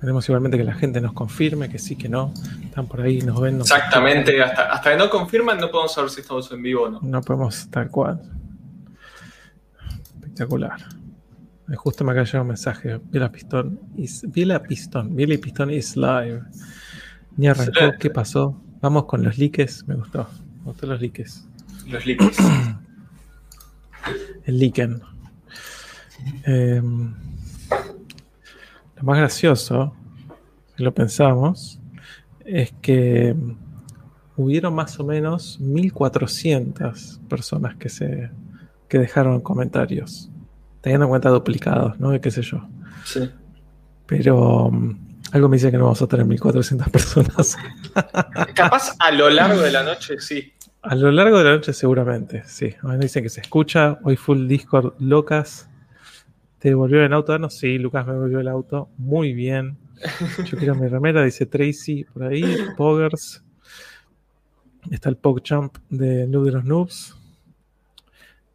Queremos igualmente que la gente nos confirme que sí, que no. Están por ahí, nos ven. Nos Exactamente, hasta, hasta que no confirman no podemos saber si estamos en vivo o no. No podemos tal cual. Espectacular. Eh, Justo me acaba de llegar un mensaje. Viela Pistón is, Viela Pistón. Viela Pistón is live. Ni arrancó. ¿Qué pasó? Vamos con los likes. Me gustó. Me gustó los likes. Los leaks. El liken. Eh, lo más gracioso, si lo pensamos, es que hubieron más o menos 1400 personas que se que dejaron comentarios, teniendo en cuenta duplicados, ¿no? Y qué sé yo. Sí. Pero um, algo me dice que no vamos a tener 1400 personas. Capaz a lo largo de la noche sí. A lo largo de la noche seguramente, sí. A mí me dicen que se escucha. Hoy full Discord locas. ¿Te devolvió el auto? Ah, No, sí, Lucas me devolvió el auto. Muy bien. Yo quiero mi remera, dice Tracy por ahí. Poggers. Está el PogChamp de Noob de los Noobs.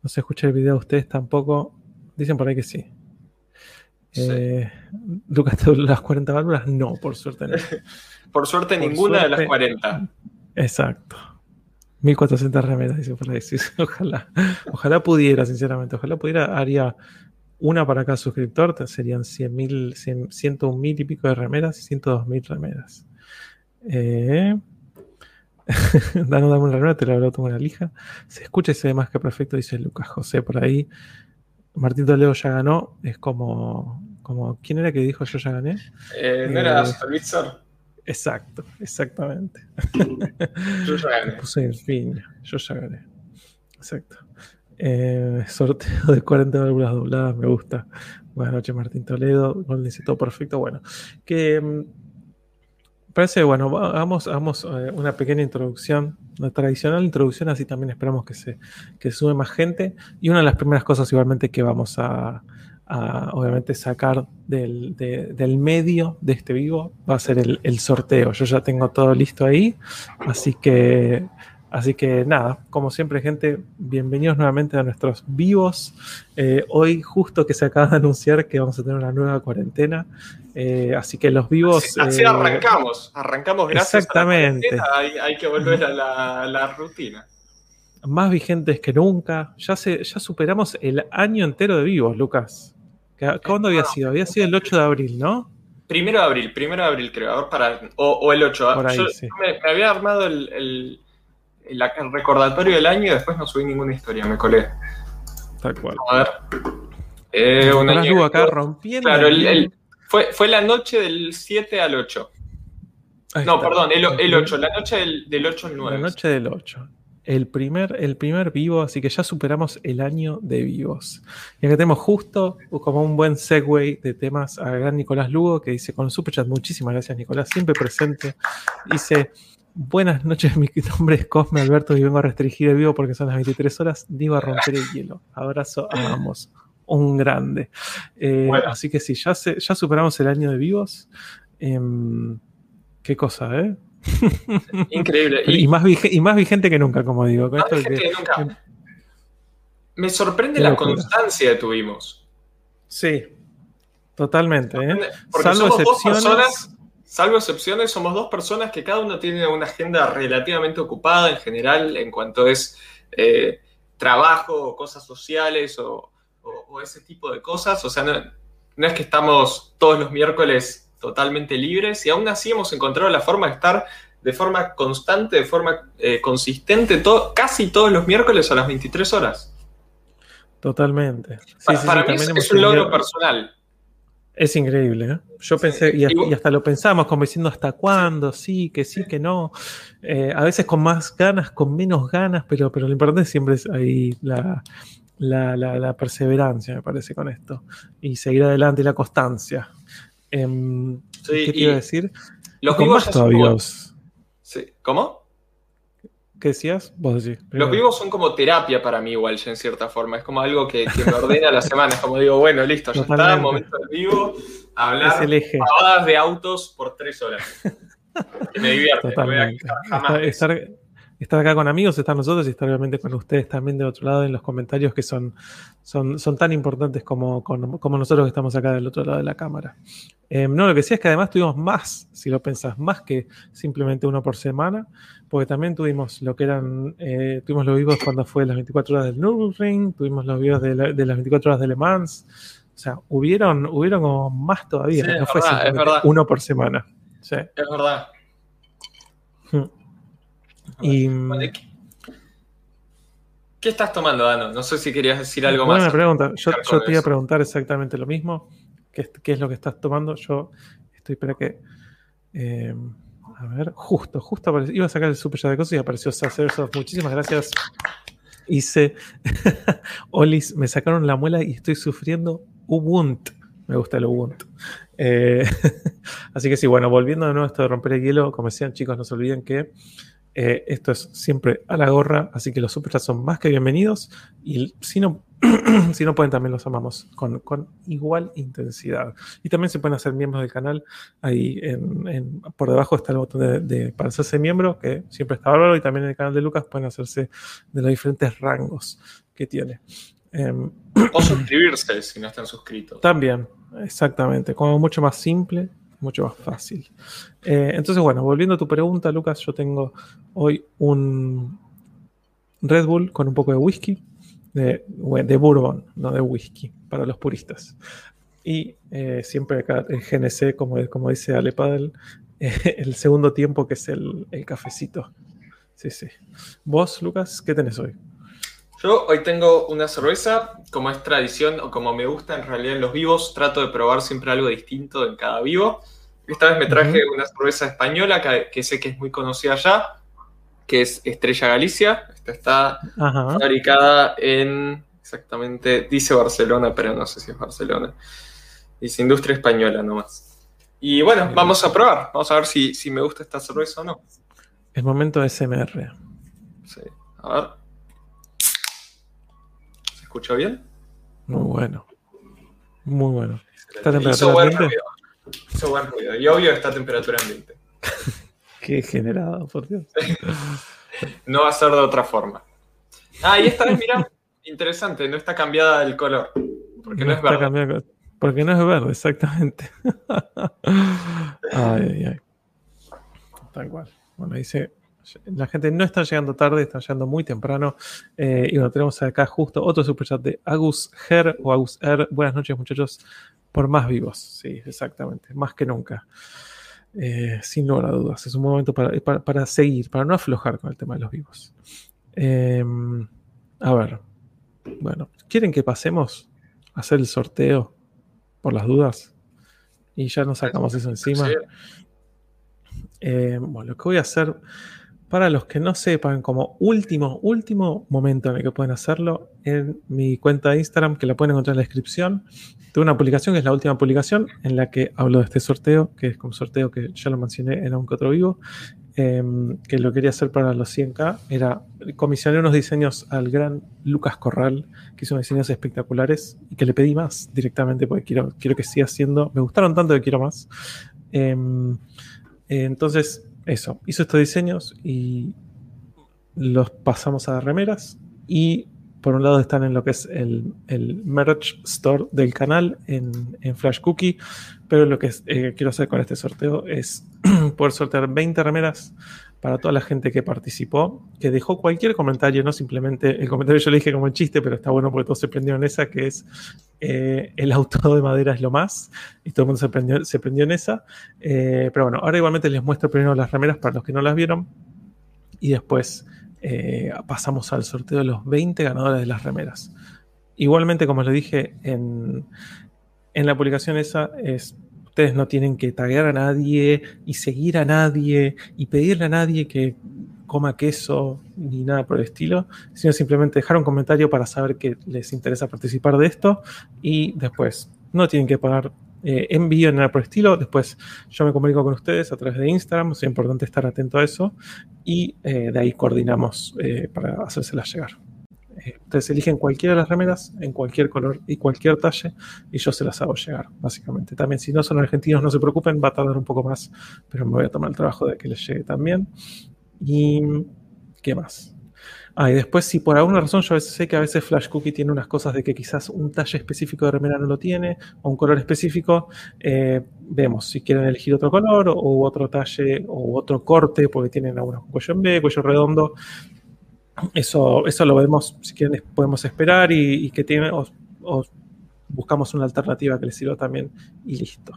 No se escucha el video de ustedes tampoco. Dicen por ahí que sí. Sí. Eh, Lucas, ¿te las 40 válvulas? No, por suerte no. Por suerte Por ninguna de las suerte. 40. Exacto. 1400 remeras, dice por ahí. Sí, ojalá. Ojalá pudiera, sinceramente. Ojalá pudiera, haría una para cada suscriptor. Serían 100.000, 100, 101.000 y pico de remeras y 102.000 remeras. Eh, Dano, dame una remera, te la habrá tomado una lija. Se escucha y se ve más que perfecto, dice Lucas José por ahí. Martín Toledo ya ganó. Es como, como. ¿Quién era que dijo yo ya gané? Eh, ¿No era Eh, Supervisor? Exacto, exactamente. Yo ya gané. Puse el fin, yo ya gané. Exacto. Eh, sorteo de 40 válvulas dobladas, me gusta. Buenas noches, Martín Toledo. Dice todo perfecto. Bueno, que mm, parece, bueno, hagamos, hagamos eh, una pequeña introducción, una tradicional introducción, así también esperamos que se, que sume más gente. Y una de las primeras cosas, igualmente, que vamos a, a, obviamente, sacar del, de- del medio de este vivo va a ser el, el sorteo. Yo ya tengo todo listo ahí, así que. Así que nada, como siempre, gente, bienvenidos nuevamente a nuestros vivos. Eh, hoy, justo que se acaba de anunciar que vamos a tener una nueva cuarentena. eh, así que los vivos. Así, así eh, arrancamos. Arrancamos gracias Exactamente. a la cuarentena, hay, hay que volver a la, la rutina. más vigentes que nunca. Ya, se, ya superamos el año entero de vivos, Lucas. ¿Qué- ¿Cuándo había sido? Había sido el 8 de abril, ¿no? Primero de abril, primero de abril creo, para, o, o el 8. Por ahí, Yo sí. me, me había armado el, el- el- el recordatorio del año y después no subí ninguna historia, me colé. Tal cual. A ver. Eh, un año acá rompiendo. Claro, el- el- el- fue, fue la noche del 7 al 8. Ahí No, está. perdón, el, el 8, la noche del, del 8 al 9. La noche del 8. El primer, el primer vivo, así que ya superamos el año de vivos. Y acá tenemos justo como un buen segue de temas a gran Nicolás Lugo que dice con Superchat, muchísimas gracias Nicolás, siempre presente. Dice, buenas noches, mi nombre es Cosme Alberto y vengo a restringir el vivo porque son las 23 horas, digo a romper el hielo. Abrazo a ambos. Un grande. Eh, Bueno. Así que sí, ya, se- ya superamos el año de vivos. Em, qué cosa, ¿eh? Increíble. Y, Y, más y más vigente que nunca, como digo. Con más esto de gente que- que nunca. Me sorprende la locura. constancia que tuvimos. Sí, totalmente. ¿eh? Porque Salvo somos dos excepciones. personas, salvo excepciones, somos dos personas que cada uno tiene una agenda relativamente ocupada en general en cuanto es eh, trabajo o cosas sociales o, o- o ese tipo de cosas. O sea, no, no es que estamos todos los miércoles totalmente libres y aún así hemos encontrado la forma de estar de forma constante, de forma eh, consistente, casi todos los miércoles a las 23 horas. Totalmente. Sí, Pa- sí, sí, Para mí es, un logro personal. Es increíble, ¿eh? Yo pensé, y, hasta lo pensamos, como diciendo hasta cuándo, sí, que sí, que no. Eh, a veces con más ganas, con menos ganas, pero, pero lo importante siempre es ahí la, la, la- la perseverancia, me parece, con esto. Y seguir adelante y la constancia. Em, Sí, ¿Qué te iba a decir? Los con más todavía. Sí. ¿Cómo? ¿Qué decías? Vos decís. Los vivos son como terapia para mí igual, ya en cierta forma. Es como algo que, que me ordena la semana. Es como digo, bueno, listo, ya está, Totalmente. momento del vivo, hablar el eje. pavadas de autos por tres horas. Que me divierte, no voy a Totalmente. Estar, estar- estar acá con amigos, estar nosotros y estar obviamente con ustedes también del otro lado en los comentarios que son, son, son tan importantes como, como nosotros que estamos acá del otro lado de la cámara. Em, no, lo que decía es que además tuvimos más, si lo pensás, más que simplemente uno por semana, porque también tuvimos lo que eran, eh, tuvimos los vivos cuando fue las 24 horas del Nürburgring, tuvimos los vivos de, las 24 horas de Le Mans, o sea, hubieron, hubieron como más todavía, no fue uno por semana. Sí. Es verdad. Hmm. Y, ¿qué, estás tomando, Dano? No sé si querías decir algo más. Buena pregunta. Yo, yo te iba a preguntar exactamente lo mismo. ¿Qué, ¿Qué, es lo que estás tomando? Yo estoy para que. Eh, a ver, justo, justo apareció. Iba a sacar el super de cosas y apareció Sacersoft. Muchísimas gracias. Hice. Olis, me sacaron la muela y estoy sufriendo Ubuntu. Me gusta el Ubuntu. Eh, así que sí, bueno, volviendo de nuevo a esto de romper el hielo, como decían chicos, no se olviden que eh, esto es siempre a la gorra, así que los superchats son más que bienvenidos. Y si no, si no pueden, también los amamos con, igual intensidad. Y también se pueden hacer miembros del canal. Ahí en, por debajo está el botón de, para hacerse miembro, que siempre está bárbaro. Y también en el canal de Lucas pueden hacerse de los diferentes rangos que tiene. Em, o suscribirse si no están suscritos. También, exactamente. Como mucho más simple mucho más fácil. Eh, entonces, bueno, volviendo a tu pregunta, Lucas, yo tengo hoy un Red Bull con un poco de whisky, de, bourbon, no de whisky, para los puristas. Y eh, siempre acá el GNC, como, como dice Ale Padel, el segundo tiempo que es el, el cafecito. Sí, sí. ¿Vos, Lucas, qué tenés hoy? Yo hoy tengo una cerveza, como es tradición o como me gusta en realidad en los vivos, trato de probar siempre algo distinto en cada vivo. Esta vez me traje una cerveza española que, sé que es muy conocida allá, que es Estrella Galicia. Esta está fabricada en, exactamente, dice Barcelona, pero no sé si es Barcelona. Dice Industria Española nomás. Y bueno, vamos a probar. Vamos a ver si, si me gusta esta cerveza o no. Es momento SMR. Sí, a ver. ¿Se escucha bien? Muy bueno. Muy bueno. ¿Está temperatura Hizo buen ruido. Y obvio está temperatura ambiente. Qué generado, por Dios. no va a ser de otra forma. Ah, y esta vez, mira, interesante, no está cambiada el color. Porque no, es verde. porque no es verde, exactamente. ay, ay, ay. Tal cual. Bueno, dice, la gente no está llegando tarde, está llegando muy temprano. Eh, y bueno, tenemos acá justo otro superchat de Agus Her o Agus Er. Buenas noches, muchachos por más vivos, sí, exactamente, más que nunca. Eh, sin lugar a dudas, es un momento para, seguir, para no aflojar con el tema de los vivos. Em, a ver, bueno, ¿quieren que pasemos a hacer el sorteo por las dudas? Y ya nos sacamos eso encima. Em, bueno, lo que voy a hacer para los que no sepan, como último, último momento en el que pueden hacerlo, en mi cuenta de Instagram, que la pueden encontrar en la descripción, tengo una publicación que es la última publicación en la que hablo de este sorteo, que es como sorteo que ya lo mencioné en un otro vivo, em, que lo quería hacer para los 100K, era comisioné unos diseños al gran Lucas Corral, que hizo unos diseños espectaculares y que le pedí más directamente porque quiero, quiero que siga haciendo, me gustaron tanto que quiero más. Em, entonces, eso, hizo estos diseños y los pasamos a remeras y por un lado están en lo que es el, merch store del canal en, Flash Cookie, pero lo que eh, quiero hacer con este sorteo es poder sortear 20 remeras para toda la gente que participó, que dejó cualquier comentario, no simplemente el comentario yo le dije como chiste, pero está bueno porque todos se prendieron en esa, que es eh, el auto de madera es lo más, y todo el mundo se prendió, se prendió en esa. Eh, pero bueno, ahora igualmente les muestro primero las remeras para los que no las vieron, y después eh, pasamos al sorteo de los 20 ganadores de las remeras. Igualmente, como les dije en, en la publicación esa, es Ustedes no tienen que taguear a nadie y seguir a nadie y pedirle a nadie que coma queso ni nada por el estilo, sino simplemente dejar un comentario para saber que les interesa participar de esto y después no tienen que pagar eh, envío ni nada por el estilo. Después yo me comunico con ustedes a través de Instagram, es importante estar atento a eso y eh, de ahí coordinamos eh, para hacérselas llegar. Ustedes eligen cualquiera de las remeras en cualquier color y cualquier talle y yo se las hago llegar, básicamente. También si no son argentinos, no se preocupen, va a tardar un poco más, pero me voy a tomar el trabajo de que les llegue también. ¿Y ¿Qué más? Ah, y después, si por alguna razón yo a veces sé que a veces Flash Cookie tiene unas cosas de que quizás un talle específico de remera no lo tiene, o un color específico, eh, vemos si quieren elegir otro color, o otro talle, o otro corte, porque tienen algunos cuello en B, cuello redondo. Eso, eso lo vemos, si quieren podemos esperar y, que tiene, o, buscamos una alternativa que les sirva también y listo.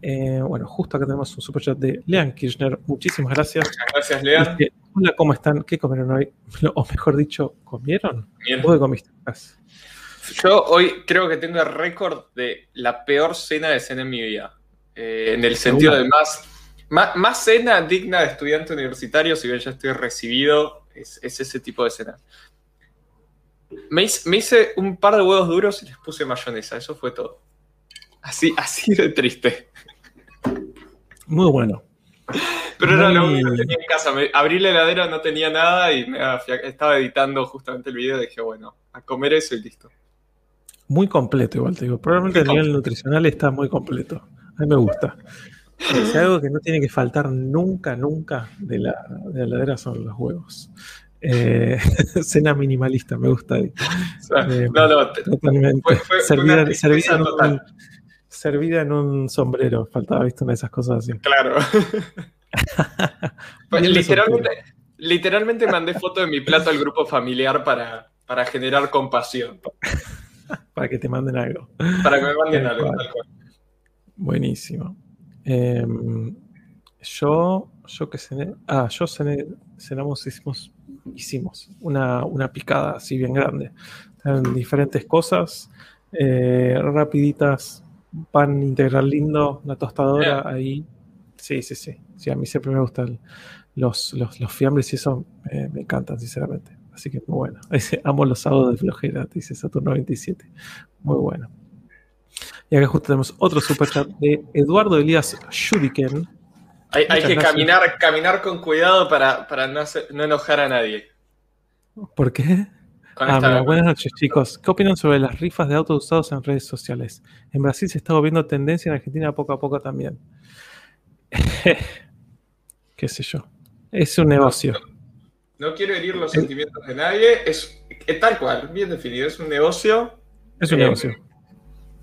Eh, bueno, justo acá tenemos un superchat de Lean Kirchner. Muchísimas gracias. gracias, Lean. Hola, ¿cómo están? ¿Qué comieron hoy? O mejor dicho, ¿comieron? ¿Vos qué comiste? Yo hoy creo que tengo el récord de la peor cena de cena en mi vida. Eh, en el sentido de más, más, cena digna de estudiante universitario, si bien ya estoy recibido, es, ese tipo de cena. Me hice, un par de huevos duros y les puse mayonesa, eso fue todo. Así, así de triste. Muy bueno. Pero era lo único que tenía en casa. abrí la heladera, no tenía nada y estaba editando justamente el video y dije, bueno, a comer eso y listo. Muy completo, igual te digo. Probablemente a nivel nutricional está muy completo. A mí me gusta. Es algo que no tiene que faltar nunca, nunca de la, heladera son los huevos. Eh, cena minimalista, me gusta. Eh, no, no, totalmente. Fue, servida, en un, servida, en un, sombrero, faltaba, visto, una de esas cosas así. Claro. Pues, literalmente, literalmente mandé foto de mi plato al grupo familiar para, para generar compasión. para que te manden algo. Para que me manden algo. Buenísimo. Em, yo, yo que cené, ah, yo cené, cenamos, hicimos, hicimos una, una picada así bien grande. diferentes cosas, eh, rapiditas, pan integral lindo, una tostadora ahí. Sí, sí, sí. Sí, a mí siempre me gustan los, los, los fiambres y eso me encantan, sinceramente. Así que muy bueno. Amo los sábados de flojera, dice Saturno 27. Muy bueno. Y acá justo tenemos otro superchat de Eduardo Elías Shudiken. Hay, que caminar, caminar con cuidado para, no, enojar a nadie. ¿Por qué? Ah, buenas noches, chicos. ¿Qué opinan sobre las rifas de autos usados en redes sociales? En Brasil se está viendo tendencia, en Argentina poco a poco también. qué sé yo. Es un negocio. No, quiero herir los sentimientos de nadie. Es, tal cual, bien definido. Es un negocio. Es un eh, negocio.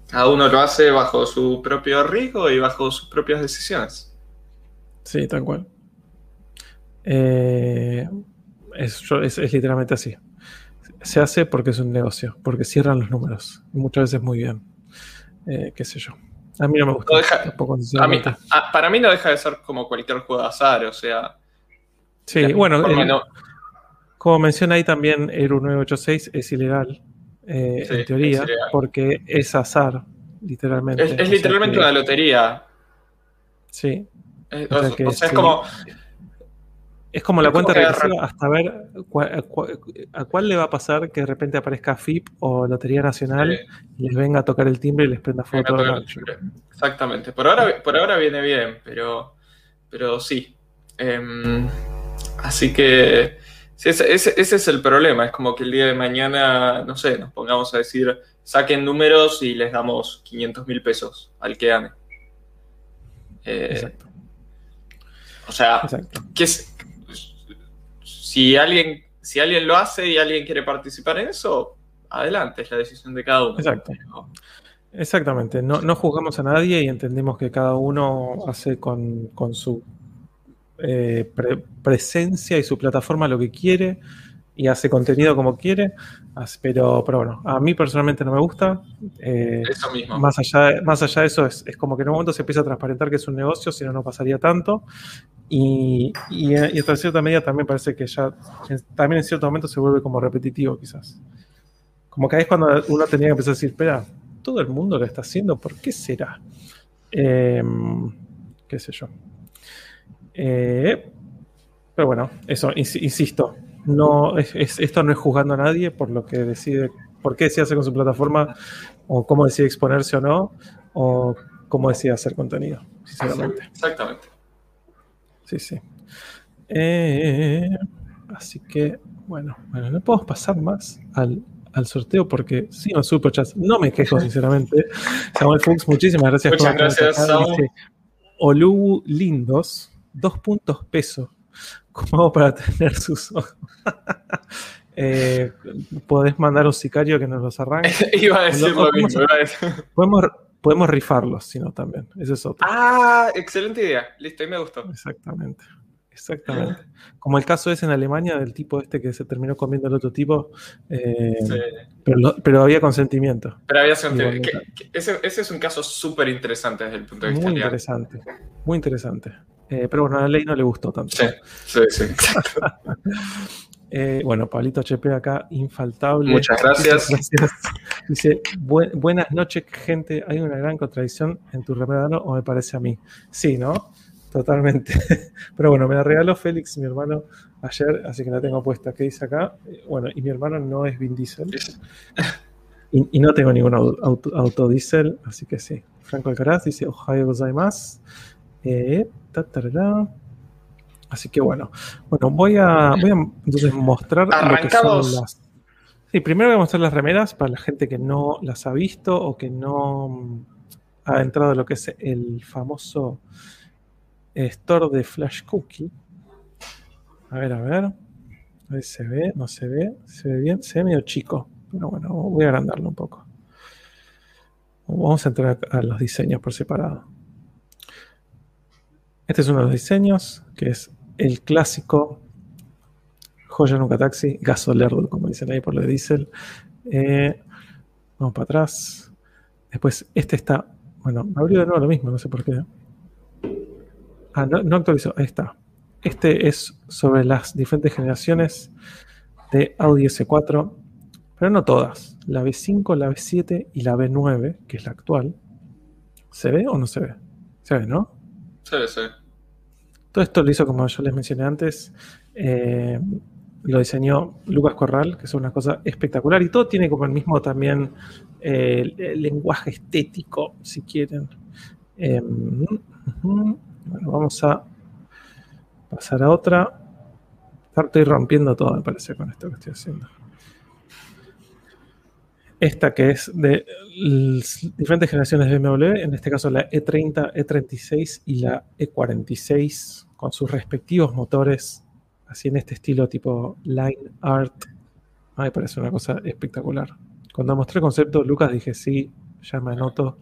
Cada uno lo hace bajo su propio riesgo y bajo sus propias decisiones. Sí, tal cual. Eh, es, literalmente así. Se hace porque es un negocio, porque cierran los números. muchas veces muy bien. Eh, qué sé yo. A mí no me gusta. para mí no deja de ser como cualquier juego de azar, o sea. Sí, bueno, como menciona ahí también, Eru 986 es ilegal, eh, en teoría, porque es azar, literalmente. Es, literalmente una lotería. Sí. Eh, o, sea, es como. Es como la cuenta regresiva hasta ver a cuál le va a pasar que de repente aparezca FIP o Lotería Nacional y les venga a tocar el timbre y les prenda foto. Exactamente. Por ahora, por ahora viene bien, pero, pero sí. Em, así que ese, es el problema. Es como que el día de mañana, no sé, nos pongamos a decir, saquen números y les damos 500 mil pesos al que gane. Eh, Exacto. O sea, que es, si alguien, si alguien lo hace y alguien quiere participar en eso, adelante, es la decisión de cada uno. Exacto. Exactamente, no, no juzgamos a nadie y entendemos que cada uno hace con, su eh, presencia y su plataforma lo que quiere y hace contenido como quiere, pero, pero bueno, a mí personalmente no me gusta. Eh, eso mismo. Más allá, más allá de eso, es, como que en un momento se empieza a transparentar que es un negocio, si no, no pasaría tanto. Y, y, en cierta medida también parece que ya, también en cierto momento se vuelve como repetitivo quizás. Como que ahí es cuando uno tenía que empezar a decir, espera, todo el mundo lo está haciendo, ¿por qué será? Em, qué sé yo. Eh, pero bueno, eso, insisto, no es, esto no es juzgando a nadie por lo que decide, por qué decide hacer con su plataforma, o cómo decide exponerse o no, o cómo decide hacer contenido, sinceramente. Exactamente. Sí, sí. Eh, así que, bueno, bueno, no podemos pasar más al, sorteo porque si no superchats, no me quejo, sinceramente. Samuel Fuchs, muchísimas gracias. Muchas gracias, Olu Lindos, dos puntos peso ¿Cómo para tener sus ojos? Eh, ¿Podés mandar un sicario que nos los arranque? iba a decir lo mismo. ¿cómo iba a decir- Podemos, podemos rifarlos, si no, también. Ese es otro. Ah, excelente idea. Listo, ahí me gustó. Exactamente. Exactamente. Como el caso es en Alemania del tipo este que se terminó comiendo al otro tipo, eh, Sí. pero, lo- pero había consentimiento. Pero había que- que ese, ese es un caso súper interesante desde el punto de vista Muy interesante. Muy interesante. Eh, pero bueno, a la ley no le gustó tanto. Sí, sí, sí. Eh, bueno, Pablito HP acá, infaltable. Muchas gracias. Gracias. Dice, "Bu- buenas noches, gente. Hay una gran contradicción en tu remera, ¿no? O me parece a mí. Sí, ¿no? Totalmente. Pero bueno, me la regaló Félix, mi hermano, ayer, así que la tengo puesta. ¿Qué dice acá? Eh, Bueno, y mi hermano no es Vin Diesel. Y, y no tengo ningún au- auto, autodiesel, así que sí. Franco Alcaraz dice, Ohio gozaimasu. Eh, ta. Así que bueno. Bueno, voy a, voy a entonces mostrar lo que son las. Sí, primero voy a mostrar las remeras para la gente que no las ha visto o que no mm, ha entrado a lo que es el famoso store de Flash Cookie. A ver, a ver. A ver, se ve, no se ve, se ve bien, se ve medio chico. Pero bueno, voy a agrandarlo un poco. Vamos a entrar a los diseños por separado. Este es uno de los diseños, que es el clásico Joya Nunca Taxi, gasolerdo, como dicen ahí por lo de diésel. Eh, vamos para atrás. Después, este está. Bueno, me abrió de nuevo lo mismo, no sé por qué. Ah, no, no actualizó. Ahí está. Este es sobre las diferentes generaciones de Audi S4, pero no todas. La B5, la B7 y la B9, que es la actual. ¿Se ve o no se ve? Se ve, ¿no? Sí, sí. Todo esto lo hizo, como yo les mencioné antes, eh, lo diseñó Lucas Corral, que es una cosa espectacular. Y todo tiene como el mismo también eh, el- lenguaje estético, si quieren. Ujú. bueno, vamos a pasar a otra. Estoy rompiendo todo, me parece, con esto que estoy haciendo. Esta que es de diferentes generaciones de BMW, en este caso la E E30, E36 y la E46, con sus respectivos motores, así en este estilo tipo line art. Me parece una cosa espectacular. Cuando mostré el concepto, Lucas dije, sí, ya me anoto.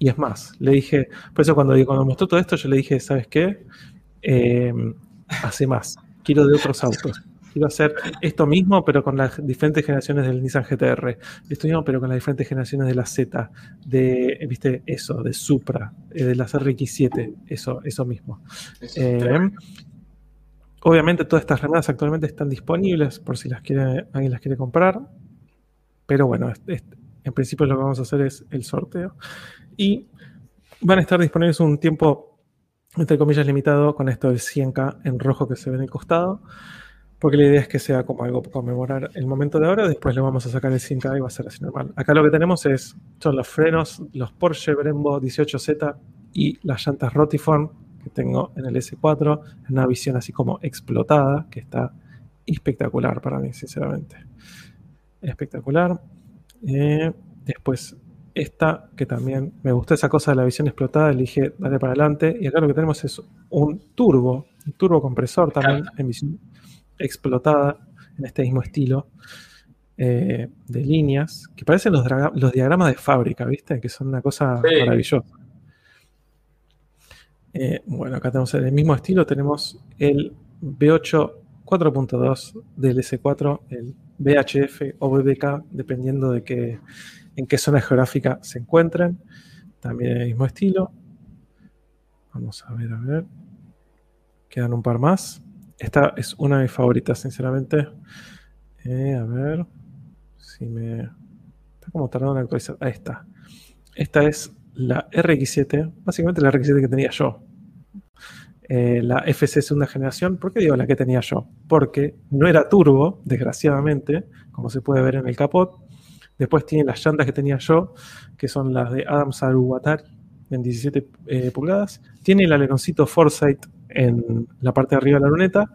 Y es más, le dije, por eso cuando, cuando mostró todo esto, yo le dije, ¿sabes qué? Eh, hace más, quiero de otros autos. Quiero hacer esto mismo, pero con las diferentes generaciones del Nissan GTR. Esto mismo, pero con las diferentes generaciones de la Z, de, viste, eso, de Supra, eh, de las RX7, eso, eso mismo. Eh, obviamente todas estas remeras actualmente están disponibles por si las quiere, alguien las quiere comprar. Pero bueno, es- es- en principio lo que vamos a hacer es el sorteo. Y van a estar disponibles un tiempo, entre comillas, limitado con esto del 100K en rojo que se ve en el costado. Porque la idea es que sea como algo para conmemorar el momento de ahora. Después le vamos a sacar el 100K y va a ser así normal. Acá lo que tenemos es, son los frenos, los Porsche Brembo 18Z y las llantas Rotiform que tengo en el S4. En una visión así como explotada, que está espectacular para mí, sinceramente. Espectacular. Eh, después esta, que también me gustó esa cosa de la visión explotada, le dije, dale para adelante. Y acá lo que tenemos es un turbo, un turbo compresor también en visión explotada, en este mismo estilo eh, de líneas, que parecen los, diagramas de fábrica, ¿viste? Que son una cosa Sí. maravillosa. Eh, bueno, acá tenemos el mismo estilo, tenemos el B8 4.2 del S4, el VHF o BBK, dependiendo de qué, en qué zona geográfica se encuentren. También el mismo estilo. Vamos a ver, a ver. Quedan un par más. Esta es una de mis favoritas, sinceramente. Eh, a ver si me. Está como tardando en actualizar. Ahí está. Esta es la RX7, básicamente la RX7 que tenía yo. Eh, la FC segunda generación. ¿Por qué digo la que tenía yo? Porque no era turbo, desgraciadamente, como se puede ver en el capot. Después tiene las llantas que tenía yo, que son las de Adam Saruwatari en 17 eh, pulgadas. Tiene el aleroncito Foresight en la parte de arriba de la luneta.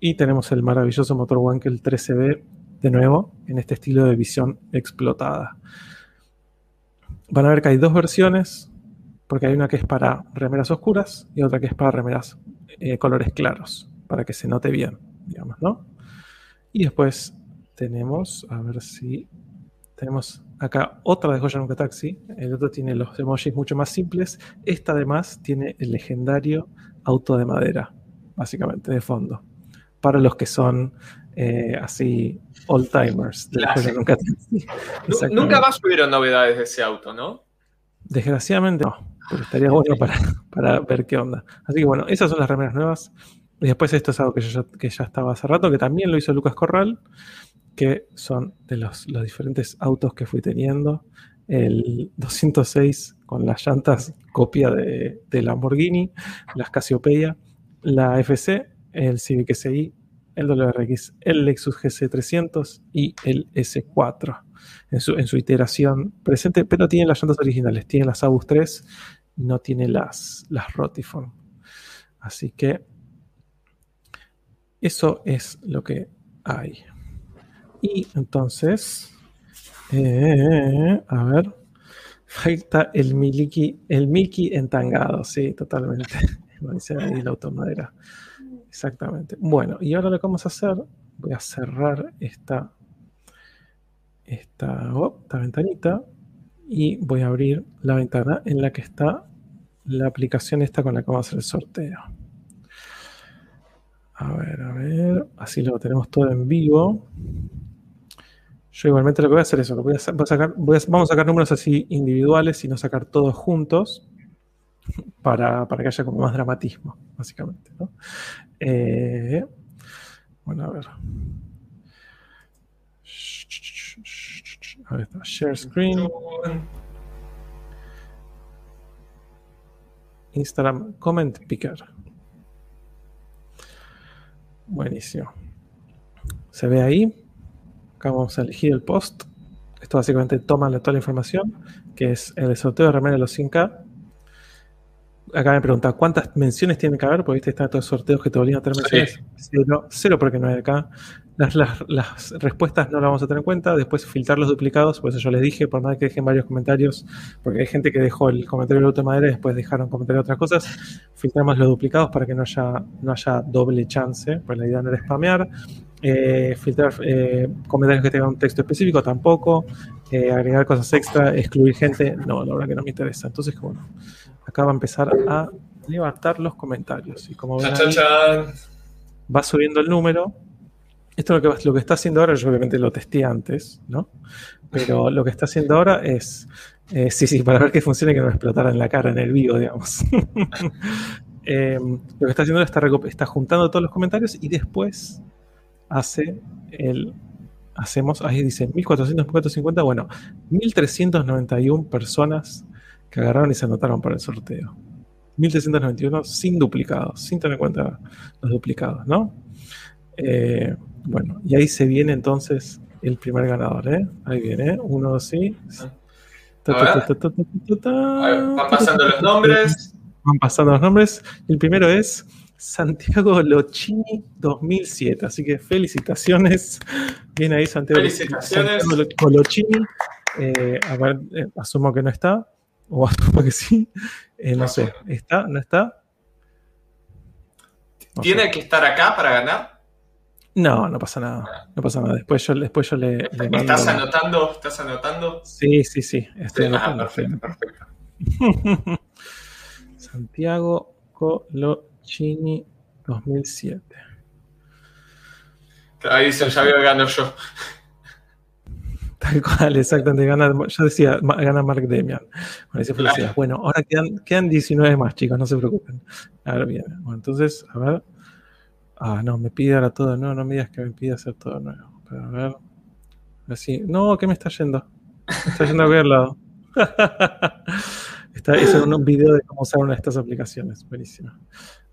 Y tenemos el maravilloso motor Wankel 13B, de nuevo, en este estilo de visión explotada. Van a ver que hay dos versiones, porque hay una que es para remeras oscuras y otra que es para remeras eh, colores claros. para que se note bien, digamos, ¿no? Y después tenemos, a ver si tenemos acá otra de Joya Nunca Taxi. El otro tiene los emojis mucho más simples. Esta además tiene el legendario auto de madera, básicamente, de fondo. Para los que son eh, así old timers de Nunca. Nunca más hubieron novedades de ese auto, ¿no? Desgraciadamente no, pero estaría bueno para, para ver qué onda. Así que bueno, esas son las remeras nuevas. Y después esto es algo que, ya, que ya estaba hace rato, que también lo hizo Lucas Corral, que son de los, diferentes autos que fui teniendo. El 206 con las llantas copia de, Lamborghini, las Cassiopeia, la FC, el Civic SI, el WRX, el Lexus GC300 y el S4 en su, en su iteración presente, pero tiene las llantas originales, tiene las Abus 3 y no tiene las, las Rotiform. Así que eso es lo que hay. Y entonces, eh, a ver, falta el Miliki, el Milky entangado, sí, totalmente. Ahí la automadera. Exactamente. Bueno, y ahora lo que vamos a hacer, voy a cerrar esta, esta, oh, ventanita y voy a abrir la ventana en la que está la aplicación esta con la que vamos a hacer el sorteo. A ver, a ver. Así lo tenemos todo en vivo. Yo igualmente lo que voy a hacer es eso. Voy a, sacar, vamos a sacar números así individuales y no sacar todos juntos para, que haya como más dramatismo, básicamente. Eh, bueno, a ver. A ver, está. Share screen. Instagram comment picker. Buenísimo. Se ve ahí. Acá vamos a elegir el post. Esto básicamente toma toda la información, que es el sorteo de remera de los 100K. Acá me pregunta, ¿cuántas menciones tiene que haber? Porque viste, están todos los sorteos que te obligan a tener menciones. Cero, cero porque no hay acá. Las, respuestas no las vamos a tener en cuenta. Después filtrar los duplicados, por eso yo les dije, por más que dejen varios comentarios, porque hay gente que dejó el comentario del auto de madera y después dejaron comentarios de otras cosas. Filtramos los duplicados para que no haya, no haya doble chance, pues la idea no era spamear. Eh, filtrar eh, comentarios que tengan un texto específico tampoco. Eh, agregar cosas extra, excluir gente, no, la verdad que no me interesa. Entonces, bueno, acá va a empezar a levantar los comentarios. Y como ven, va subiendo el número esto lo que, lo que está haciendo ahora, yo obviamente lo testé antes, ¿no? Pero lo que está haciendo ahora es, sí, sí, para ver que funcione y que no me explotara en la cara en el vivo, digamos. Em, lo que está haciendo es está, está juntando todos los comentarios y después hace el, hacemos, ahí dice 1400, 1450, bueno, 1391 personas que agarraron y se anotaron para el sorteo. 1391 sin duplicados, sin tener en cuenta los duplicados, ¿no? Eh, bueno, y ahí se viene entonces el primer ganador, ¿eh? Ahí viene, ¿eh? uno así. Van pasando los nombres. Van pasando los nombres. El primero es Santiago Lochini 2007. Así que felicitaciones. Viene ahí Santiago, felicitaciones. Lochini. Eh, a ver, eh, asumo que no está. O asumo que sí. Eh, no, sé. ¿Está? ¿No está? ¿Tiene que estar acá para ganar? No, no pasa nada. No pasa nada. Después yo, después yo le, ¿Estás anotando? ¿Estás anotando? Sí, sí, sí. Estoy ah, anotando. perfecto, perfecto. Santiago Colochini 2007. Ahí dice, ya veo que gano yo. Tal cual, exactamente. Gana, yo decía, gana Mark Demian. Bueno, bueno ahora quedan, quedan 19 más, chicos, no se preocupen. Ahora bien. Bueno, entonces, a ver. Ah, no, me pide ahora todo nuevo. No me digas que me pide hacer todo nuevo. Pero a ver. Así. No, ¿qué me está yendo? Me está yendo a cualquier lado. está, es un video de cómo usar una de estas aplicaciones. Buenísimo.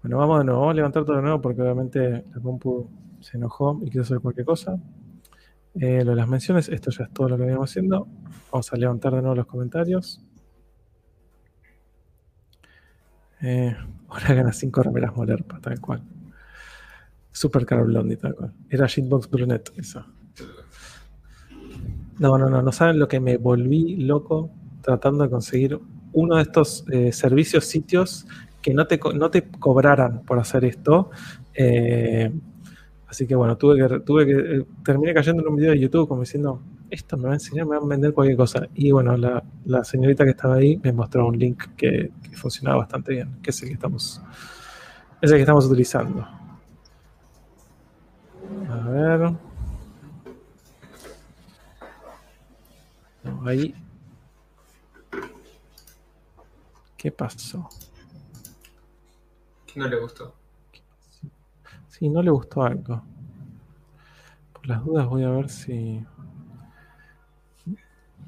Bueno, vamos de nuevo. Vamos a levantar todo de nuevo porque obviamente la compu se enojó y quiso hacer cualquier cosa. Eh, lo de las menciones, esto ya es todo lo que venimos haciendo. Vamos a levantar de nuevo los comentarios. Eh, ahora gana 5 remeras Molerpa, tal cual. Super Caro Blondie, tal cual. Era Shitbox Brunet, eso. No, no, no, no saben lo que me volví loco tratando de conseguir uno de estos eh, servicios, sitios que no te, no te cobraran por hacer esto. Eh, así que bueno, tuve que, tuve que, eh, terminé cayendo en un video de YouTube como diciendo, esto me va a enseñar, me va a vender cualquier cosa. Y bueno, la, la señorita que estaba ahí me mostró un link que, funcionaba bastante bien, que es el que estamos, es que estamos utilizando. A ver. Ahí. ¿Qué pasó? ¿Qué no le gustó? Sí, no le gustó algo. Por las dudas voy a ver si.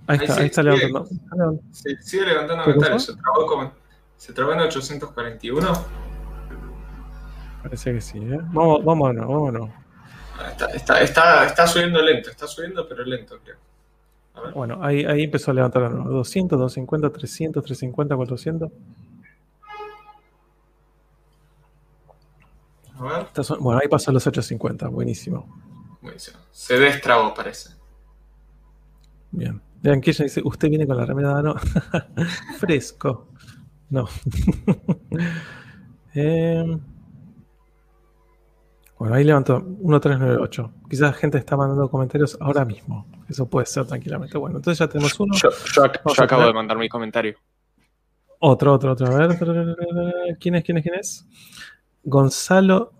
Ahí está, ahí, está levantando. Sí, sigue levantando comentarios. Se trabó, como, se trabó en 841. Parece que sí, ¿eh? Vamos, vámonos, vámonos. Está, está, está, está, subiendo lento, está subiendo, pero lento, creo. Bueno, ahí, ahí empezó a levantar la nueva. 200, 250, 300, 350, 400. A ver. Bueno, ahí pasó los 850, buenísimo. Buenísimo. Se destrabó, parece. Bien. Vean que ella dice, usted viene con la remera de ano. Fresco. No. eh, bueno, ahí levantó 1398. Quizás gente está mandando comentarios ahora mismo. Eso puede ser tranquilamente. Bueno, entonces ya tenemos uno. Yo, yo, acabo de mandar mi comentario. Otro, otro, otro. A ver. ¿Quién es? ¿Quién es? ¿Quién es? Gonzalo.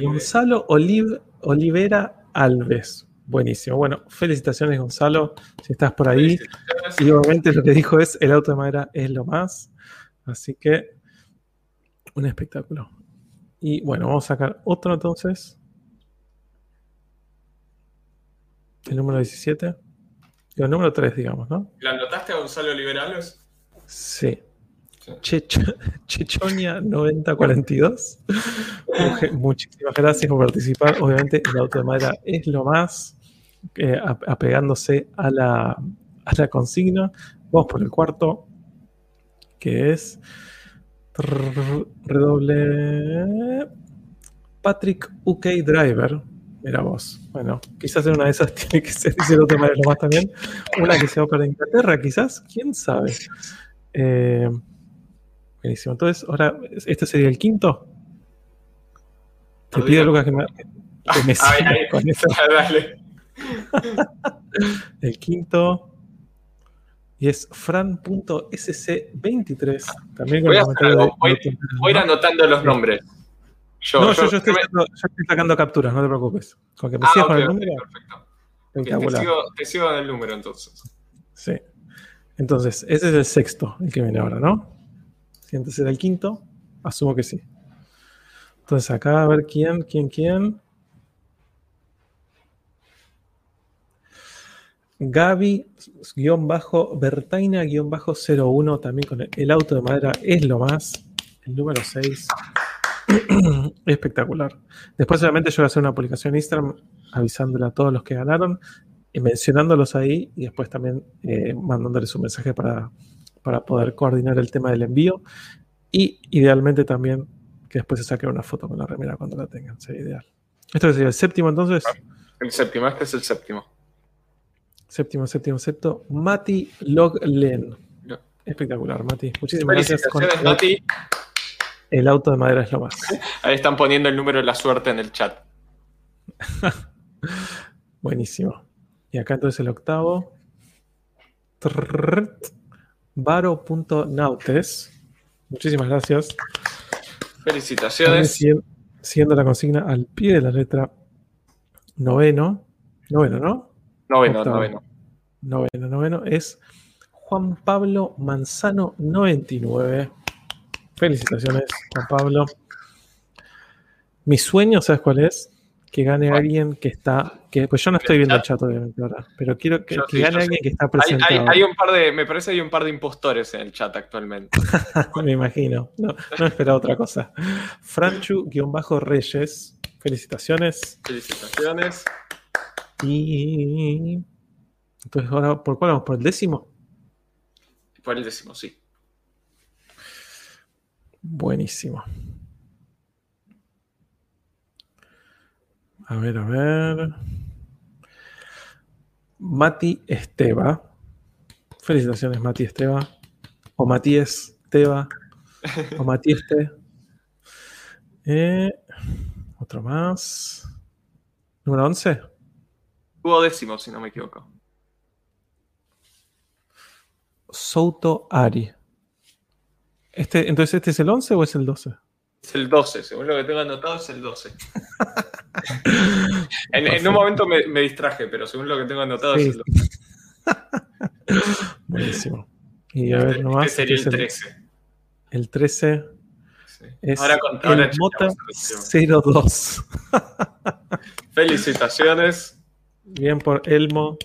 Gonzalo Oliv, Olivera Alves. Buenísimo. Bueno, felicitaciones, Gonzalo, si estás por ahí. Y obviamente lo que dijo es: el auto de madera es lo más. Así que, un espectáculo. Y bueno, vamos a sacar otro entonces. El número 17. El número 3, digamos, ¿no? ¿La anotaste a Gonzalo Liberales? Sí. sí. Chechonia 9042. Muchísimas gracias por participar. Obviamente, el auto de madera es lo más eh, apegándose a la, a la consigna. Vamos por el cuarto, que es Redoble. Patrick UK Driver. Mira vos. Bueno, quizás en una de esas tiene que ser, dice el otro más también. Una que se va para Inglaterra, quizás. ¿Quién sabe? Eh, buenísimo. Entonces, ahora, ¿este sería el quinto? Te pido, Lucas, que me, que me siga con eso. el quinto. Y es fran.sc23. También voy, a voy, voy, a ir anotando los nombres. Yo, no, yo, yo, estoy, yo, estoy, sacando capturas, no te preocupes. Con que me ah, sigas okay, con el número. Perfecto. Te sigo, te sigo en el número entonces. Sí. Entonces, ese es el sexto, el que viene ahora, ¿no? Si antes era el quinto, asumo que sí. Entonces, acá a ver quién, quién, quién. Gaby-Bertaina-01 también con el, auto de madera es lo más. El número 6. Espectacular. Después, obviamente, yo voy a hacer una publicación en Instagram avisándole a todos los que ganaron y mencionándolos ahí y después también eh, mandándoles un mensaje para, para poder coordinar el tema del envío y idealmente también que después se saque una foto con la remera cuando la tengan. Sería ideal. ¿Esto sería el séptimo entonces? El séptimo, este es el séptimo. Séptimo, séptimo, séptimo. Mati Loglen. Espectacular, Mati. Muchísimas gracias. Con Mati. El auto de madera es lo más. Ahí están poniendo el número de la suerte en el chat. Buenísimo. Y acá entonces el octavo. Varo.nautes. Muchísimas gracias. Felicitaciones. Siguiendo la consigna al pie de la letra. Noveno. Noveno, ¿no? Noveno, noveno. Noveno, noveno es Juan Pablo Manzano 99. Felicitaciones, Juan Pablo. Mi sueño, ¿sabes cuál es? Que gane alguien que está. Que, pues yo no estoy viendo el chat, obviamente, ahora. Pero quiero que, gane alguien que está presente. Hay, un par de. Me parece que hay un par de impostores en el chat actualmente. me imagino. No, no esperaba otra cosa. Franchu-Reyes. Felicitaciones. Felicitaciones. Y. Entonces, ahora, ¿por cuál vamos? ¿Por el décimo? Por el décimo, sí. Buenísimo. A ver, a ver. Mati Esteba. Felicitaciones, Mati Esteba. O Matías Esteba. O Matieste. Eh, otro más. Número 11. Hubo décimo, si no me equivoco. Souto Ari. Este, entonces, ¿este es el 11 o es el 12? Es el 12, según lo que tengo anotado es el 12. en, en, un momento me, me, distraje, pero según lo que tengo anotado sí. 12. Buenísimo. Y a ver, este, nomás. Este sería el 13. El 13 Sí. es Ahora con- el Mota chequeamos la 02. Felicitaciones. Bien por Elmo.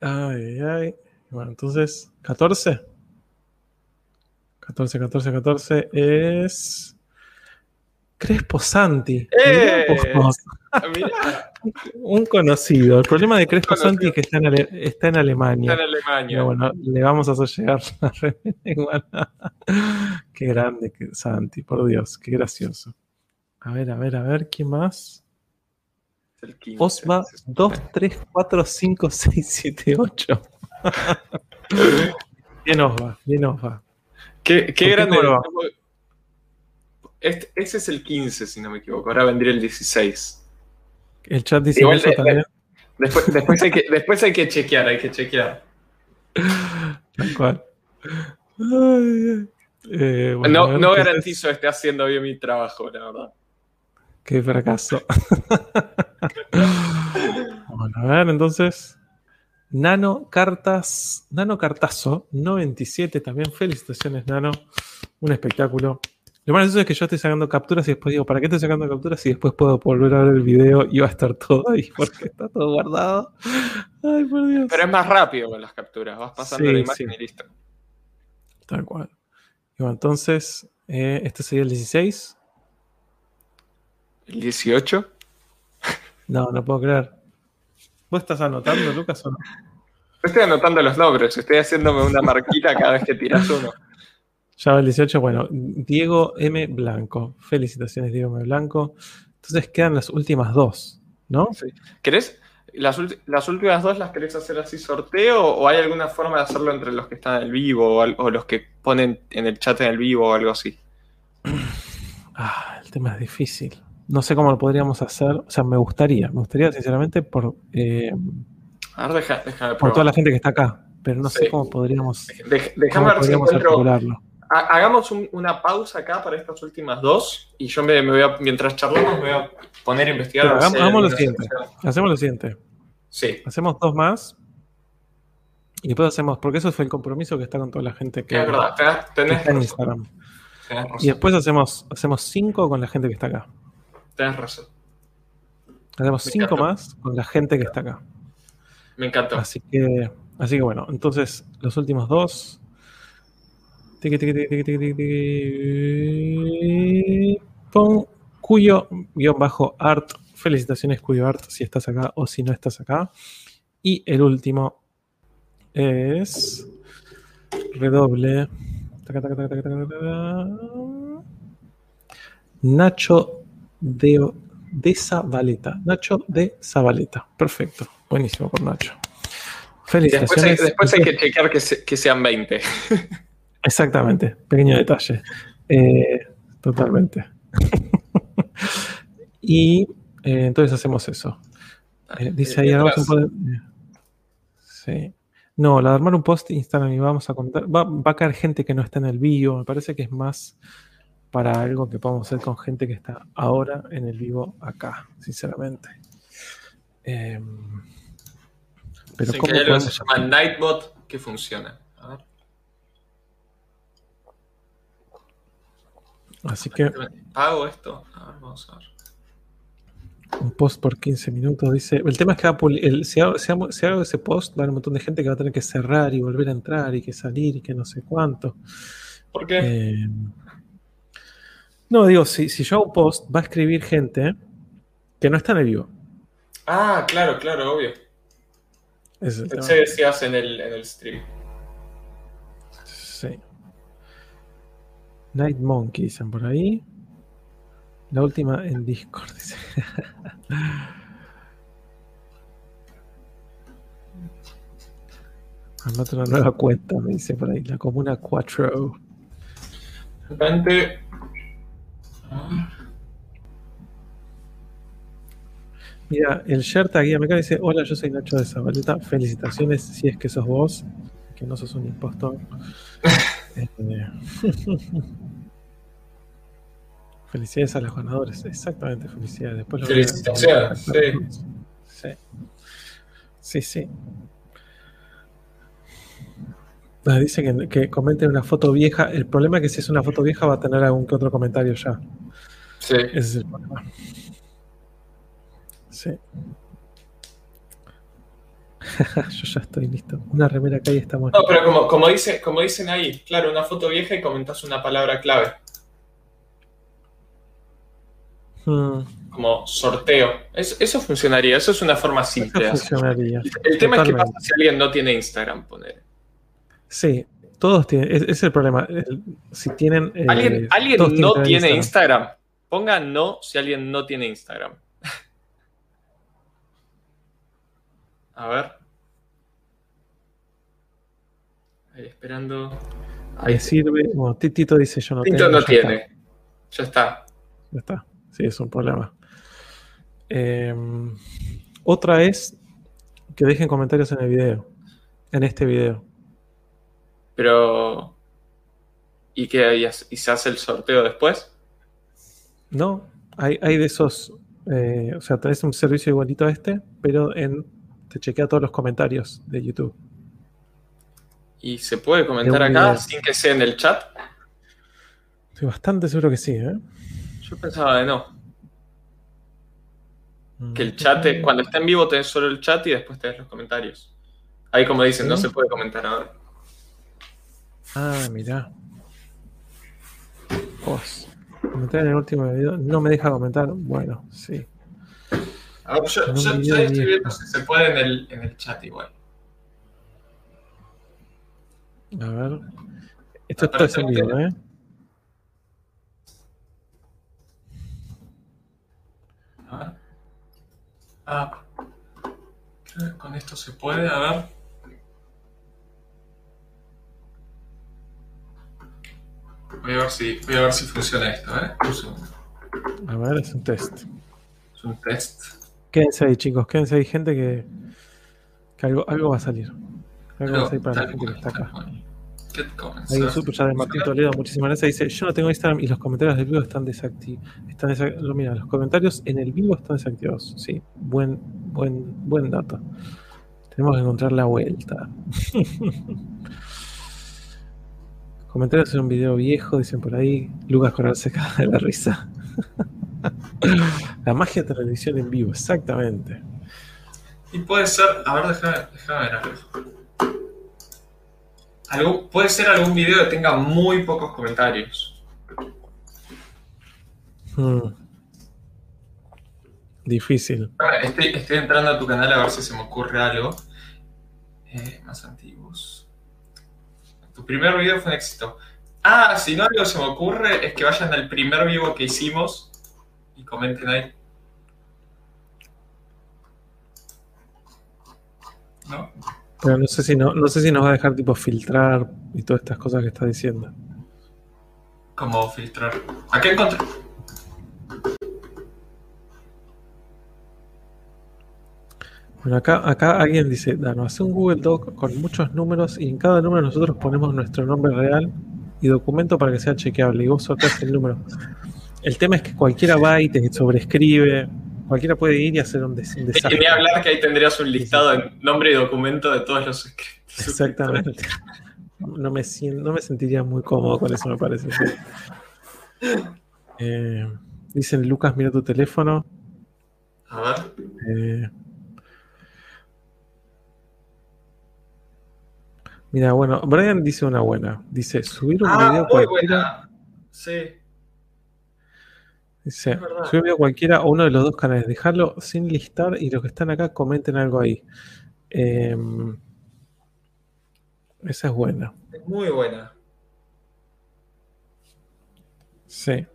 Ay, ay, ay. Bueno, entonces, 14. 14, 14, 14 es. Crespo Santi. ¡Eh! Mirá. Mirá, Un conocido. El problema de Crespo. Santi es que está en, Ale- está en Alemania. está en Alemania. Pero bueno, le vamos a hacer llegar la remera. Qué grande que Santi, por Dios, qué gracioso. A ver, a ver, a ver, ¿quién más? El 15. Osva 2, 3, 4, 5, 6, 7, 8. Bien Osva, bien Osva. Qué, qué ¿Por qué grande. cómo lo va? Este, ese es el 15, si no me equivoco. Ahora vendría el 16. El chat dice Igual, eso también. Después, después, hay que, después hay que chequear, hay que chequear. Tal cual. Ay. Eh, bueno, No, garantizo esté haciendo bien mi trabajo, la verdad. Qué fracaso. bueno, a ver, entonces. Nano Cartas, Nano Cartazo 97 también. Felicitaciones, Nano. Un espectáculo. Lo gracioso es que yo estoy sacando capturas y después digo, ¿para qué estoy sacando capturas? Y después puedo volver a ver el video y va a estar todo ahí porque está todo guardado. Ay, por Dios. Pero es más rápido con las capturas. Vas pasando Sí, la imagen sí. y listo. Tal cual. Y bueno, entonces, eh, este sería el 16. ¿El 18? No, no puedo creer. ¿Vos estás anotando, Lucas, o no? Yo estoy anotando los nombres, estoy haciéndome una marquita cada vez que tiras uno. Ya va el 18. Bueno, Diego M. Blanco. Felicitaciones, Diego M. Blanco. Entonces quedan las últimas dos, ¿no? Sí. ¿Querés? Las, las últimas dos las querés hacer así sorteo o hay alguna forma de hacerlo entre los que están en el vivo o, los que ponen en el chat en el vivo o algo así? Ah, el tema es difícil. No sé cómo lo podríamos hacer. O sea, me gustaría, me gustaría sinceramente por, eh, A ver, deja, por toda la gente que está acá. Pero no sé cómo podríamos, Dej- cómo déjame ver si podríamos articularlo. Ha- Hagamos un- una pausa acá para estas últimas dos y yo me, me voy a, mientras charlamos, me voy a poner a investigar. Pero hagamos- hagamos lo siguiente. Hacemos lo siguiente. Sí, Hacemos dos más. Y después hacemos, porque eso fue el compromiso que está con toda la gente que, es verdad, tenés, que tenés está en Instagram. tenés Y después hacemos, hacemos cinco con la gente que está acá. tenés razón. Hacemos Me cinco encantó. más con la gente que está acá. Me encantó. Así que, así que bueno, entonces los últimos dos. Pon Cuyo guion bajo art. Felicitaciones, Cuyo Art, si estás acá o si no estás acá. Y el último es. Redoble. Nacho de, de Zabaleta. Nacho de Zabaleta. Perfecto. Buenísimo por Nacho. Y Después hay, Felicitaciones. después hay que chequear que, se- que sean 20. Exactamente, pequeño detalle. Eh, totalmente. y eh, entonces hacemos eso. Eh, dice ahí, hagamos un post- Sí. No, la de armar un post Instagram y vamos a comentar. Va, va a caer gente que no está en el vivo. Me parece que es más para algo que podemos hacer con gente que está ahora en el vivo acá, sinceramente. Eh, pero Sí, ¿cómo que hay algo que se llama Nightbot que funciona. A ver. Así que ¿Pago esto? A ver, vamos a ver. Un post por 15 minutos, dice. El tema es que el- si, hago, si hago- si hago ese post, va a haber un montón de gente que va a tener que cerrar y volver a entrar y que salir y que no sé cuánto. ¿Por qué? Eh, no, digo, si, si yo hago un post, va a escribir gente que no está en el vivo. Ah, claro, claro, obvio. Pensé que decías en el, en el stream. Sí. Night Monkey, dicen por ahí. La última en Discord, dice. Armate una nueva cuenta, me dice por ahí. La Comuna 4. Realmente. Mira, el Sherta Guía Meca dice: Hola, yo soy Nacho de Zabaleta. Felicitaciones si es que sos vos, que no sos un impostor. Eh, felicidades a los ganadores, exactamente, felicidades. Después lo Felicitaciones, sí. Sí. Sí, sí. Ah, dice que, que comenten una foto vieja. El problema es que si es una foto vieja va a tener algún que otro comentario ya. Sí. Ese es el problema. Sí. Yo ya estoy listo. Una remera acá y estamos. No, pero como, como, dice, como dicen ahí, claro, una foto vieja y comentas una palabra clave, Hmm, como sorteo. Es- eso funcionaría, eso es una forma simple. funcionaría. El tema es que pasa si alguien no tiene Instagram, poner. Sí, todos tienen. Es, es el problema. El- si tienen. eh, ¿Alguien, ¿alguien no tiene Instagram? Ponga no si alguien no tiene Instagram. A ver. Ahí esperando. Ahí sirve. Bueno, Tito dice yo no Tinto tengo. no ya tiene. está, Ya está. ya está. Sí, es un problema. Eh, otra es que dejen comentarios en el video. En este video. Pero. ¿Y qué? ¿Y y se hace el sorteo después? No, hay, hay de esos. eh, o sea, tenés un servicio igualito a este, pero en, te chequea todos los comentarios de YouTube. ¿Y se puede comentar acá video. sin que sea en el chat? Estoy bastante seguro que sí, ¿eh? Yo pensaba de no. Que el chat, cuando está en vivo tenés solo el chat y después tenés los comentarios. Ahí como dicen, no se puede comentar ahora. Ah, mirá. Vos. Comentar en el último video. No me deja comentar. Bueno, sí. A ver, yo, estoy viendo si se puede en el, en el chat igual. A ver. Esto, esto es en vivo, ¿eh? A ver. Ah. creo que Con esto se puede, a ver. Voy a ver si, voy a ver si funciona esto, ¿eh? Un segundo. A ver, es un test. Es un test. Quédense ahí, chicos. Quédense ahí, gente, que, que algo, algo va a salir. Algo va a salir para la gente que está acá. Hay un super chat de Martín Toledo, muchísimas gracias. Dice, yo no tengo Instagram y los comentarios del vivo están desactivados. Están mira, los comentarios en el vivo están desactivados. Sí, buen, buen, buen dato. Tenemos que encontrar la vuelta. comentarios en un video viejo, dicen por ahí. Lucas Coral se caga de la risa. la magia de televisión en vivo, exactamente. Y puede ser, a ver, déjame, déjame ver algo. Algo- Puede ser algún video que tenga muy pocos comentarios. Hmm. Difícil. Estoy entrando a tu canal a ver si se me ocurre algo. Eh, más antiguos. Tu primer video fue un éxito. Ah, si no algo se me ocurre es que vayan al primer vivo que hicimos y comenten ahí. ¿No? Pero no sé si no, no sé si nos va a dejar tipo filtrar y todas estas cosas que está diciendo. ¿Cómo filtrar? Aquí encontré. Bueno, acá, acá alguien dice, Dano, hace un Google Doc con muchos números y en cada número nosotros ponemos nuestro nombre real y documento para que sea chequeable y vos sorteas el número. El tema es que cualquiera va y te sobrescribe, cualquiera puede ir y hacer un, des- un Y desastre. ni hablar que ahí tendrías un listado en nombre y documento de todos los suscriptores. Exactamente. No me, no me sentiría muy cómodo con eso, me parece. Eh, dicen, Lucas, mira tu teléfono. A ver. Eh, mira, bueno, Brian dice una buena. Dice, subir un Ah, video muy cualquiera. buena. Sí. Dice, video cualquiera a uno de los dos canales, dejarlo sin listar y los que están acá comenten algo ahí. Eh, esa es buena. Es muy buena. Sí.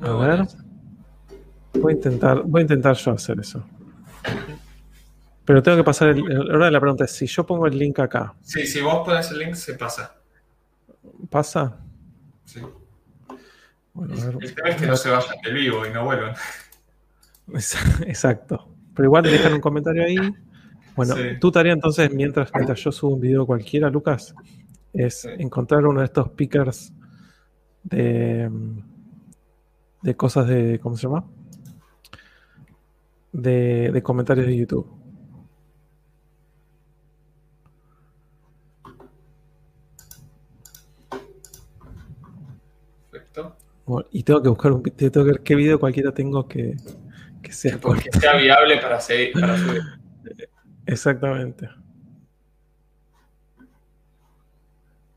A ver. Voy a intentar, voy a intentar yo hacer eso. Pero tengo que pasar el. Ahora la pregunta es: si yo pongo el link acá, Sí, si vos pones el link, se pasa. ¿pasa? Sí. Bueno. El tema es que no se vayan del vivo y no vuelvan. Exacto. Pero igual dejan un comentario ahí. Bueno, Sí. tu tarea entonces, mientras, mientras yo subo un video cualquiera, Lucas, es Sí. encontrar uno de estos pickers de, de cosas de. ¿Cómo se llama? De, de comentarios de YouTube. Perfecto. Bueno, y tengo que buscar un tengo que ver qué video cualquiera tengo que, que sea sea viable para, seguir, para subir. Exactamente.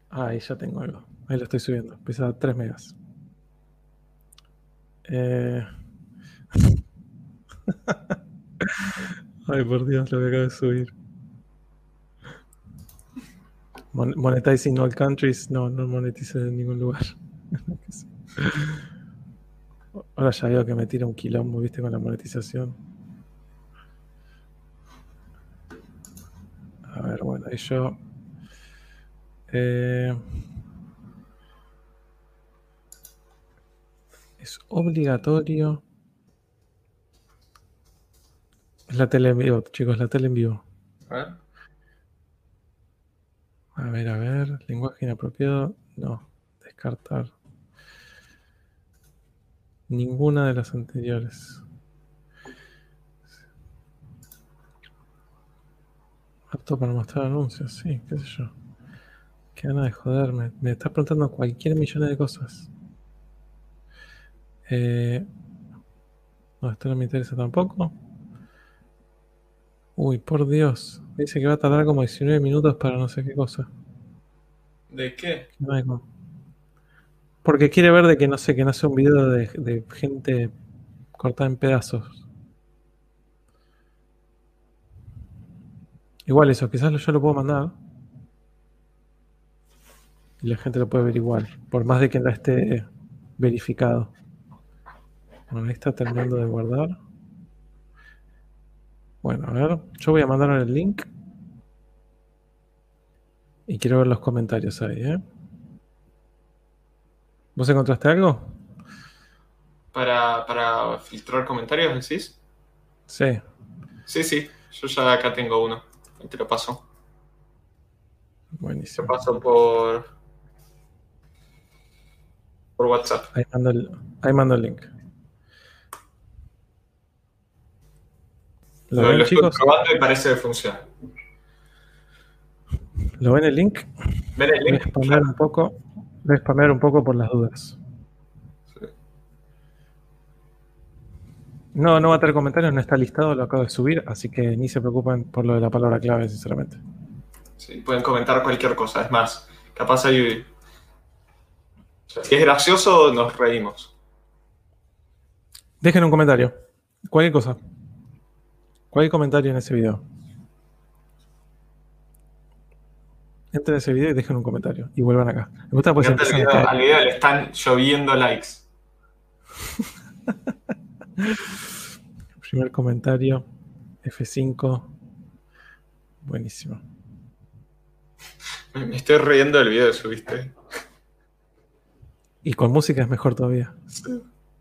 Ah, ahí ya tengo algo. Ahí lo estoy subiendo. Pesa 3 megas. Eh... Ay, por Dios, lo que acabo de subir. Mon- monetizing all countries. No, no monetiza en ningún lugar. Ahora ya veo que me tira un quilombo, viste, con la monetización. A ver, bueno, y yo. eh, es obligatorio. Es la tele en vivo, chicos, la tele en vivo. A ver. A ver, a ver. Lenguaje inapropiado. No. Descartar. Ninguna de las anteriores. Apto para mostrar anuncios, sí, qué sé yo. Qué gana de joderme. Me está preguntando cualquier millón de cosas. Eh, no, esto no me interesa tampoco. Uy, por Dios. Dice que va a tardar como 19 minutos para no sé qué cosa. ¿De qué? Como- Porque quiere ver de que no sé, que no sea un video de, gente cortada en pedazos. Igual eso, quizás yo lo puedo mandar. Y la gente lo puede ver igual, por más de que no esté verificado. Bueno, ahí está terminando de guardar. Bueno, a ver, yo voy a mandar el link. Y quiero ver los comentarios ahí, ¿eh? ¿Vos encontraste algo? Para, para filtrar comentarios, decís. Sí. Sí, sí. Yo ya acá tengo uno. Te lo paso. Te Buenísimo. paso por. Por WhatsApp. Ahí mando el, ahí mando el link. ¿Lo Lo, ven, lo estoy chicos? probando y parece que funciona. ¿Lo ven el link? ¿Ven el Voy a link? spamear un poco. Voy a spamear un poco por las dudas. Sí. No, no va a tener comentarios, no está listado, lo acabo de subir, así que ni se preocupen por lo de la palabra clave, sinceramente. Sí, pueden comentar cualquier cosa. Es más, capaz hay. Si es gracioso, nos reímos. Dejen un comentario. Cualquier cosa. Cualquier comentario en ese video. Entren a ese video y dejen un comentario. Y vuelvan acá. Me gusta pues a video, al video le están lloviendo likes. Primer comentario. F5. Buenísimo. Me estoy riendo del video que subiste. Y con música es mejor todavía.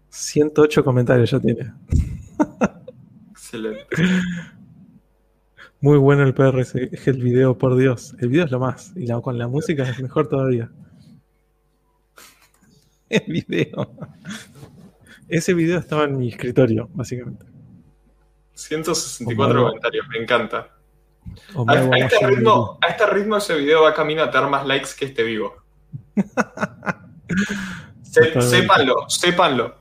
108 comentarios ya tiene. Excelente. Muy bueno el PR, ese- es el video, por Dios. El video es lo más. Y la- con la música es mejor todavía. El video. Ese video estaba en mi escritorio, básicamente. 164 Omar. comentarios, me encanta. A, Omar a este ritmo, a este ritmo ese video va camino a tener más likes que este vivo. Se- sépanlo, sépanlo.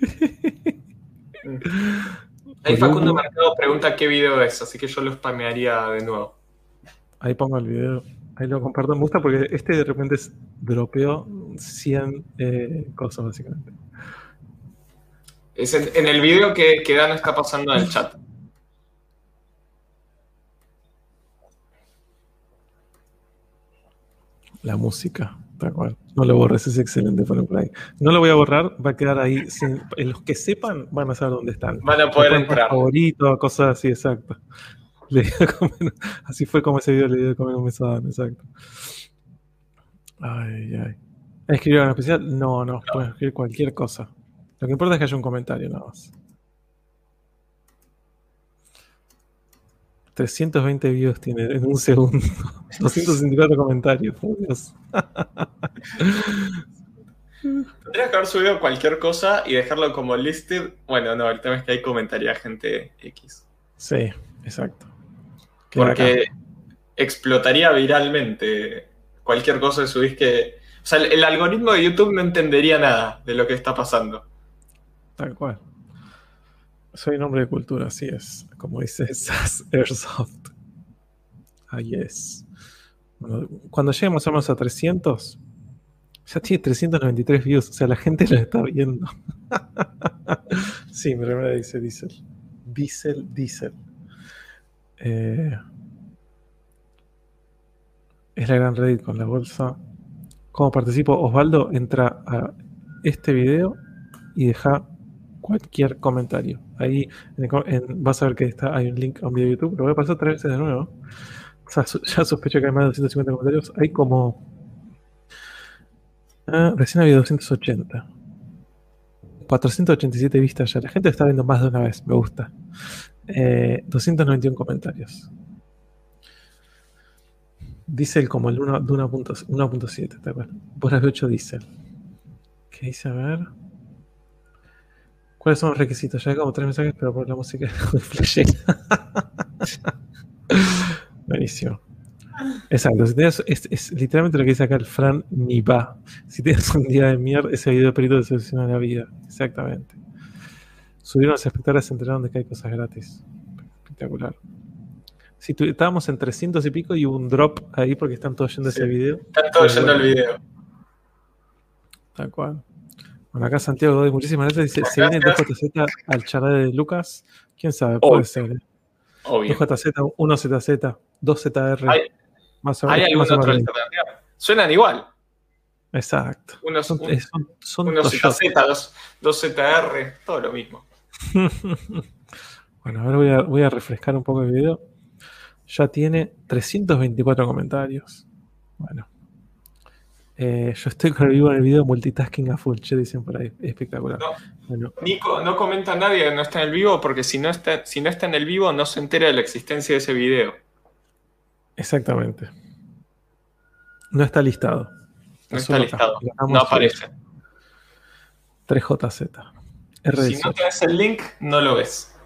Ahí Facundo. Mercado pregunta qué video es, así que yo lo spamearía de nuevo. Ahí pongo el video. Ahí lo comparto. Me gusta porque este de repente es- dropeó 100 eh, cosas, básicamente. Es en, en el video que, que Dan está pasando en el chat. La música, tal cual. No lo borres, es excelente poner por ahí. No lo voy a borrar, va a quedar ahí. sin- los que sepan van a saber dónde están. Van a poder entrar. favorito, cosas así, exacto. Le comer- así fue como ese video le dio de comer un Dan, exacto. Ay, ay. ¿Escribir algo especial? No, no, puedes escribir cualquier cosa. Lo que importa es que haya un comentario nada más. 320 views tiene en un segundo. 264 comentarios, por Dios. Tendrías que haber subido cualquier cosa y dejarlo como listed. Bueno, no, el tema es que hay comentaría gente X. Sí, exacto. Queda Porque acá. explotaría viralmente cualquier cosa que subís que. O sea, el, el algoritmo de YouTube no entendería nada de lo que está pasando. Tal cual. Soy un hombre de cultura, así es. Como dice SAS Airsoft. Ahí es. Cuando lleguemos o menos a 300, ya tiene 393 views. O sea, la gente lo está viendo. sí, mi remera dice Diesel. Diesel, Diesel. Eh, es la gran Reddit con la bolsa. ¿Cómo participo? Osvaldo, entra a este video y deja cualquier comentario. Ahí vas a ver que está, hay un link a un video de YouTube. Lo voy a pasar tres veces de nuevo. Ya sospecho que hay más de 250 comentarios. Hay como. Ah, recién había 280. 487 vistas ya. La gente está viendo más de una vez. Me gusta. Eh, 291 comentarios. Diesel como el 1 de 1.7, 1.7, ¿te acuerdas? Boras de 8 Diesel. ¿Qué dice? A ver. ¿Cuáles son los requisitos? Ya hay como tres mensajes, pero por la música es muy flashera. Buenísimo. Exacto. Si tienes- es, es literalmente lo que dice acá el Fran Niba. Si tienes un día de mierda, ese video de perito te soluciona la vida. Exactamente. Subieron los espectadores, se enteraron de que hay cosas gratis. Espectacular. Si tu- estábamos en 300 y pico y hubo un drop ahí porque están todos yendo ese video. Están todos yendo al bueno. video. Tal cual. Bueno, acá Santiago Godoy, muchísimas gracias. Dice, ¿se viene gracias. 2JZ al charade de Lucas? ¿Quién sabe? Puede Obvio. ser. ¿eh? Obvio. 2JZ, 1ZZ, 2ZR. Hay, más o ¿hay menos. algún más otro? Suenan igual. Exacto. Unos, Son, un- eh, son, son unos. ZZ, dos, dos ZR, todo lo mismo. bueno, a ver, voy a, voy a refrescar un poco el video. Ya tiene 324 comentarios. Bueno. Eh, yo estoy con el vivo en el video multitasking a full, che, dicen por ahí. Espectacular. No. Bueno, Nico, no comenta nadie que no está en el vivo porque si no está, si no está en el vivo no se entera de la existencia de ese video. exactamente. No está listado. No está listado. No aparece. 3JZ. Si R18. no tenés el link, no lo ves.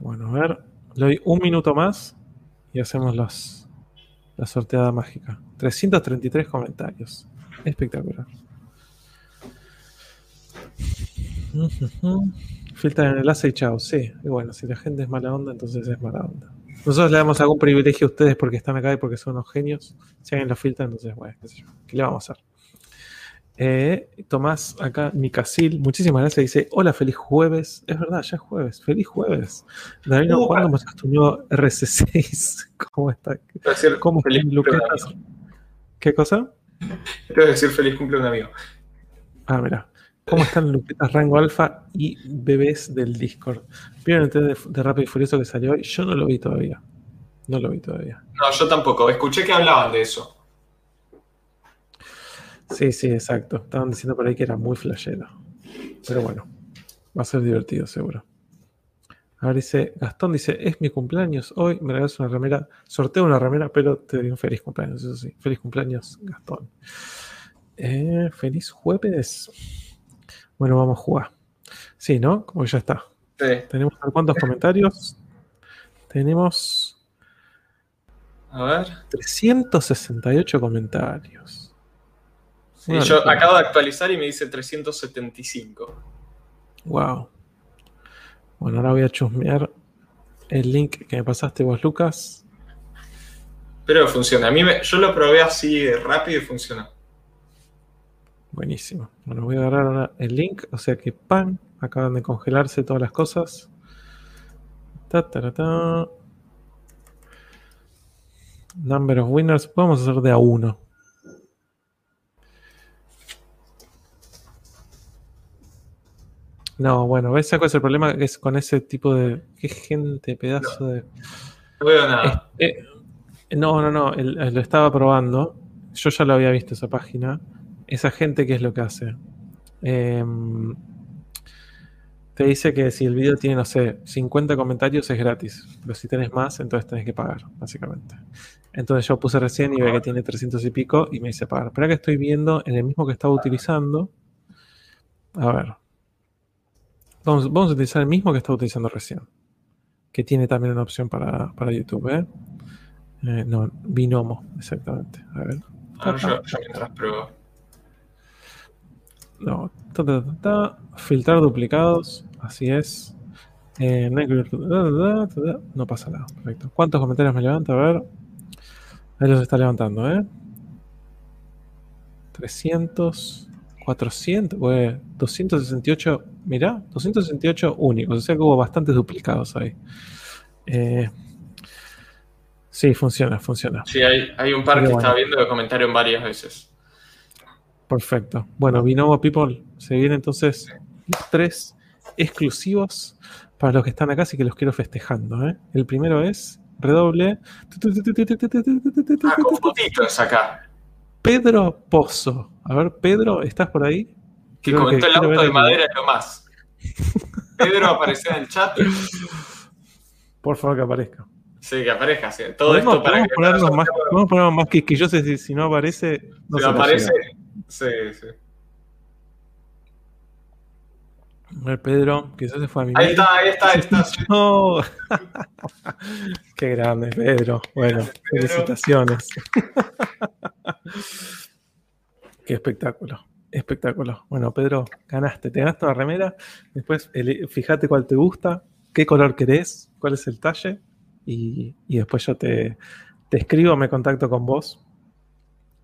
Bueno, a ver. Le doy un minuto más y hacemos los, la sorteada mágica. 333 comentarios. Espectacular. Filtra el enlace y chao. Sí, y bueno, si la gente es mala onda, entonces es mala onda. Nosotros le damos algún privilegio a ustedes porque están acá y porque son unos genios. Si alguien lo filtra, entonces, bueno, qué sé yo. ¿Qué le vamos a hacer? Eh, Tomás, acá, Micasil, muchísimas gracias. Dice: Hola, feliz jueves. Es verdad, ya es jueves. Feliz jueves. David, Uh, ¿cuándo mostraste tu nuevo RC6? ¿Cómo está? ¿Cómo feliz amigo. ¿Qué cosa? Quiero decir feliz cumple un amigo. Ah, mira. ¿Cómo están Luquetas Rango Alfa y bebés del Discord? ¿Vieron el test de, de Rápido y Furioso que salió hoy? Yo no lo vi todavía. No lo vi todavía. No, yo tampoco. Escuché que hablaban de eso. Sí, sí, exacto. Estaban diciendo por ahí que era muy flashero. Pero bueno, va a ser divertido seguro. A ver, dice, Gastón dice, es mi cumpleaños hoy, me regalas una remera, sorteo una remera, pero te doy un feliz cumpleaños, eso sí. Feliz cumpleaños, Gastón. Eh, feliz jueves. Bueno, vamos a jugar. Sí, ¿no? Como que ya está. Sí. Tenemos cuántos comentarios. Tenemos A ver. 368 comentarios. Sí, yo acabo de actualizar y me dice 375. Wow. Bueno, ahora voy a chusmear el link que me pasaste vos, Lucas. Pero funciona. A mí me- yo lo probé así rápido y funcionó. Buenísimo. Bueno, voy a agarrar ahora el link. O sea que, pan, acaban de congelarse todas las cosas. Ta, ta, ta, ta. Number of winners. Podemos hacer de a uno. No, bueno, ¿ves? ¿Cuál es el problema? Es con ese tipo de. ¿Qué gente, pedazo de. No veo nada. Eh, no, no, no, el- el- lo estaba probando yo ya lo había visto esa página. Esa gente, ¿qué es lo que hace? Em, te dice que si el video tiene, no sé, 50 comentarios es gratis, pero si tenés más, entonces tenés que pagar, básicamente. Entonces yo puse recién y ve que tiene 300 y pico y me dice pagar. Espera que estoy viendo en el mismo que estaba utilizando. A ver. Vamos, vamos a utilizar el mismo que estaba utilizando recién. Que tiene también una opción para, para YouTube, ¿eh? Eh, no, Binomo, exactamente. A ver. Ah, yo, yo mientras pruebo. No, ta, ta, ta, filtrar duplicados, así es. Eh, no pasa nada, perfecto. ¿Cuántos comentarios me levanta? A ver. Ahí los está levantando, ¿eh? 300, 400, pues, 268, mirá, 268 únicos, o sea que hubo bastantes duplicados ahí. Eh, sí, funciona, funciona. Sí, hay, hay un par Pero que bueno. estaba viendo que comentaron varias veces. Perfecto. Bueno, Binomo People, se vienen entonces tres exclusivos para los que están acá, así que los quiero festejando. ¿eh? El primero es redoble. Ah, con fotitos acá. Pedro Pozo. A ver, Pedro, ¿estás por ahí? Que Creo comentó el auto de madera es lo más. Pedro apareció en el chat. Por favor, que aparezca. Sí, que aparezca. sí. Todo Podemos, esto para podemos que ponernos más, podemos ponernos más quisquillosos si, si no aparece. No si se aparece. Sí, sí. A ver, Pedro, ya se fue a mi Ahí está, ahí está, ahí está. sí. No. Qué grande, Pedro. Bueno, Pedro. felicitaciones. Qué espectáculo. Espectáculo. Bueno, Pedro, ganaste. Te ganaste una remera. Después fíjate cuál te gusta, qué color querés, cuál es el talle. Y, y después yo te, te escribo, me contacto con vos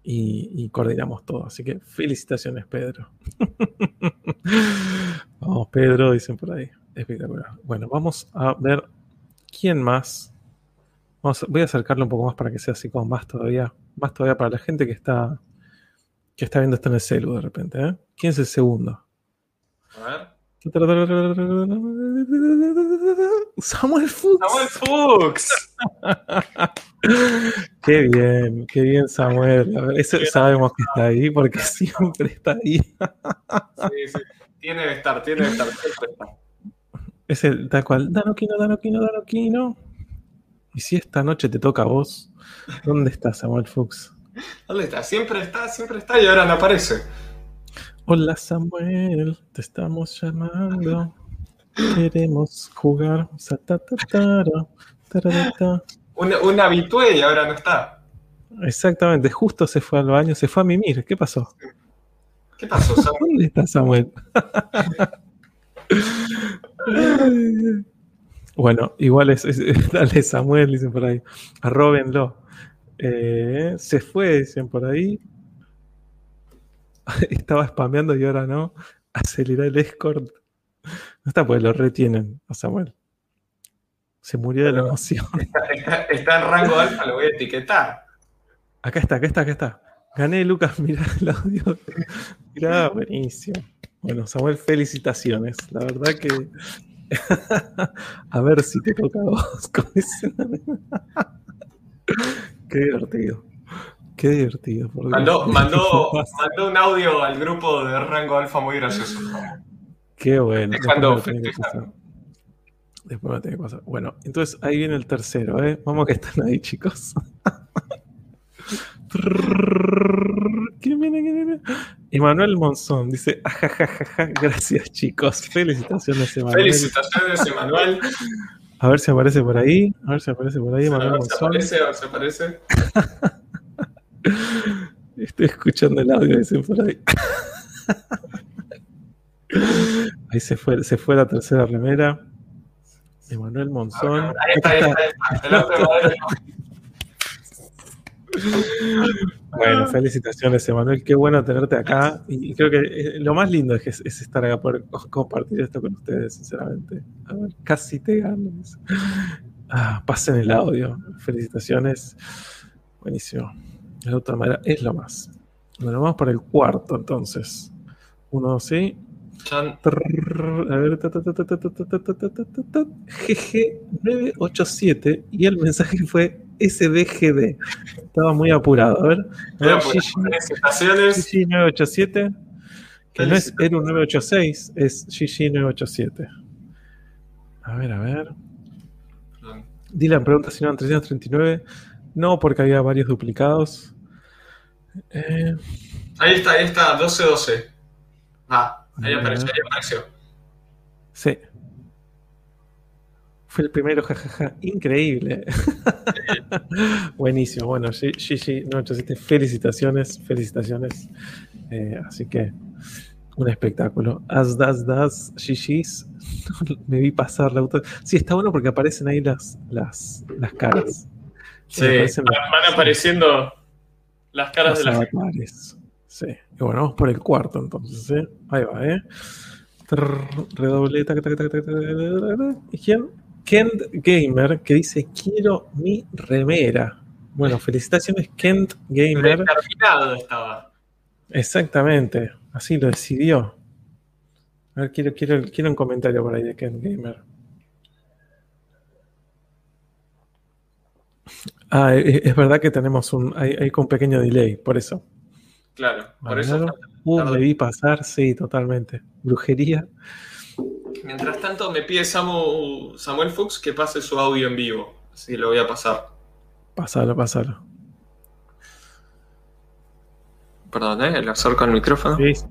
y, y coordinamos todo. Así que felicitaciones, Pedro. Vamos, Pedro, dicen por ahí. Espectacular. Bueno, vamos a ver quién más. Vamos voy a acercarlo un poco más para que sea así como más todavía. Más todavía para la gente que está que está viendo esto en el celu de repente. ¿eh? ¿Quién es el segundo? A ver. Samuel Fuchs. Samuel Fuchs. Qué bien, qué bien Samuel. A ver, eso sabemos que está ahí porque siempre está ahí. Sí, sí. Tiene que estar, tiene que estar. siempre está. Es el tal cual. Danoquino, Danoquino, Danoquino. Y si esta noche te toca a vos, ¿dónde está Samuel Fuchs? ¿Dónde está? Siempre está, siempre está y ahora no aparece. Hola Samuel, te estamos llamando. Queremos jugar. Un, un habitué y ahora no está. Exactamente, justo se fue al baño, se fue a mimir. ¿Qué pasó? ¿Qué pasó, Samuel? ¿Dónde está Samuel? bueno, igual es, es- dale Samuel, dicen por ahí. Arróbenlo. Eh, se fue, dicen por ahí. Estaba spameando y ahora no. Acelera el escort. No está porque lo retienen a Samuel. Se murió de la emoción. Está, está- está en rango alfa, lo voy a etiquetar. Acá está, acá está, acá está. Gané, Lucas, mirá el audio. Mirá, buenísimo. Bueno, Samuel, felicitaciones. La verdad que. a ver si te toca a vos. Qué divertido. Qué divertido. por. Mandó, mandó, mandó un audio al grupo de rango alfa muy gracioso. Qué bueno. Después Dejando me. Después tenés que pasar. Bueno, entonces ahí viene el tercero, ¿eh? Vamos que están ahí, chicos. ¿Quién viene? ¿Quién viene? Emanuel Monzón dice, ajajajaja, gracias chicos, felicitaciones Emanuel. Felicitaciones, Emanuel. A ver si aparece por ahí, a ver si aparece por ahí A Emanuel ver si Monzón. aparece, a ver si aparece. Estoy escuchando el audio, dicen por ahí. Ahí se fue, se fue la tercera remera. Emanuel Monzón. Ahí está, ahí está, ahí está. Bueno, felicitaciones, Emanuel. Qué bueno tenerte acá. Y creo que lo más lindo es, estar acá, poder compartir esto con ustedes, sinceramente. A ver, casi te ganas. Ah, pasen el audio. Felicitaciones. Buenísimo. De otra manera, es lo más. Bueno, vamos para el cuarto entonces. Uno, sí. Chan. A ver, GG987 y el mensaje fue SBGD. Estaba muy apurado. A ver, a. Gigi 987. Que no es Eru 986, es Gigi 987. A ver, a ver. Dylan pregunta si no eran 339. No, porque había varios duplicados. Eh, Ahí está, ahí está, 12-12. Ah, ahí apareció, ahí apareció. sí. Fue el primero, jajaja. Increíble. Buenísimo. Bueno, Gigi 987, felicitaciones, felicitaciones. Eh, así que un espectáculo. As das das Gigi's. Me vi pasar la auto. Sí, está bueno porque aparecen ahí las, las, las caras. Sí, aparecen van las- apareciendo las caras de los la gente. avatares. Sí. Y bueno, vamos por el cuarto entonces. ¿eh? Ahí va, ¿eh? Redoble. ¿Y quién? Kent Gamer que dice: Quiero mi remera. Bueno, felicitaciones, Kent Gamer. Determinado estaba. Exactamente, así lo decidió. A ver, quiero, quiero, quiero un comentario por ahí de Kent Gamer. Ah, es, es verdad que tenemos un. Hay, hay con pequeño delay, por eso. Claro, por eso. Uh, me vi pasar, sí, totalmente. Brujería. Mientras tanto, me pide Samu- Samuel Fuchs que pase su audio en vivo. Así que lo voy a pasar. Pasalo, pasalo. Perdón, ¿eh? Le acerco al micrófono. Sí, sí.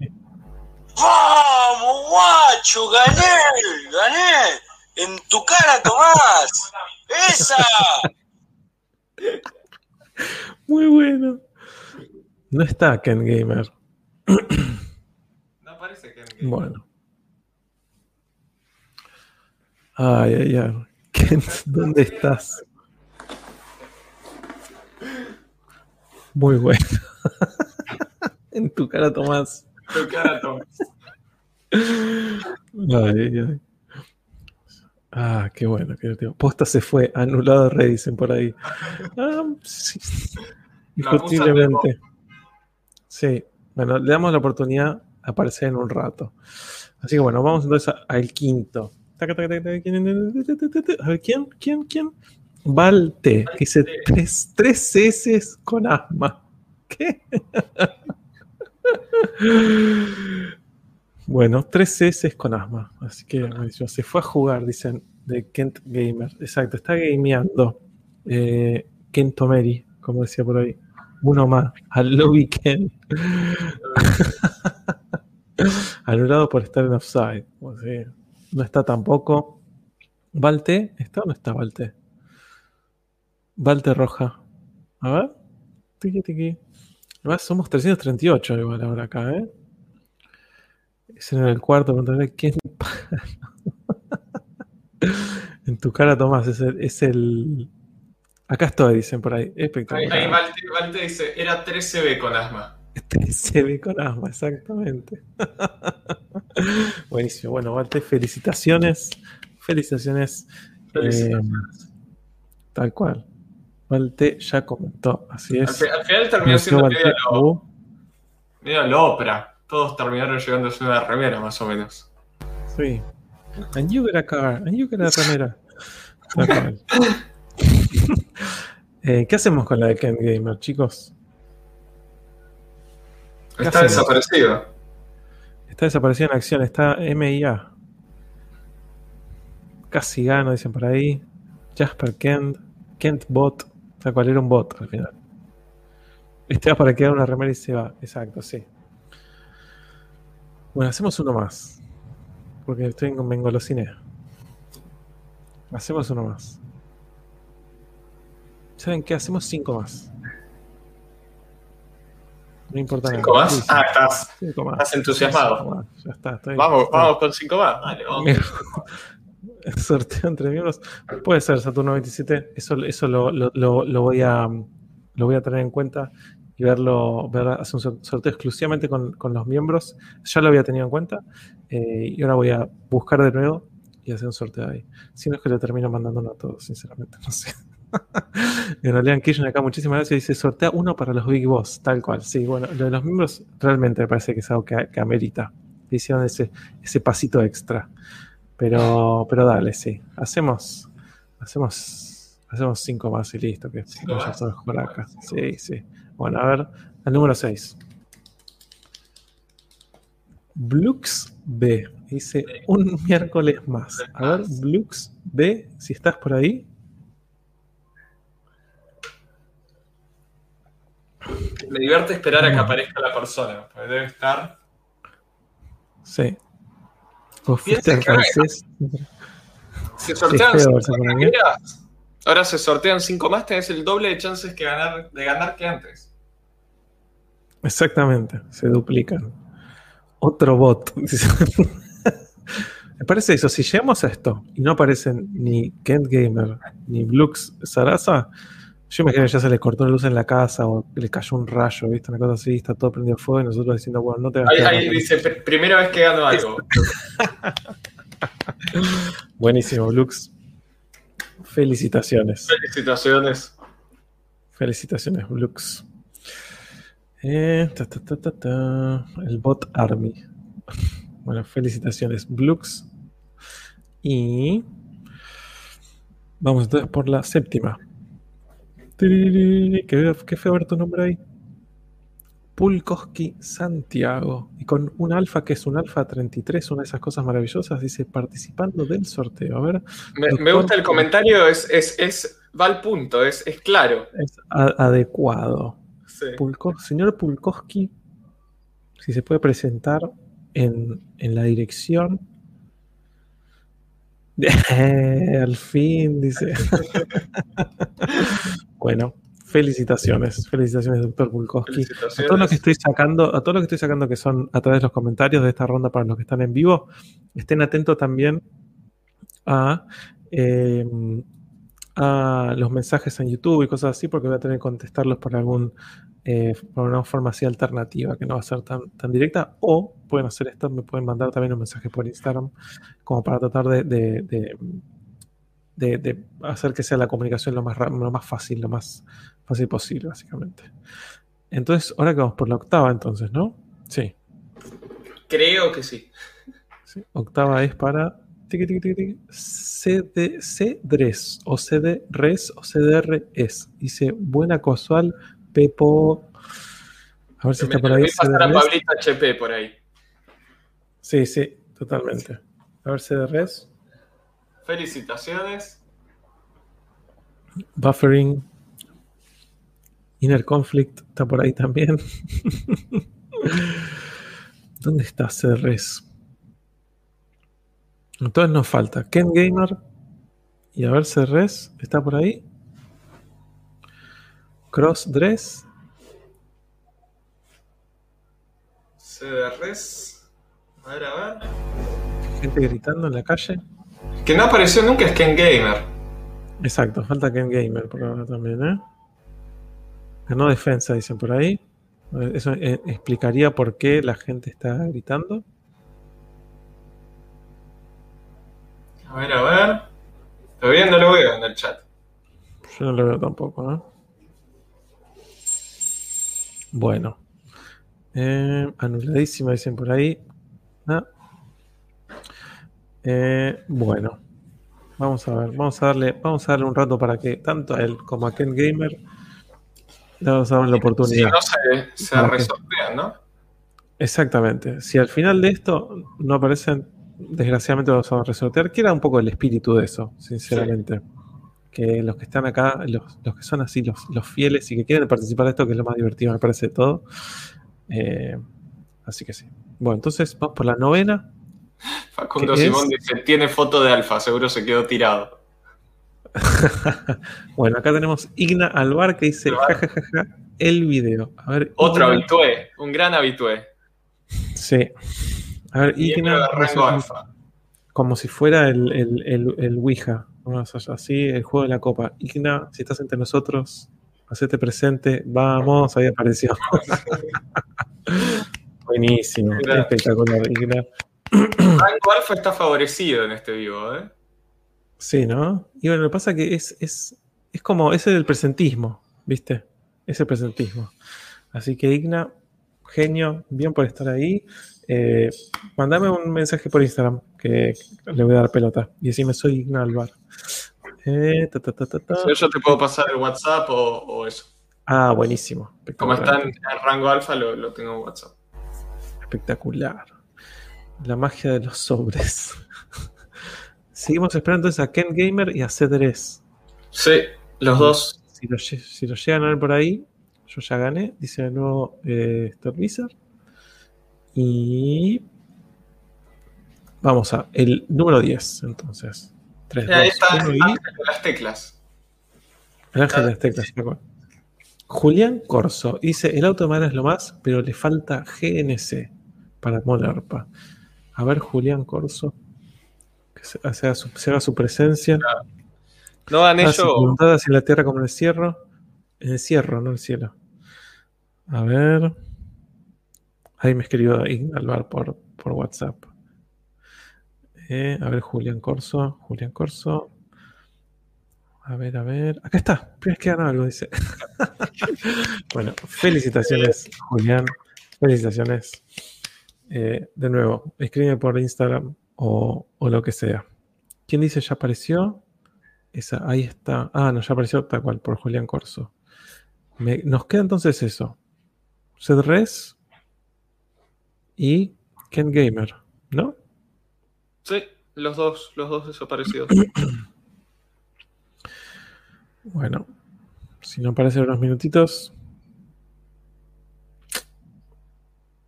¡Vamos, guacho! ¡Gané! ¡Gané! ¡En tu cara, Tomás! ¡Esa! Muy bueno. No está Ken Gamer. No aparece que Bueno. Ay, ay, ay. Kent, ¿dónde estás? Muy bueno. en tu cara, Tomás. Tu cara, Tomás. Ay, ay, ay. Ah, qué bueno, qué divertido. Posta se fue, anulado Rey, dicen por ahí. Ah, sí. Sí, bueno, le damos la oportunidad a aparecer en un rato. Así que bueno, vamos entonces al quinto. A ¿quién? ¿Quién? ¿Quién? Valte, dice tres, tres S con asma. ¿Qué? Bueno, tres S con asma. Así que se fue a jugar, dicen, de Kent Gamer. Exacto, está gameando. Eh, Kent Tomeri, como decía por ahí. Uno más. Al lobby Ken. Anulado por estar en offside. No está tampoco. ¿Valte? ¿Está o no está Valte? Valte Roja. A ver. Tiqui, tiqui. Además, somos 338 igual ahora acá, ¿eh? Ese en el cuarto, contra quién En tu cara, Tomás, es el, es el- Acá estoy, dicen por ahí. Ahí, Espectacular. ahí Malte, Malte dice, era 13B con asma. Este se ve con asma, exactamente. Buenísimo. Bueno, Valte, felicitaciones. Felicitaciones. Felicitaciones. Eh, tal cual. Valte ya comentó, así es. al final terminó siendo medio lo, medio lo ópera. Todos terminaron llevándose una remera, más o menos. sí. And you get a car, and you get a remera. Tal cual. Eh, ¿Qué hacemos con la de Ken Gamer, chicos? ¿Qué Está hacemos? desaparecido. Está desaparecido en acción, está MIA. Casi gano, dicen por ahí. Jasper Kent, Kent Bot. O sea, cual era un bot al final. Este va para quedar una remera y se va. Exacto, sí. Bueno, hacemos uno más. Porque estoy en me engolosiné. Hacemos uno más. ¿Saben qué? Hacemos cinco más. No importa ¿Cinco nada. más? Sí, sí. Ah, estás, Cinco más. estás entusiasmado. Cinco más. Ya está. estoy- Vamos, vamos con cinco más. Dale, vamos. sorteo entre miembros. Puede ser Saturno 27. Eso, eso lo, lo- lo- lo voy a lo voy a tener en cuenta y verlo, ver, hacer un sor- sorteo exclusivamente con, con los miembros. Ya lo había tenido en cuenta. eh, y ahora voy a buscar de nuevo y hacer un sorteo ahí. Si no es que le termino mandándolo a todos, sinceramente, no sé. Lean Kirchner acá, muchísimas gracias. Dice, sortea uno para los Big Boss, tal cual. Sí, bueno, lo de los miembros realmente me parece que es algo que, que amerita. Hicieron ese, ese pasito extra. Pero, pero dale, sí. Hacemos, hacemos Hacemos cinco más y listo, que ¿Cinco más? por acá. Sí, sí. Bueno, a ver, el número 6. Blux B. Dice un miércoles más. A ver, Blux B, si estás por ahí. Me divierte esperar a que aparezca la persona, porque debe estar. Sí. Piensa al que ahora-. Se sortean feo cinco categorías. Ahora se sortean cinco más, tenés el doble de chances que ganar, de ganar que antes. Exactamente, se duplican. Otro bot. Me parece eso. Si llegamos a esto y no aparecen ni Kent Gamer ni Blux Sarasa, yo imagino que ya se le cortó la luz en la casa o le cayó un rayo, ¿viste? Una cosa así, está todo prendido fuego y nosotros diciendo, bueno, no te Ahí, gastes. ahí dice, "Pr- primera vez que gano algo. Buenísimo, Blux. Felicitaciones. Felicitaciones. Felicitaciones, Blux. Eh, ta, ta, ta, ta, ta. El bot Army. Bueno, felicitaciones, Blux. Y vamos entonces por la séptima. Qué, qué feo ver tu nombre ahí. Pulkoski Santiago. Y con un alfa que es un alfa 33, una de esas cosas maravillosas, dice participando del sorteo. A ver, Me, gusta el comentario, es, es, es, va al punto, es, es claro. es a- adecuado. Sí. Pulko- señor Pulkowski, si se puede presentar en, en la dirección. Al fin, dice. bueno, felicitaciones, felicitaciones, doctor Pulkowski. A todos los que estoy sacando, a todos los que estoy sacando que son a través de los comentarios de esta ronda para los que están en vivo, estén atentos también a, eh, los mensajes en YouTube y cosas así, porque voy a tener que contestarlos por algún eh, por una forma así alternativa que no va a ser tan, tan directa. O pueden hacer esto, me pueden mandar también un mensaje por Instagram, como para tratar de- de- de hacer que sea la comunicación lo más, lo más fácil, lo más fácil posible, básicamente. Entonces, ahora que vamos por la octava, entonces, ¿no? Sí. Creo que sí. sí. Octava es para tiqui, tiqui, tiqui, tiqui, CD, CDRES o CDRES o CDRES. Dice buena casual, Pepo. A ver si está por ahí. voy a pasar a CDRES. Pablito HP por ahí. Sí, sí, totalmente. A ver CDRES. Felicitaciones. Buffering. Inner Conflict está por ahí también. ¿Dónde está CDRES? Entonces nos falta Ken Gamer. Y a ver, CDRES está por ahí. Crossdress. CDRs. A ver, a ver. Gente gritando en la calle. Que no apareció nunca es Ken Gamer. Exacto, falta Ken Gamer por ahora también, ¿eh? Ganó defensa, dicen por ahí. Eso eh, explicaría por qué la gente está gritando. A ver, a ver. Todavía no lo veo en el chat. Yo no lo veo tampoco, ¿no? Bueno. Eh, anuladísima, dicen por ahí. Ah. Eh, bueno. Vamos a ver, vamos a darle, vamos a darle un rato para que tanto a él como a Ken Gamer a dar la Si oportunidad. no se, se resortean, ¿no? Exactamente. Si al final de esto no aparecen, desgraciadamente lo vamos a resortear, que era un poco el espíritu de eso, sinceramente. Que los que están acá, los, los que son así, los, los fieles y que quieren participar de esto, que es lo más divertido, me parece de todo. Eh, así que sí. Bueno, entonces vamos por la novena. Facundo ¿Qué Simón es? dice, tiene foto de Alfa, seguro se quedó tirado. bueno, acá tenemos Igna Alvar que dice jajajaja el video. A ver, Otro Igna- habitué, un gran habitué. Sí. A ver, Igna. rango alfa. como si fuera el, el, el, el Ouija, así, el juego de la copa. Igna, si estás entre nosotros, hacete presente, vamos, ahí apareció. Buenísimo, espectacular, Igna. Rango alfa está favorecido en este vivo, ¿eh? Sí, ¿no? Y bueno, lo que pasa es que es, es, es como, es el presentismo, ¿viste? Es el presentismo. Así que Igna, genio, bien por estar ahí. Eh, mandame un mensaje por Instagram que le voy a dar pelota y decime soy Igna Alvar. Eh, ta, ta, ta, ta, ta. Si yo te puedo pasar el WhatsApp o, o eso. Ah, buenísimo. Como está en, en rango alfa, lo, lo tengo en WhatsApp. Espectacular. La magia de los sobres. Seguimos esperando entonces a Ken Gamer y a C3. Sí, los dos. Si lo, lle- si lo llegan a ver por ahí, yo ya gané, dice de nuevo eh. Y vamos a el número 10, entonces. 3, Y ahí 2, está 1 y Ángel de las teclas. el ángel de las teclas. tal cual. Julián Corso dice: El auto de madera es lo más, pero le falta GNC para Molarpa. A ver, Julián Corso, que se, se haga, su, se haga su presencia. No dan preguntada si la tierra como en el cierro. En el cierro, no el cielo. A ver. Ahí me escribió Ignalvar por, por WhatsApp. Eh, a ver, Julián Corso. Julián Corso. A ver, a ver. Acá está. Vez que algo, dice. bueno, felicitaciones, Julián. Felicitaciones. Eh, de nuevo, escríbeme por Instagram o, o lo que sea. ¿Quién dice ya apareció? Esa, ahí está. Ah, no, ya apareció tal cual, por Julián Corso. Me- nos queda entonces eso. Cedres y Ken Gamer, ¿no? Sí, los dos, los dos desaparecidos. Bueno, si no aparecen unos minutitos.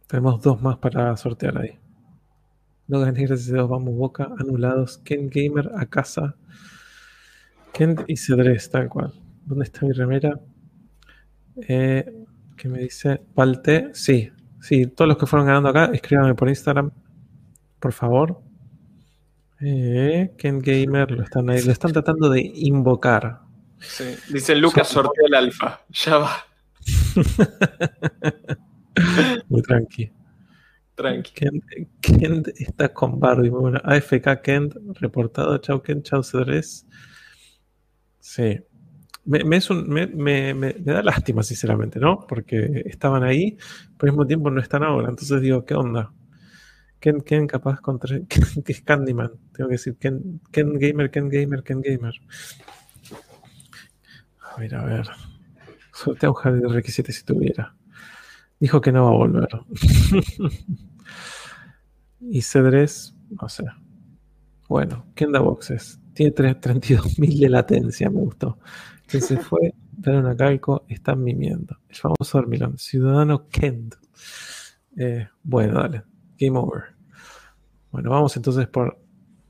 Tenemos dos más para sortear ahí. No gané, gracias a Dios, vamos boca, anulados. Ken Gamer a casa. Kent y Cedres, tal cual. ¿Dónde está mi remera? Eh, ¿Qué me dice? Palte. Sí, sí, todos los que fueron ganando acá, escríbanme por Instagram, por favor. Eh, Ken Gamer, lo están, ahí- lo están tratando de invocar. Sí. Dicen Lucas sortea el alfa. Ya va, Muy tranqui. tranqui. Kent, Kent está con Barbie. Bueno. AFK Kent, reportado. Chau Kent, chau Cedres. Sí. Me, me es un- me- me- me- me da lástima, sinceramente, ¿no? Porque estaban ahí, pero al mismo tiempo no están ahora. Entonces digo, ¿qué onda? Ken, Ken capaz. Ken, que es Candyman. Tengo que decir Ken, Ken Gamer, Ken Gamer, Ken Gamer. A ver, a ver. Sortea un jardín de requisitos si tuviera. Dijo que no va a volver. y Cedres, no sé. Bueno, Kenda Boxes. Tiene tres- 32.000 de latencia, me gustó. Que se fue, dar una calco, están mimiendo. El famoso Dormilón. Ciudadano Kent. Eh, bueno, dale. Game over. Bueno, vamos entonces por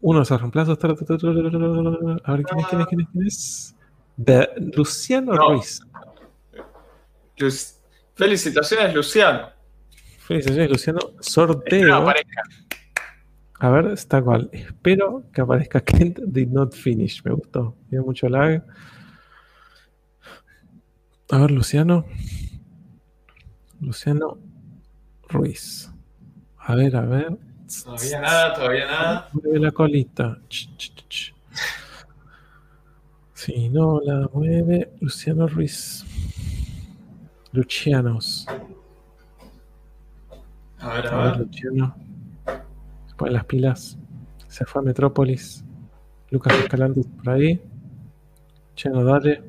uno de esos reemplazos. A ver, ¿quién es? ¿Quién es? ¿Quién es? ¿Quién es? De Luciano No. Ruiz. Luz- Felicitaciones, Luciano. Felicitaciones, Luciano. Sorteo. aparezca. A ver, está cual. Espero que aparezca Kent did not finish. Me gustó. Tiene mucho lag. A ver, Luciano. Luciano Ruiz. A ver, a ver. Todavía nada, todavía nada. Mueve la colita. Si no la mueve, Luciano Ruiz. Lucianos. A ver, A ver. Luciano. Se pone las pilas. Se fue a Metrópolis. Lucas Escalante por ahí. Chano Dale.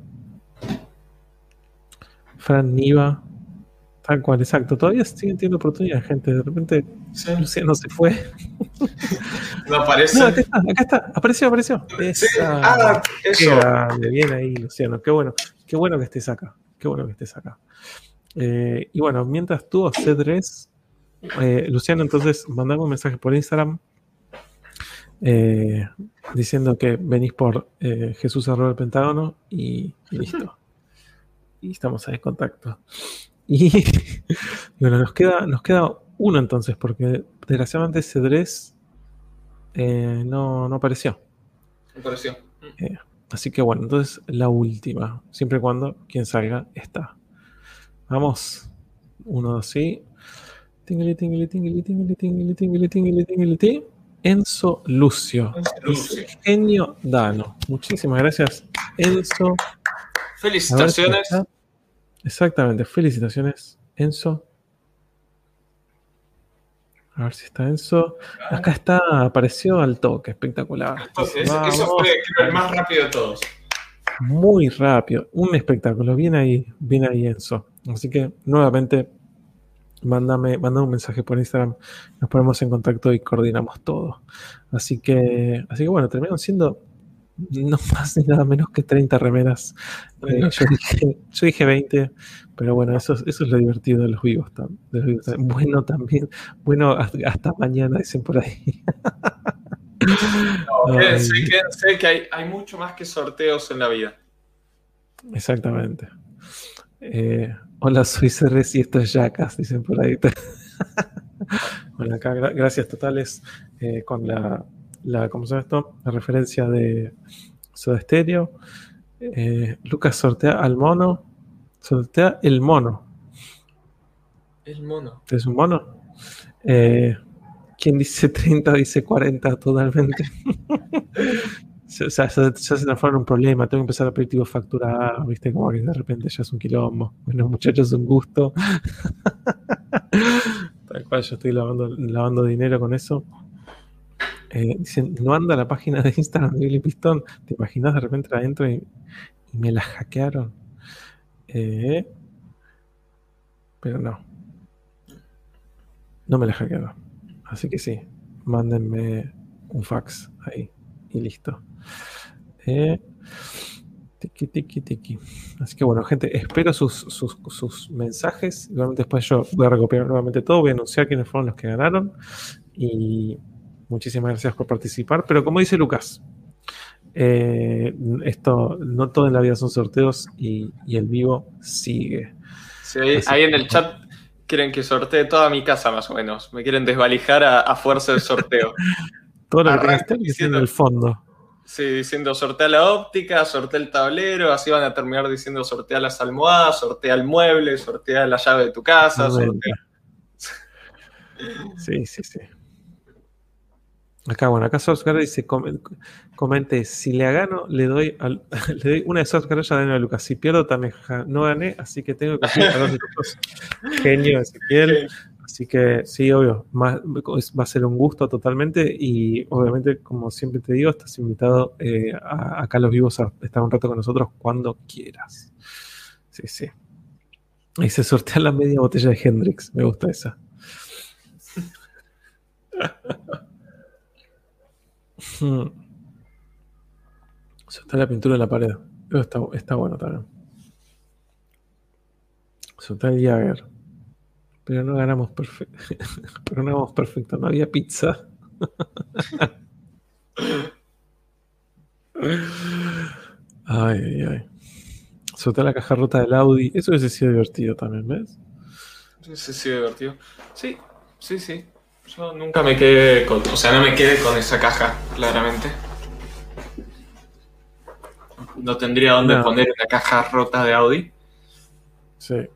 Fran Niva. Tal cual, exacto. Todavía siguen teniendo oportunidades, gente. De repente Sí. Luciano se fue. No aparece. No, acá está, acá está. Apareció, apareció. Sí. Esa. Ah, Qué grande, bien ahí, Luciano. Qué bueno. Qué bueno que estés acá. Qué bueno que estés acá. Eh, y bueno, mientras tú, C3, eh, Luciano, entonces mandame un mensaje por Instagram eh, diciendo que venís por eh, Jesús arroba el Pentágono y, y listo. Y estamos ahí en contacto. Y bueno, nos queda, nos queda uno entonces, porque desgraciadamente Cedrés eh, no, no apareció. Me pareció. Así que bueno, entonces la última. Siempre y cuando quien salga está. Vamos. Uno, sí. Tingli, tingli, tingli, tingli, tingli, tingli, tingli, tingli, Enzo Lucio. Lucio. Genio Dano. Muchísimas gracias, Enzo. Felicitaciones. Exactamente, felicitaciones, Enzo. A ver si está Enzo. Acá está, apareció al toque, espectacular. Entonces, eso fue creo, el más rápido de todos. Muy rápido, un espectáculo. Bien ahí, bien ahí Enzo. Así que nuevamente, mándame, mándame un mensaje por Instagram, nos ponemos en contacto y coordinamos todo. Así que, así que bueno, terminaron siendo no más ni nada menos que 30 remeras. Eh, yo, dije, yo, dije, 20, pero bueno, eso, eso es lo divertido de los vivos. De los vivos también. Bueno, también, bueno, hasta, mañana, dicen por ahí. No, sé, que, sé que hay, hay, mucho más que sorteos en la vida. Exactamente. Eh, hola, soy Ceres y esto es Yacas, dicen por ahí. bueno, acá, gracias totales eh, con la la, ¿cómo se llama esto? La referencia de Soda Stereo. Eh, Lucas sortea al mono. Sortea el mono. El mono. ¿Es un mono? Eh, ¿Quién dice 30 dice 40 totalmente? o sea, ya, se transforma en un problema. Tengo que empezar a pedir tipo factura, ¿viste? Como que de repente ya es un quilombo. Bueno, muchachos, un gusto. Tal cual, yo estoy lavando, lavando dinero con eso. Eh, dicen, no anda la página de Instagram de Billy Pistón. ¿Te imaginas de repente adentro y, me la hackearon? Eh, pero no. No me la hackearon. Así que sí, mándenme un fax ahí y listo. Eh, tiki, tiki, tiki. Así que bueno, gente, espero sus, sus, sus mensajes. Igualmente después yo voy a recopilar nuevamente todo, voy a anunciar quiénes fueron los que ganaron. Y Muchísimas gracias por participar. Pero como dice Lucas, eh, esto no todo en la vida son sorteos y, el vivo sigue. Sí, ahí, en el chat quieren que sortee toda mi casa más o menos. Me quieren desvalijar a, fuerza del sorteo. todo lo que estar diciendo el fondo. Sí, diciendo sortea la óptica, sortea el tablero, así van a terminar diciendo sortea las almohadas, sortea el mueble, sortea la llave de tu casa. Sí, sí, sí. Acá, bueno, acá Source dice, comente, si le gano, le doy, al, le doy una de Source ya de a Lucas. Si pierdo, también no gané, así que tengo que hacer a dos Genio, Ezequiel. Así que sí, obvio, va a ser un gusto totalmente y obviamente, como siempre te digo, estás invitado eh, a, acá los vivos a estar un rato con nosotros cuando quieras. Sí, sí. Y se sortea la media botella de Hendrix, me gusta esa. Hmm. la pintura en la pared. está, está bueno también. Soltar el Jagger. Pero no ganamos perfecto. Pero no ganamos perfecto. No había pizza. ay, ay, ay. Soltar la caja rota del Audi. Eso hubiese sido divertido también, ¿ves? Sido divertido. Sí, sí, sí. Yo nunca me quedé con, o sea, no me quedé con esa caja, claramente. No tendría dónde poner una caja rota de Audi. Sí.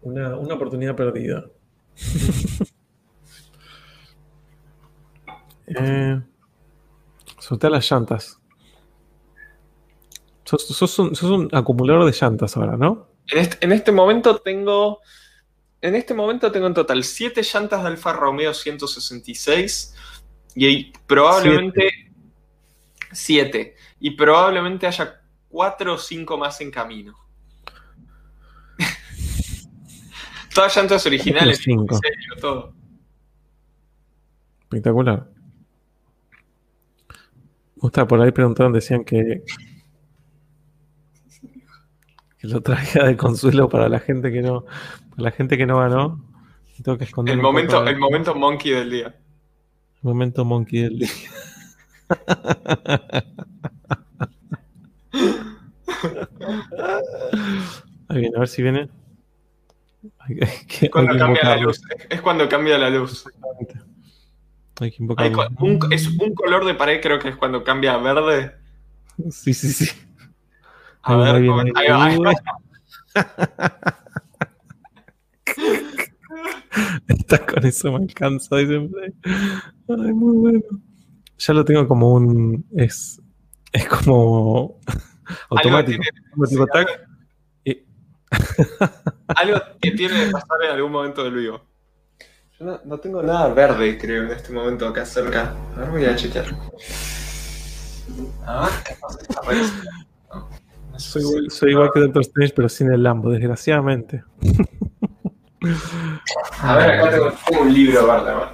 Una, oportunidad perdida. eh, las llantas. Sos, un, acumulador de llantas ahora, ¿no? En este, en este momento tengo en este momento tengo en total 7 llantas de Alfa Romeo 166 y probablemente 7 y probablemente haya 4 o 5 más en camino. Todas llantas originales, diseño, todo. Espectacular. Gusta, por ahí preguntaron, decían que, que lo traía de consuelo para la gente que no, la gente que no ganó, tengo que esconder. El momento, el momento monkey del día. El momento monkey del día. Ahí viene, a ver si viene. cuando cambia la luz. Es cuando cambia la luz. Hay que invocar. es un color de pared, creo que es cuando cambia a verde. Sí, sí, sí. A ver, ahí, ahí va. Está con eso me alcanza, Ay, muy bueno. Ya lo tengo como un. Es, es como. automático. Algo, que tiene que pasar en algún momento del vivo. Yo no, no tengo nada verde, creo, en este momento acá cerca. A ver, voy a chequear. A ver, ¿qué pasa? Soy, igual- soy igual que Doctor Strange, pero sin el Lambo, desgraciadamente. A ver, acá tengo, tengo un libro ver.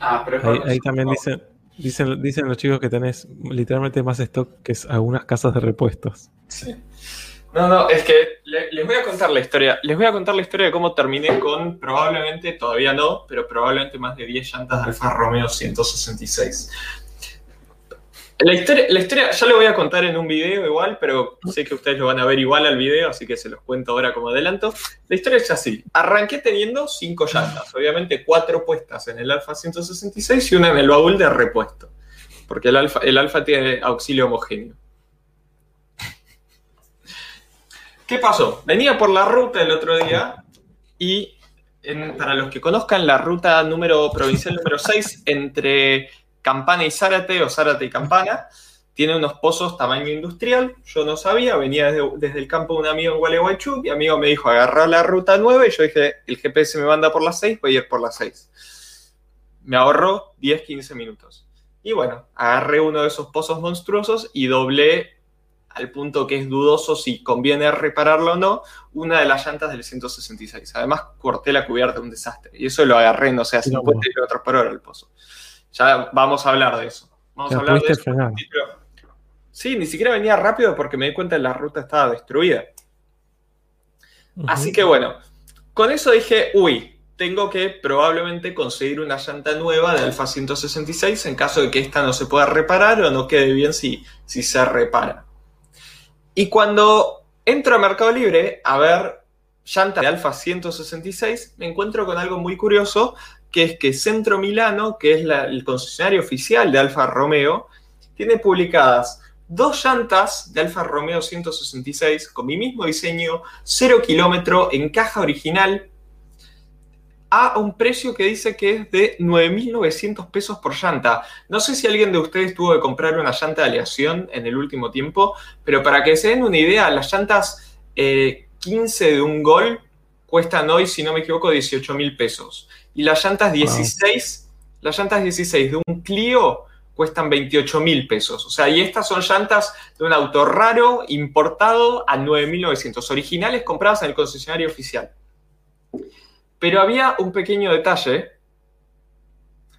Ah, pero es Ahí, ahí también dicen, dicen, dicen los chicos que tenés literalmente más stock que algunas casas de repuestos. Sí. No, no, es que le- les voy a contar la historia. Les voy a contar la historia de cómo terminé con probablemente, todavía no, pero probablemente más de 10 llantas de Alfa Romeo 166. La historia, la historia ya lo voy a contar en un video igual, pero sé que ustedes lo van a ver igual al video, así que se los cuento ahora como adelanto. La historia es así. Arranqué teniendo 5 llantas, obviamente 4 puestas en el Alfa 166 y una en el baúl de repuesto, porque el Alfa, el Alfa tiene auxilio homogéneo. ¿Qué pasó? Venía por la ruta el otro día y para los que conozcan la ruta número provincial número 6 entre Campana y Zárate o Zárate y Campana, tiene unos pozos tamaño industrial. Yo no sabía, venía desde, desde el campo de un amigo en Gualeguaychú. Mi amigo me dijo agarrar la ruta 9 y yo dije, el GPS me manda por la 6, voy a ir por la 6. Me ahorró 10, 15 minutos. Y bueno, agarré uno de esos pozos monstruosos y doblé al punto que es dudoso si conviene repararlo o no, una de las llantas del 166. Además, corté la cubierta, un desastre. Y eso lo agarré, no sé, a Sí, 50 kilómetros por hora el pozo. Ya vamos a hablar de eso. Vamos a hablar de eso. Sí, ni siquiera venía rápido porque me di cuenta que la ruta estaba destruida. Así que bueno, con eso dije, uy, tengo que probablemente conseguir una llanta nueva de Alfa 166 en caso de que esta no se pueda reparar o no quede bien si, si se repara. Y cuando entro a Mercado Libre a ver llanta de Alfa 166, me encuentro con algo muy curioso, que es que Centro Milano, que es el concesionario oficial de Alfa Romeo, tiene publicadas dos llantas de Alfa Romeo 166 con mi mismo diseño, 0 kilómetro en caja original, a un precio que dice que es de 9.900 pesos por llanta. No sé si alguien de ustedes tuvo que comprar una llanta de aleación en el último tiempo, pero para que se den una idea, las llantas eh, 15 de un Gol cuestan hoy, si no me equivoco, 18.000 pesos. Y las llantas 16, las llantas 16 de un Clio cuestan 28 mil pesos. O sea, y estas son llantas de un auto raro, importado a 9.900, originales compradas en el concesionario oficial. Pero había un pequeño detalle,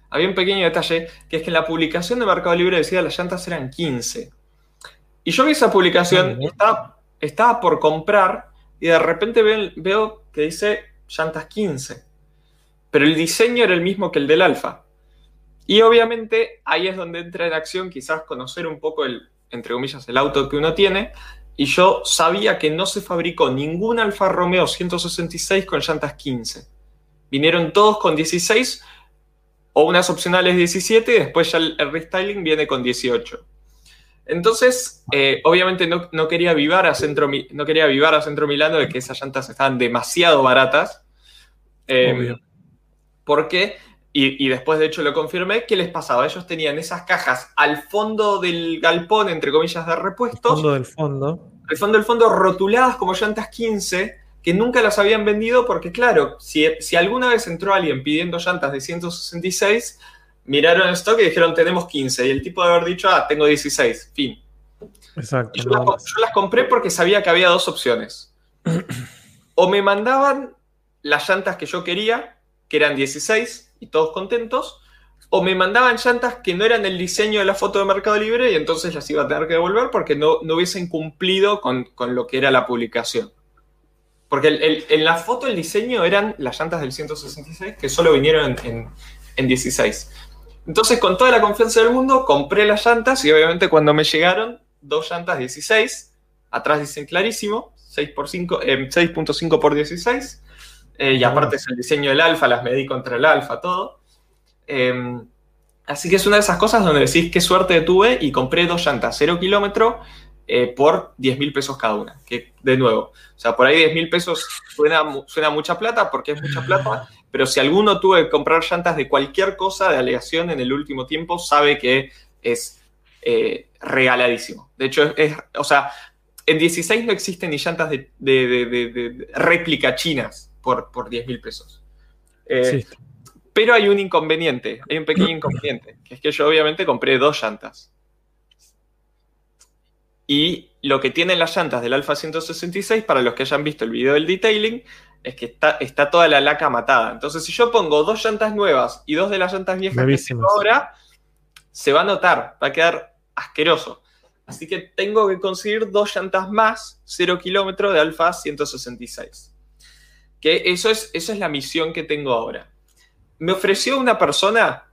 había un pequeño detalle, que es que en la publicación de Mercado Libre decía que las llantas eran 15. Y yo vi esa publicación, estaba, estaba por comprar, y de repente veo, veo que dice llantas 15. Pero el diseño era el mismo que el del Alfa. Y obviamente ahí es donde entra en acción quizás conocer un poco el, entre comillas, el auto que uno tiene. Y yo sabía que no se fabricó ningún Alfa Romeo 166 con llantas 15. Vinieron todos con 16 o unas opcionales 17 y después ya el, restyling viene con 18. Entonces, eh, obviamente no, no quería avivar a Centro, no quería a Centro Milano de que esas llantas estaban demasiado baratas. Obvio. Porque, y, y después de hecho lo confirmé, ¿qué les pasaba? Ellos tenían esas cajas al fondo del galpón, entre comillas, de repuestos, Fondo del fondo. al fondo del fondo rotuladas como llantas 15, que nunca las habían vendido porque, claro, si, si alguna vez entró alguien pidiendo llantas de 166, miraron el stock y dijeron tenemos 15, y el tipo de haber dicho, ah, tengo 16, fin. Exacto. Yo las compré porque sabía que había dos opciones. O me mandaban las llantas que yo quería, que eran 16 y todos contentos, o me mandaban llantas que no eran el diseño de la foto de Mercado Libre y entonces las iba a tener que devolver porque no, no hubiesen cumplido con, con lo que era la publicación. Porque en la foto el diseño eran las llantas del 166 que solo vinieron en, en- en 16. Entonces, con toda la confianza del mundo, compré las llantas y obviamente cuando me llegaron, dos llantas 16, atrás dicen clarísimo, 6 por 5, eh, 6.5 por 16, eh, y aparte es el diseño del alfa, las medí contra el alfa, todo. Eh, así que es una de esas cosas donde decís qué suerte tuve y compré dos llantas 0 kilómetro eh, por 10 mil pesos cada una. Que de nuevo, o sea, por ahí 10 mil pesos suena, suena mucha plata porque es mucha plata, pero si alguno tuve que comprar llantas de cualquier cosa de aleación en el último tiempo, sabe que es eh, regaladísimo. De hecho, es, es- o sea, en 16 no existen ni llantas de- de- de réplica chinas. Por, por 10 mil pesos. Eh, sí. Pero hay un inconveniente, hay un pequeño inconveniente, que es que yo obviamente compré dos llantas. Y lo que tienen las llantas del Alfa 166, para los que hayan visto el video del detailing, es que está, está toda la laca matada. Entonces, si yo pongo dos llantas nuevas y dos de las llantas viejas que ahora, se va a notar, va a quedar asqueroso. Así que tengo que conseguir dos llantas más, 0 kilómetros de Alfa 166. Que eso es, eso es la misión que tengo ahora. Me ofreció una persona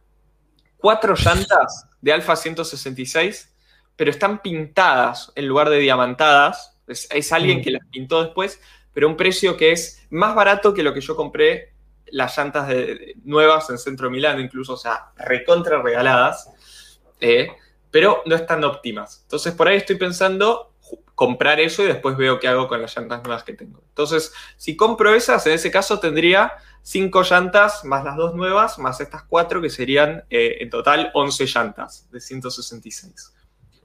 cuatro llantas de Alfa 166, pero están pintadas en lugar de diamantadas. Es, alguien mm. que las pintó después, pero un precio que es más barato que lo que yo compré las llantas de, nuevas en Centro Milano, incluso, o sea, recontra regaladas. Eh, pero no están óptimas. Entonces, por ahí estoy pensando comprar eso y después veo qué hago con las llantas nuevas que tengo. Entonces, si compro esas, en ese caso tendría cinco llantas más las dos nuevas, más estas cuatro, que serían eh, en total 11 llantas de 166.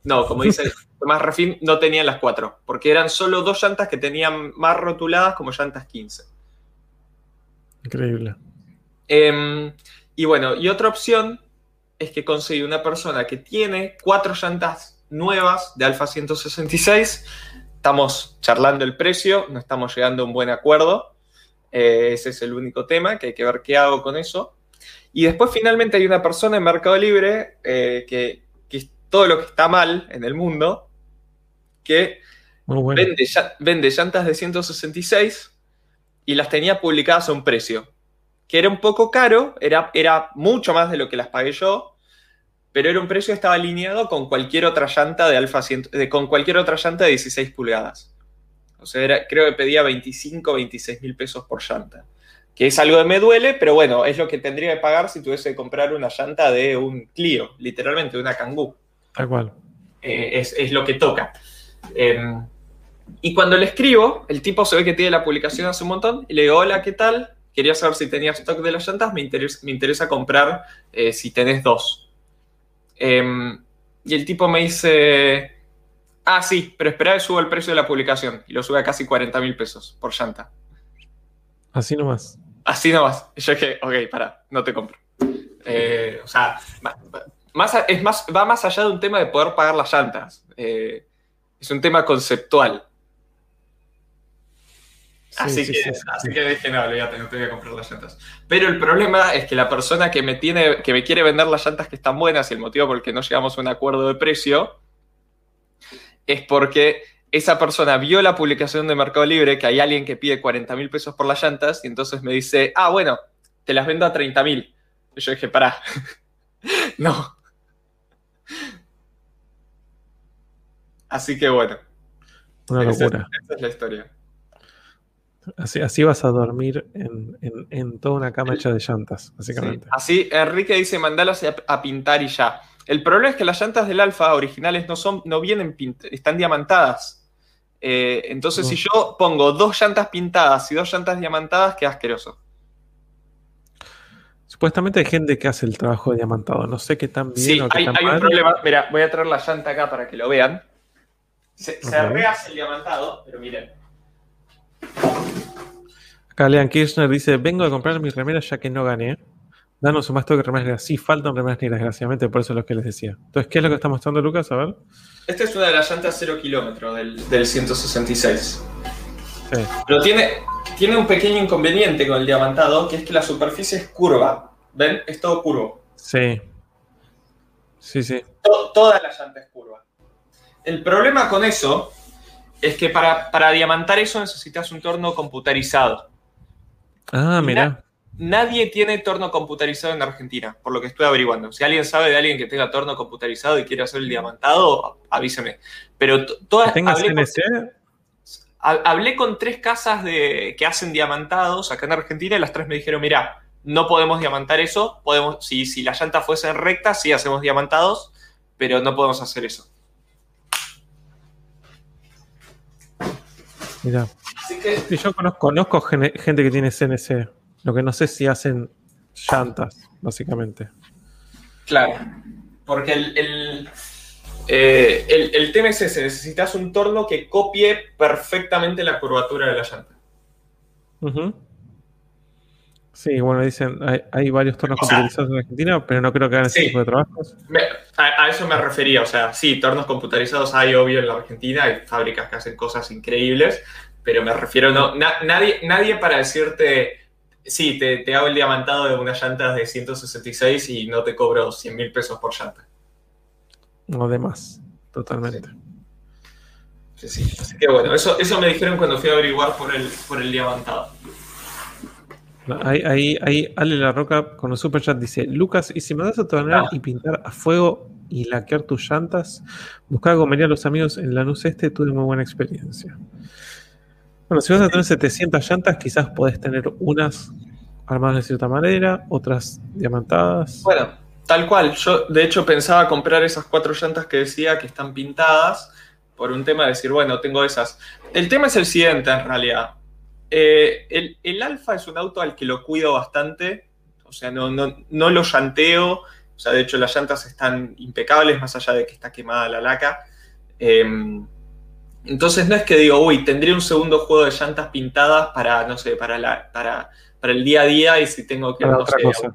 No, como dice Tomás Refin, no tenían las cuatro, porque eran solo dos llantas que tenían más rotuladas como llantas 15. Increíble. Em, y bueno, y otra opción es que conseguí una persona que tiene cuatro llantas nuevas de Alfa 166. Estamos charlando el precio, no estamos llegando a un buen acuerdo. Eh, ese es el único tema, que hay que ver qué hago con eso. Y después finalmente hay una persona en Mercado Libre eh, que, es todo lo que está mal en el mundo, que vende, vende llantas de 166 y las tenía publicadas a un precio que era un poco caro, era, era mucho más de lo que las pagué yo, pero era un precio que estaba alineado con cualquier otra llanta de Alfa 100, con cualquier otra llanta de 16 pulgadas. O sea, creo que pedía 25, 26 mil pesos por llanta. Que es algo que me duele, pero bueno, es lo que tendría que pagar si tuviese que comprar una llanta de un Clio, literalmente, de una Kangoo. Tal cual. Eh, es, lo que toca. Em, y cuando le escribo, el tipo se ve que tiene la publicación hace un montón, y le digo, hola, ¿qué tal? Quería saber si tenía stock de las llantas, me interesa, me interesa comprar eh, si tenés dos. Em, y el tipo me dice, ah, sí, pero espera que suba el precio de la publicación. Y lo sube a casi 40 mil pesos por llanta. Así nomás. Así nomás. Y yo dije, ok, para, no te compro. Eh, o sea, más, es más, va más allá de un tema de poder pagar las llantas. Eh, es un tema conceptual así, que, así que dije, no, ya no te voy a comprar las llantas. Pero el problema es que la persona que me, tiene, que me quiere vender las llantas que están buenas y el motivo por el que no llegamos a un acuerdo de precio es porque esa persona vio la publicación de Mercado Libre que hay alguien que pide 40 mil pesos por las llantas y entonces me dice, ah, bueno, te las vendo a 30 mil. Y yo dije, pará, no. Así que bueno. Una locura. esa es la historia. Así, vas a dormir en, toda una cama hecha de llantas, básicamente. Así, Enrique dice, mandalas a, pintar y ya. El problema es que las llantas del Alfa originales no, son, no vienen están diamantadas. Eh, entonces, si yo pongo dos llantas pintadas y dos llantas diamantadas, queda asqueroso. Supuestamente hay gente que hace el trabajo de diamantado. No sé qué tan bien sí, hay, hay un problema. Mira, voy a traer la llanta acá para que lo vean. Se, rehace el diamantado, pero miren. Acá Leon Kirchner dice: Vengo a comprar mis remeras ya que no gané. Danos un más toque de remeras negras. Sí, faltan remeras negras, desgraciadamente, por eso es lo que les decía. Entonces, ¿qué es lo que está mostrando Lucas? A ver. Esta es una de las llantas 0 kilómetros del, 166. Pero tiene, tiene un pequeño inconveniente con el diamantado, que es que la superficie es curva. ¿Ven? Es todo curvo. Sí. Sí, sí. toda la llanta es curva. El problema con eso es que para, para diamantar eso necesitas un torno computarizado. Ah, mira. nadie tiene torno computarizado en Argentina, por lo que estoy averiguando. Si alguien sabe de alguien que tenga torno computarizado y quiere hacer el diamantado, avíseme. Pero todas. Con, hablé con tres casas de, que hacen diamantados acá en Argentina y las tres me dijeron: mira, no podemos diamantar eso. Podemos, si, si la llanta fuese recta, sí hacemos diamantados, pero no podemos hacer eso. Mira. yo conozco, gente que tiene CNC. Lo que no sé si hacen llantas, básicamente. Claro. Porque el, eh, el, el, tema es ese. Necesitas un torno que copie perfectamente la curvatura de la llanta. Sí, bueno, dicen, hay, hay varios tornos O sea, computarizados en Argentina, pero no creo que hagan ese sí. tipo de trabajos. Me- a, a eso me refería, o sea, sí, tornos computarizados hay obvio en la Argentina, hay fábricas que hacen cosas increíbles, pero me refiero, no, na- nadie, nadie para decirte, sí, te, te hago el diamantado de unas llantas de 166 y no te cobro 100 mil pesos por llanta. No de más, totalmente. Sí, sí. Así que bueno, eso, eso me dijeron cuando fui a averiguar por el, por el diamantado. Ahí, ahí, ahí Ale La Roca con un super chat dice: Lucas, ¿y si me das a tornar Ah. y pintar a fuego y laquear tus llantas? Buscaba comer a los amigos en Lanús Este, tuve muy buena experiencia. Bueno, si vas a tener 700 llantas, quizás podés tener unas armadas de cierta manera, otras diamantadas. Bueno, tal cual. Yo, de hecho, pensaba comprar esas cuatro llantas que decía que están pintadas por un tema de decir, bueno, tengo esas. El tema es el siguiente, en realidad. Eh, el, el Alfa es un auto al que lo cuido bastante. O sea, no, no, no lo llanteo. O sea, de hecho, las llantas están impecables, más allá de que está quemada la laca. Eh, entonces, no es que digo, uy, tendría un segundo juego de llantas pintadas para, no sé, para, la, para, para el día a día y si tengo que, para no otra sé, cosa.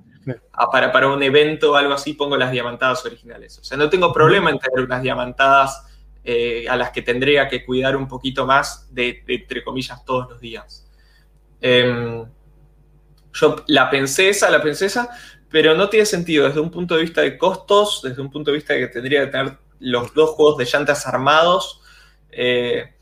a- para, para un evento o algo así, pongo las diamantadas originales. O sea, no tengo problema en tener unas diamantadas eh, a las que tendría que cuidar un poquito más de, de, entre comillas, todos los días. Em, yo la pensé esa, la pensé esa, pero no tiene sentido desde un punto de vista de costos, desde un punto de vista de que tendría que tener los dos juegos de llantas armados. Eh,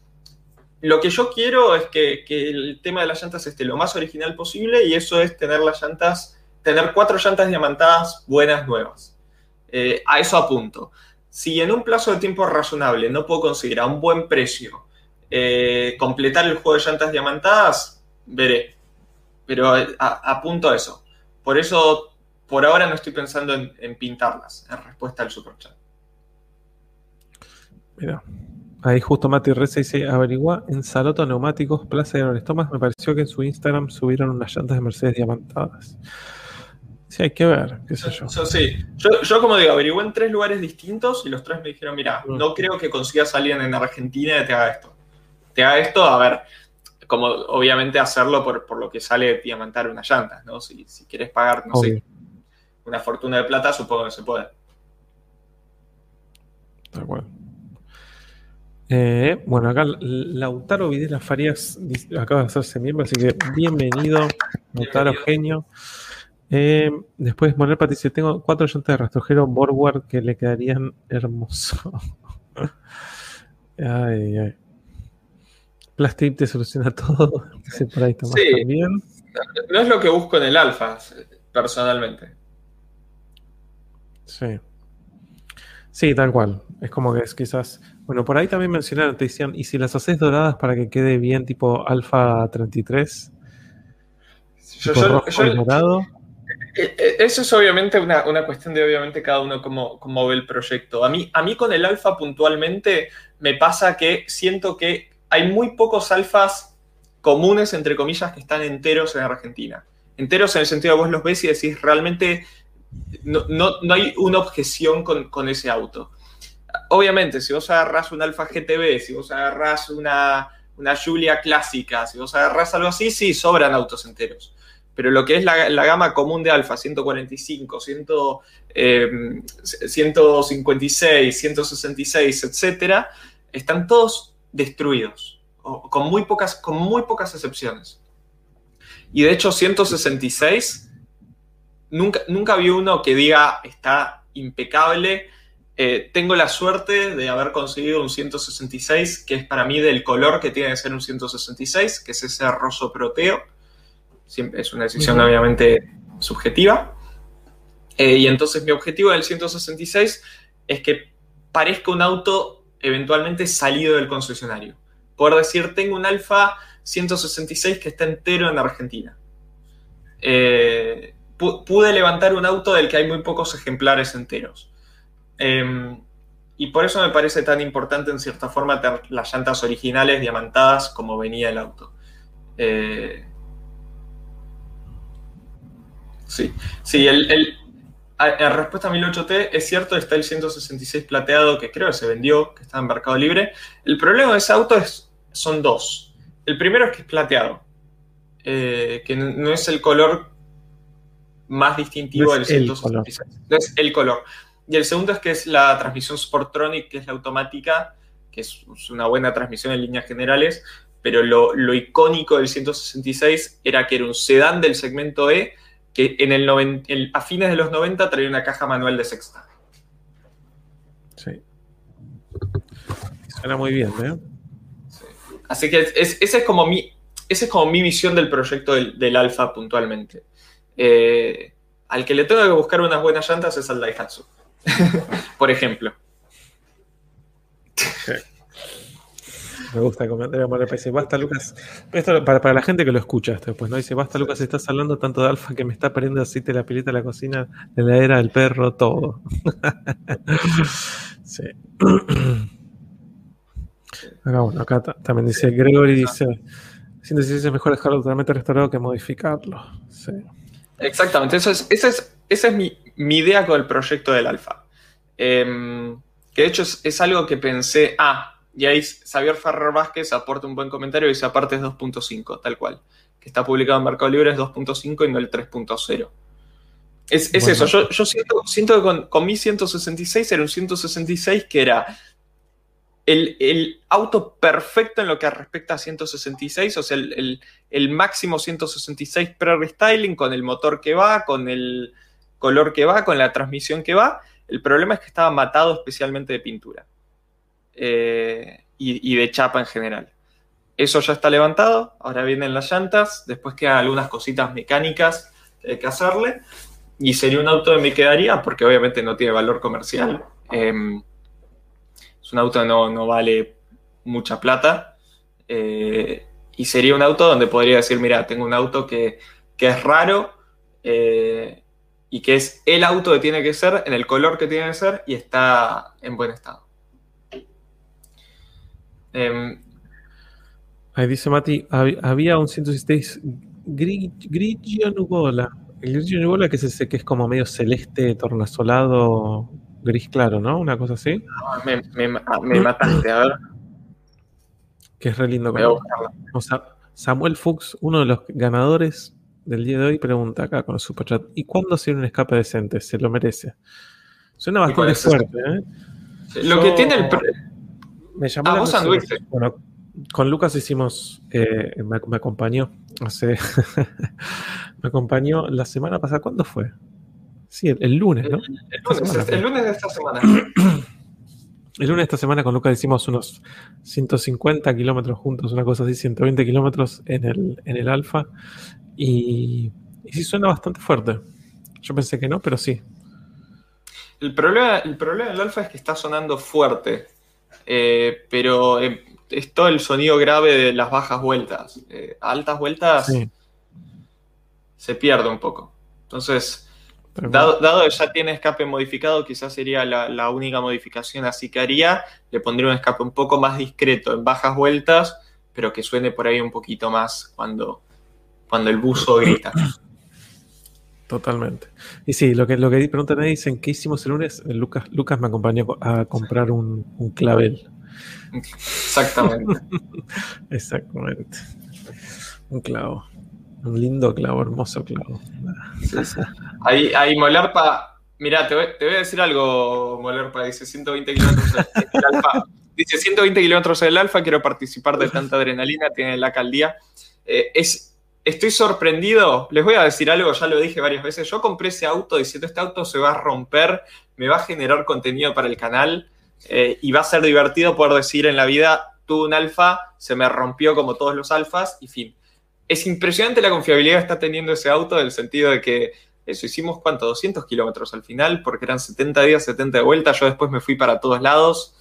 lo que yo quiero es que, que el tema de las llantas esté lo más original posible y eso es tener las llantas tener cuatro llantas diamantadas buenas nuevas. Eh, a eso apunto. Si en un plazo de tiempo razonable no puedo conseguir a un buen precio eh, completar el juego de llantas diamantadas, veré. Pero a- apunto a eso. Por eso, por ahora no estoy pensando en, en pintarlas, en respuesta al superchat. Mira, ahí justo Mati Reza dice, averigua en Saloto Neumáticos, Plaza de Aerostomas, me pareció que en su Instagram subieron unas llantas de Mercedes diamantadas. Sí, hay que ver, qué sé yo. Yo, sí. Yo, yo, como digo, averigué en tres lugares distintos y los tres me dijeron, mira, Mm. no creo que consigas a alguien en Argentina que te haga esto. Te haga esto, a ver, como obviamente hacerlo por, por lo que sale diamantar unas llantas, ¿no? Si, si quieres pagar, no Obvio. sé, una fortuna de plata, supongo que se puede. De acuerdo. Eh, bueno, acá Lautaro Videla Farías acaba de hacerse miembro, así que bienvenido, Lautaro. Genio. Eh, después Manuel Pati dice, tengo cuatro llantas de rastrojero Borward que le quedarían hermosos. ay, ay. Plastic te soluciona todo. Por ahí Sí. también. No es lo que busco en el alfa, personalmente. Sí. Sí, tal cual. Es como que es quizás. Bueno, por ahí también mencionaron, te decían, ¿y si las haces doradas para que quede bien tipo Alpha 33? Yo- tipo yo- rojo yo- y dorado. Eh, eh, Eso es obviamente una, una cuestión de obviamente cada uno cómo, cómo ve el proyecto. A mí, a mí con el alfa puntualmente me pasa que siento que hay muy pocos alfas comunes, entre comillas, que están enteros en Argentina. Enteros en el sentido de vos los ves y decís realmente no, no- no hay una objeción con, con ese auto. Obviamente, si vos agarrás un Alfa GTB, si vos agarrás una, una Julia clásica, si vos agarrás algo así, sí, sobran autos enteros pero lo que es la, la gama común de alfa, 145, 100, eh, 156, 166, etcétera, están todos destruidos, con, muy pocas, con muy pocas excepciones. Y de hecho, 166, nunca, nunca vi uno que diga está impecable. Eh, tengo la suerte de haber conseguido un 166, que es para mí del color que tiene que ser un 166, que es ese roso proteo siempre es una decisión obviamente subjetiva. Eh, y entonces mi objetivo del 166 es que parezca un auto eventualmente salido del concesionario. Por decir, tengo un Alfa 166 que está entero en Argentina. Eh, pu- pude levantar un auto del que hay muy pocos ejemplares enteros. Eh, y por eso me parece tan importante en cierta forma tener las llantas originales diamantadas como venía el auto. Eh, Sí, sí, el, el- en respuesta a 1008T, es cierto, está el 166 plateado que creo que se vendió, que está en Mercado Libre. El problema de ese auto es, son dos. El primero es que es plateado, eh, que no es el color más distintivo No del el 166. No es el color. Y el segundo es que es la transmisión Sportronic, que es la automática, que es es una buena transmisión en líneas generales, pero lo, lo icónico del 166 era que era un sedán del segmento E que en el noven- el- a fines de los 90 traía una caja manual de sexta. Sí. Suena muy bien, ¿eh? Así que es, esa es como mi, esa es como mi visión del proyecto del, del Alfa puntualmente. Eh, al que le tengo que buscar unas buenas llantas es al Daihatsu. Por ejemplo. Me gusta el comentario Manuel dice, basta Lucas, esto para, para la gente que lo escucha esto después, ¿no? Dice, basta Lucas, estás hablando tanto de alfa que me está perdiendo aceite la pileta, la cocina, la heladera, el perro, todo. sí. Acá, bueno, acá ta- también dice Gregory, dice, 116 es mejor dejarlo totalmente restaurado que modificarlo. Sí. Exactamente, eso es, esa es, esa es mi, mi idea con el proyecto del Alfa. Em, que de hecho es algo que pensé, ah, y ahí Xavier Ferrer Vázquez aporta un buen comentario y dice, aparte es 2.5, tal cual. Que está publicado en Mercado Libre es 2.5 y no el 3.0 Es, es Bueno. eso, yo, yo siento, siento que con, con mi 166 era un 166 que era el, el auto perfecto en lo que respecta a 166, o sea, el, el- el máximo 166 pre-restyling con el motor que va, con el color que va, con la transmisión que va. El problema es que estaba matado especialmente de pintura eh, y, de chapa en general. Eso ya está levantado, ahora vienen las llantas, después quedan algunas cositas mecánicas que hacerle y sería un auto que me quedaría porque obviamente no tiene valor comercial. Em, es un auto que no, no vale mucha plata. eh, y sería un auto donde podría decir, mira, tengo un auto que, que es raro eh, y que es el auto que tiene que ser, en el color que tiene que ser y está en buen estado. Em, Ahí dice Mati, hab- había un 116 gri- Grigio Nuvola. El Grigio Nuvola que es ese que es como medio celeste, tornasolado, gris claro, ¿no? Una cosa así. me, me- ah, me mataste, a ver, Que es re lindo. O sea, Samuel Fuchs, uno de los ganadores del día de hoy, pregunta acá con el superchat: ¿Y cuándo se un escape decente? Se lo merece. Suena bastante fuerte, ¿eh? Lo que tiene el... pre- Me llamó Ah, vos anduviste. Bueno, con Lucas hicimos, eh, me, me acompañó hace, me acompañó la semana pasada. ¿Cuándo fue? Sí, el, el lunes, ¿no? El, Esta lunes, semana, el lunes de esta semana. El lunes de esta semana con Lucas hicimos unos 150 kilómetros juntos, una cosa así, 120 kilómetros en el, en el Alfa. Y, y sí suena bastante fuerte. Yo pensé que no, pero sí. El problema, el problema del alfa es que está sonando fuerte, eh, pero eh, es todo el sonido grave de las bajas vueltas. Eh, a altas vueltas sí. se pierde un poco. Entonces, dado que ya tiene escape modificado, quizás sería la, la única modificación así que haría. Le pondría un escape un poco más discreto en bajas vueltas, pero que suene por ahí un poquito más cuando, cuando el buzo grita. Totalmente. Y sí, lo que, lo que preguntan ahí dicen, ¿qué hicimos el lunes? Eh, Lucas, Lucas me acompañó a comprar un, un clavel. Exactamente. Exactamente. Un clavo. Un lindo clavo, hermoso clavo. Ahí, ahí Molerpa, mirá, te voy, te voy a decir algo, Molerpa, dice 120 kilómetros del alfa. Dice 120 kilómetros del alfa, quiero participar de tanta adrenalina, tiene la alcaldía. Eh, es, estoy sorprendido, les voy a decir algo, ya lo dije varias veces, yo compré ese auto diciendo este auto se va a romper, me va a generar contenido para el canal eh, y va a ser divertido poder decir en la vida, tuve un alfa, se me rompió como todos los alfas y fin. Es impresionante la confiabilidad que está teniendo ese auto, en el sentido de que eso, hicimos cuánto, 200 kilómetros al final, porque eran 70 días, 70 de vuelta. Yo después me fui para todos lados.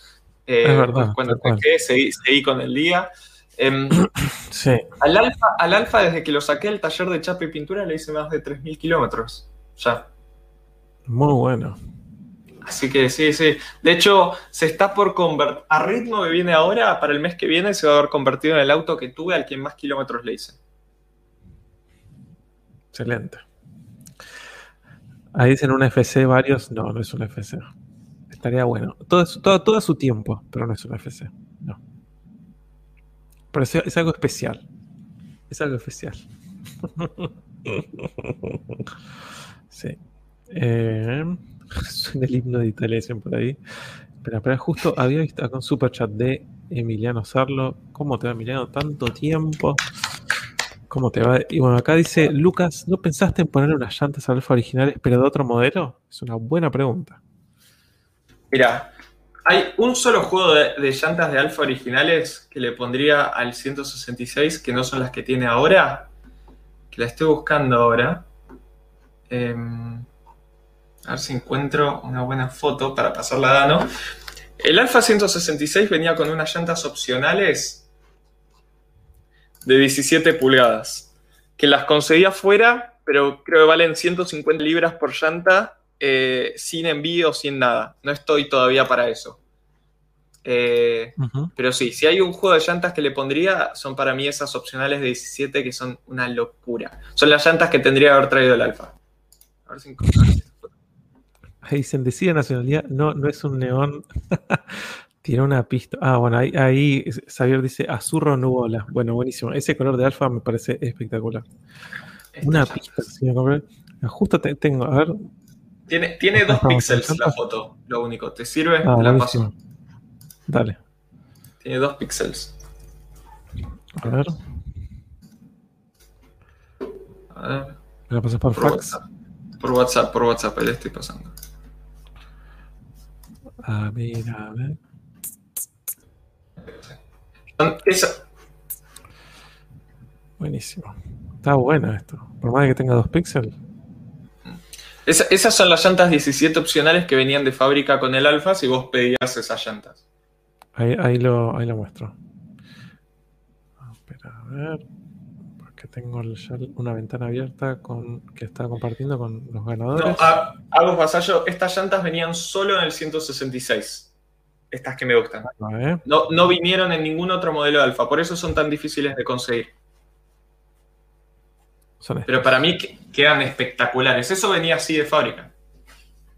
Eh, Es verdad, Cuando cual. dejé, seguí, seguí con el día. Em, Sí. al, alfa, al Alfa, desde que lo saqué del taller de chapa y pintura, le hice más de 3.000 kilómetros. Ya. Muy bueno. Así que sí, sí. De hecho, se está por convertir. A ritmo que viene ahora, para el mes que viene, se va a haber convertido en el auto que tuve al que más kilómetros le hice. Excelente. Ahí dicen un FC varios. No, no es un FC. Estaría bueno. Todo, todo, todo a su tiempo, pero no es un FC. No. Pero es, algo especial. Es algo especial. Sí. Eh, suena el himno de Italia dicen por ahí. Pero, pero justo había visto acá un superchat de Emiliano Sarlo. ¿Cómo te va, Emiliano? Tanto tiempo. ¿Cómo te va? Y bueno, acá dice Lucas, ¿no pensaste en poner unas llantas alfa originales pero de otro modelo? Es una buena pregunta. Mira, hay un solo juego de, llantas de alfa originales que le pondría al 166, que no son las que tiene ahora, que la estoy buscando ahora. Em, a ver si encuentro una buena foto para pasarla a Dano. El Alfa 166 venía con unas llantas opcionales de 17 pulgadas, que las conseguía fuera, pero creo que valen 150 libras por llanta, eh, sin envío, sin nada. No estoy todavía para eso. Eh, pero sí, si hay un juego de llantas que le pondría, son para mí esas opcionales de 17 que son una locura. Son las llantas que tendría que haber traído el Alfa. A ver si foto. Ahí dicen, decide nacionalidad. No, no es un neón. Tiene una pista. Ah, bueno, ahí, ahí Xavier dice azurro nubola. Bueno, buenísimo. Ese color de alfa me parece espectacular. Esta Una pista, compré. Justo te- tengo, a ver. Tiene, tiene dos píxeles la foto, lo único. ¿Te sirve? Ah, la paso. Dale. Tiene dos píxeles. A ver. A ver, Me la pasas por por fax. WhatsApp. Por WhatsApp, por WhatsApp, ahí le estoy pasando. A ver, a ver. Esa- Buenísimo. Está bueno esto. Por más que tenga dos píxeles. Esa- esas son las llantas 17 opcionales que venían de fábrica con el Alfa si vos pedías esas llantas. Ahí, ahí, lo, ahí lo muestro. Ah, Espera, a ver. Porque tengo ya una ventana abierta con que está compartiendo con los ganadores. No, a- Agus Vasallo, estas llantas venían solo en el 166. Estas que me gustan. A ver. No, no vinieron en ningún otro modelo de Alfa, por eso son tan difíciles de conseguir. Son. Pero para mí que- quedan espectaculares. Eso venía así de fábrica.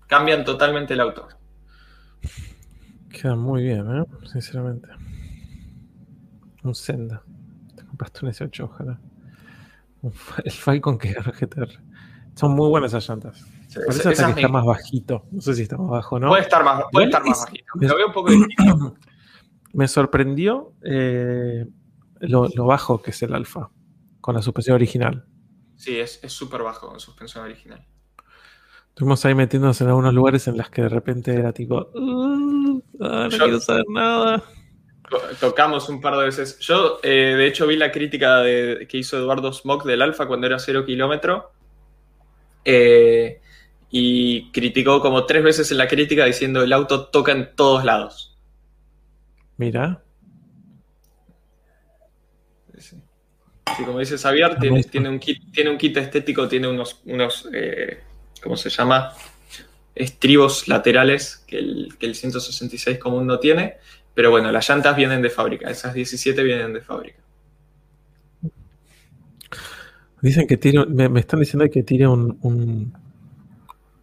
Cambian totalmente el auto. Quedan muy bien, ¿eh? Sinceramente. Un Senda. Te compraste un S8, ojalá. El Falcon que es GTR. Son muy buenas esas llantas. Sí, Parece esas hasta que me- está más bajito. No sé si está más bajo no. Puede estar más, puede estar más bajito. Lo veo un poco. Me sorprendió eh, lo, lo bajo que es el Alfa con la suspensión original. Sí, es es súper bajo en suspensión original. Estuvimos ahí metiéndonos en algunos lugares en las que de repente era tipo, "Uh, ah, no Yo- quiero saber nada. To- Tocamos un par de veces. Yo, eh, de hecho, vi la crítica de- que hizo Eduardo Smock del Alfa cuando era cero kilómetro. Eh, y criticó como tres veces en la crítica diciendo el auto toca en todos lados. Mira, Sí. Sí, como dice Xavier, tiene, Buenísimo. tiene un kit, tiene un kit estético, tiene unos, unos eh, ¿cómo se llama? Estribos laterales que el, que el 166 común no tiene. Pero bueno, las llantas vienen de fábrica. Esas 17 vienen de fábrica. dicen que tire, me, me están diciendo que tire un, un,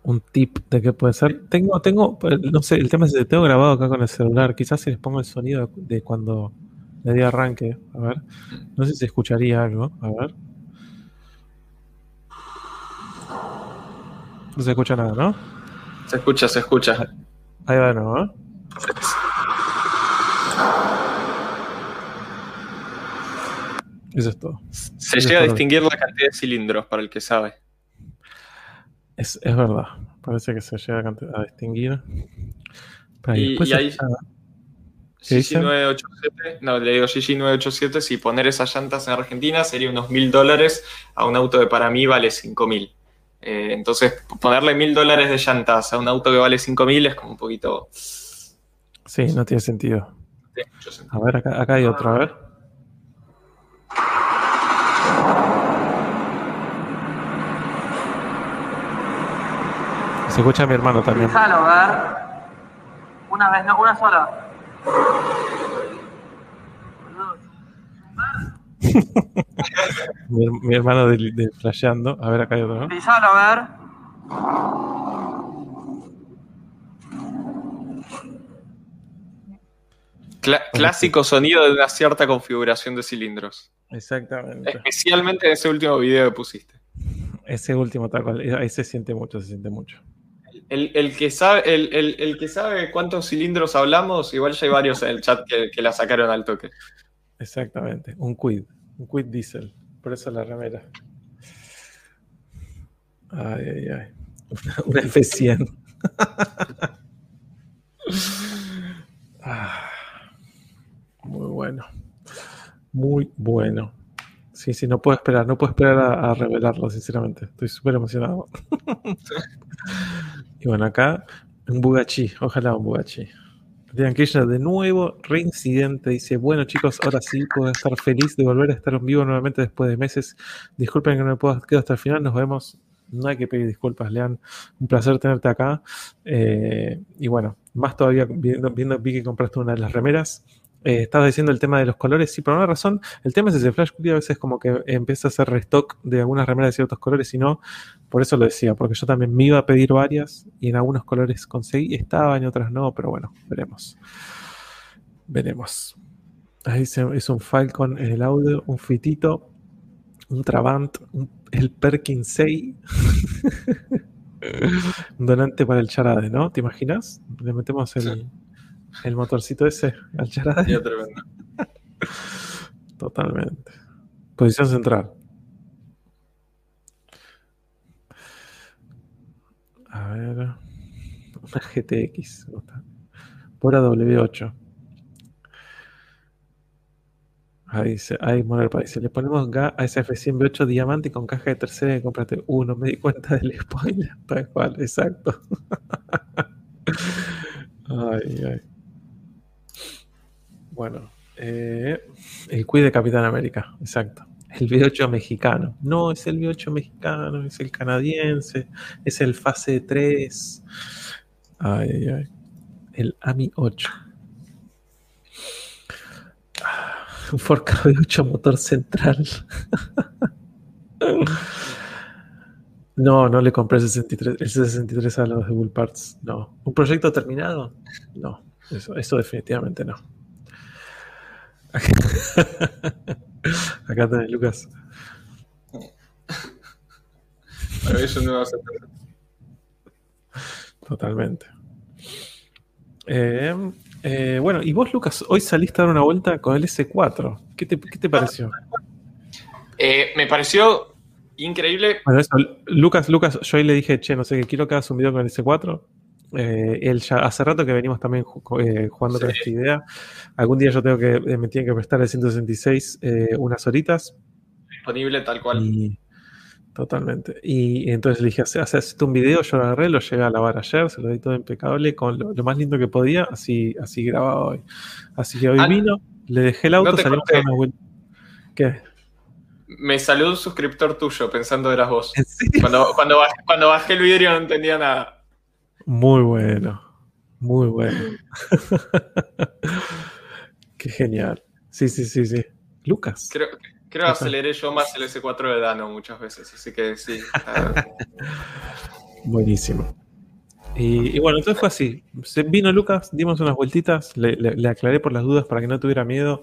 un tip de qué puede ser. Tengo, tengo, no sé, el tema es que tengo grabado acá con el celular. Quizás si les pongo el sonido de cuando le di arranque. A ver, no sé si se escucharía algo. A ver. No se escucha nada, ¿no? Se escucha, se escucha. Ahí va, ¿no? ¿eh? Eso es todo. Se llega a distinguir la cantidad de cilindros, para el que sabe. Es, es verdad. Parece que se llega a, distinguir. Pero Y- ahí- está- ¿Qué dicen? GG987, no, le digo GG987, si poner esas llantas en Argentina sería unos mil dólares, a un auto que para mí vale 5 mil. Eh, entonces, ponerle mil dólares de llantas a un auto que vale 5 mil es como un poquito... Sí, no tiene sentido. tiene mucho sentido. A ver, acá, acá hay otro, a ver. Se escucha a mi hermano también. Una vez, no, una sola. Mi, her- mi hermano de, de flasheando. A ver, acá hay otro. ¿no? Pisalo a ver. Cla- clásico sonido de una cierta configuración de cilindros. Exactamente. Especialmente en ese último video que pusiste. Ese último taco, ahí se siente mucho, se siente mucho. El, el que sabe, el, el- el que sabe cuántos cilindros hablamos, igual ya hay varios en el chat que, que la sacaron al toque. Exactamente. Un quid. Un quid diesel. Por eso la remera. Ay, ay, ay. Una, una F100. Ah, muy bueno. Muy bueno. Sí, sí, no puedo esperar, no puedo esperar a, a revelarlo, sinceramente. Estoy súper emocionado. y bueno, acá un Bugachi, ojalá un Bugachi. Diane Kirchner de nuevo, reincidente, dice, bueno chicos, ahora sí puedo estar feliz de volver a estar en vivo nuevamente después de meses. Disculpen que no me puedo quedar hasta el final, nos vemos. No hay que pedir disculpas, Lean. Un placer tenerte acá. Eh, y bueno, más todavía viendo, viendo, vi que compraste una de las remeras. Eh, estabas diciendo el tema de los colores, sí, por una razón, el tema es ese Flash Cookie a veces como que empieza a hacer restock de algunas remeras de ciertos colores y no, por eso lo decía, porque yo también me iba a pedir varias y en algunos colores conseguí, estaban y otras no, pero bueno, veremos. Veremos. Ahí se hizo un Falcon en el audio, un Fitito, un Trabant, el Perkin 6. un donante para el Charade, ¿no? ¿Te imaginas? Le metemos el, el motorcito ese al Charade. Tremendo. Totalmente. Posición central. A ver. Una GTX. Pura W8. Ahí dice, ahí Moner dice, le ponemos GA a ese F100 V8 diamante con caja de tercera y compraste uno. Me di cuenta del spoiler, tal cual, exacto. ay, ay. Bueno, eh, el quiz de Capitán América, exacto. El V8 mexicano. No es el V8 mexicano, es el canadiense, es el fase 3. Ay, ay, ay. El AMI 8. Ah, Un Ford V8 motor central. No, no le compré el 63, el 63 a los de Bull Parts. No. ¿Un proyecto terminado? No. Eso, eso definitivamente no. Acá tenés, Lucas. No va a ser Totalmente. Eh, eh, bueno, y vos, Lucas, hoy saliste a dar una vuelta con el S4. ¿Qué te, qué te pareció? Eh, me pareció increíble. Bueno, eso, Lucas, Lucas, yo ahí le dije, che, no sé, que quiero que hagas un video con el S4. Eh, él ya hace rato que venimos también eh, jugando con Sí. esta idea. Algún día yo tengo que, eh, me tienen que prestar el 166 eh, unas horitas. Disponible tal cual. Y, totalmente. Y entonces le dije, hace, hace hacete un video, yo lo agarré, lo llevé a lavar ayer, se lo di todo impecable, con lo, lo más lindo que podía, así, así grababa hoy. Así que hoy Ah, vino, le dejé el auto, no salimos a una vuelta. ¿Qué? Me saludó un suscriptor tuyo pensando eras vos. ¿En serio? Cuando, cuando, bajé, cuando bajé el vidrio no entendía nada. Muy bueno, muy bueno. Qué genial. Sí, sí, sí, sí. Lucas. Creo, creo que aceleré yo más el S4 de Dano muchas veces, así que sí. Buenísimo. Y, y bueno, entonces fue así. Se vino Lucas, dimos unas vueltitas, le, le- le aclaré por las dudas para que no tuviera miedo.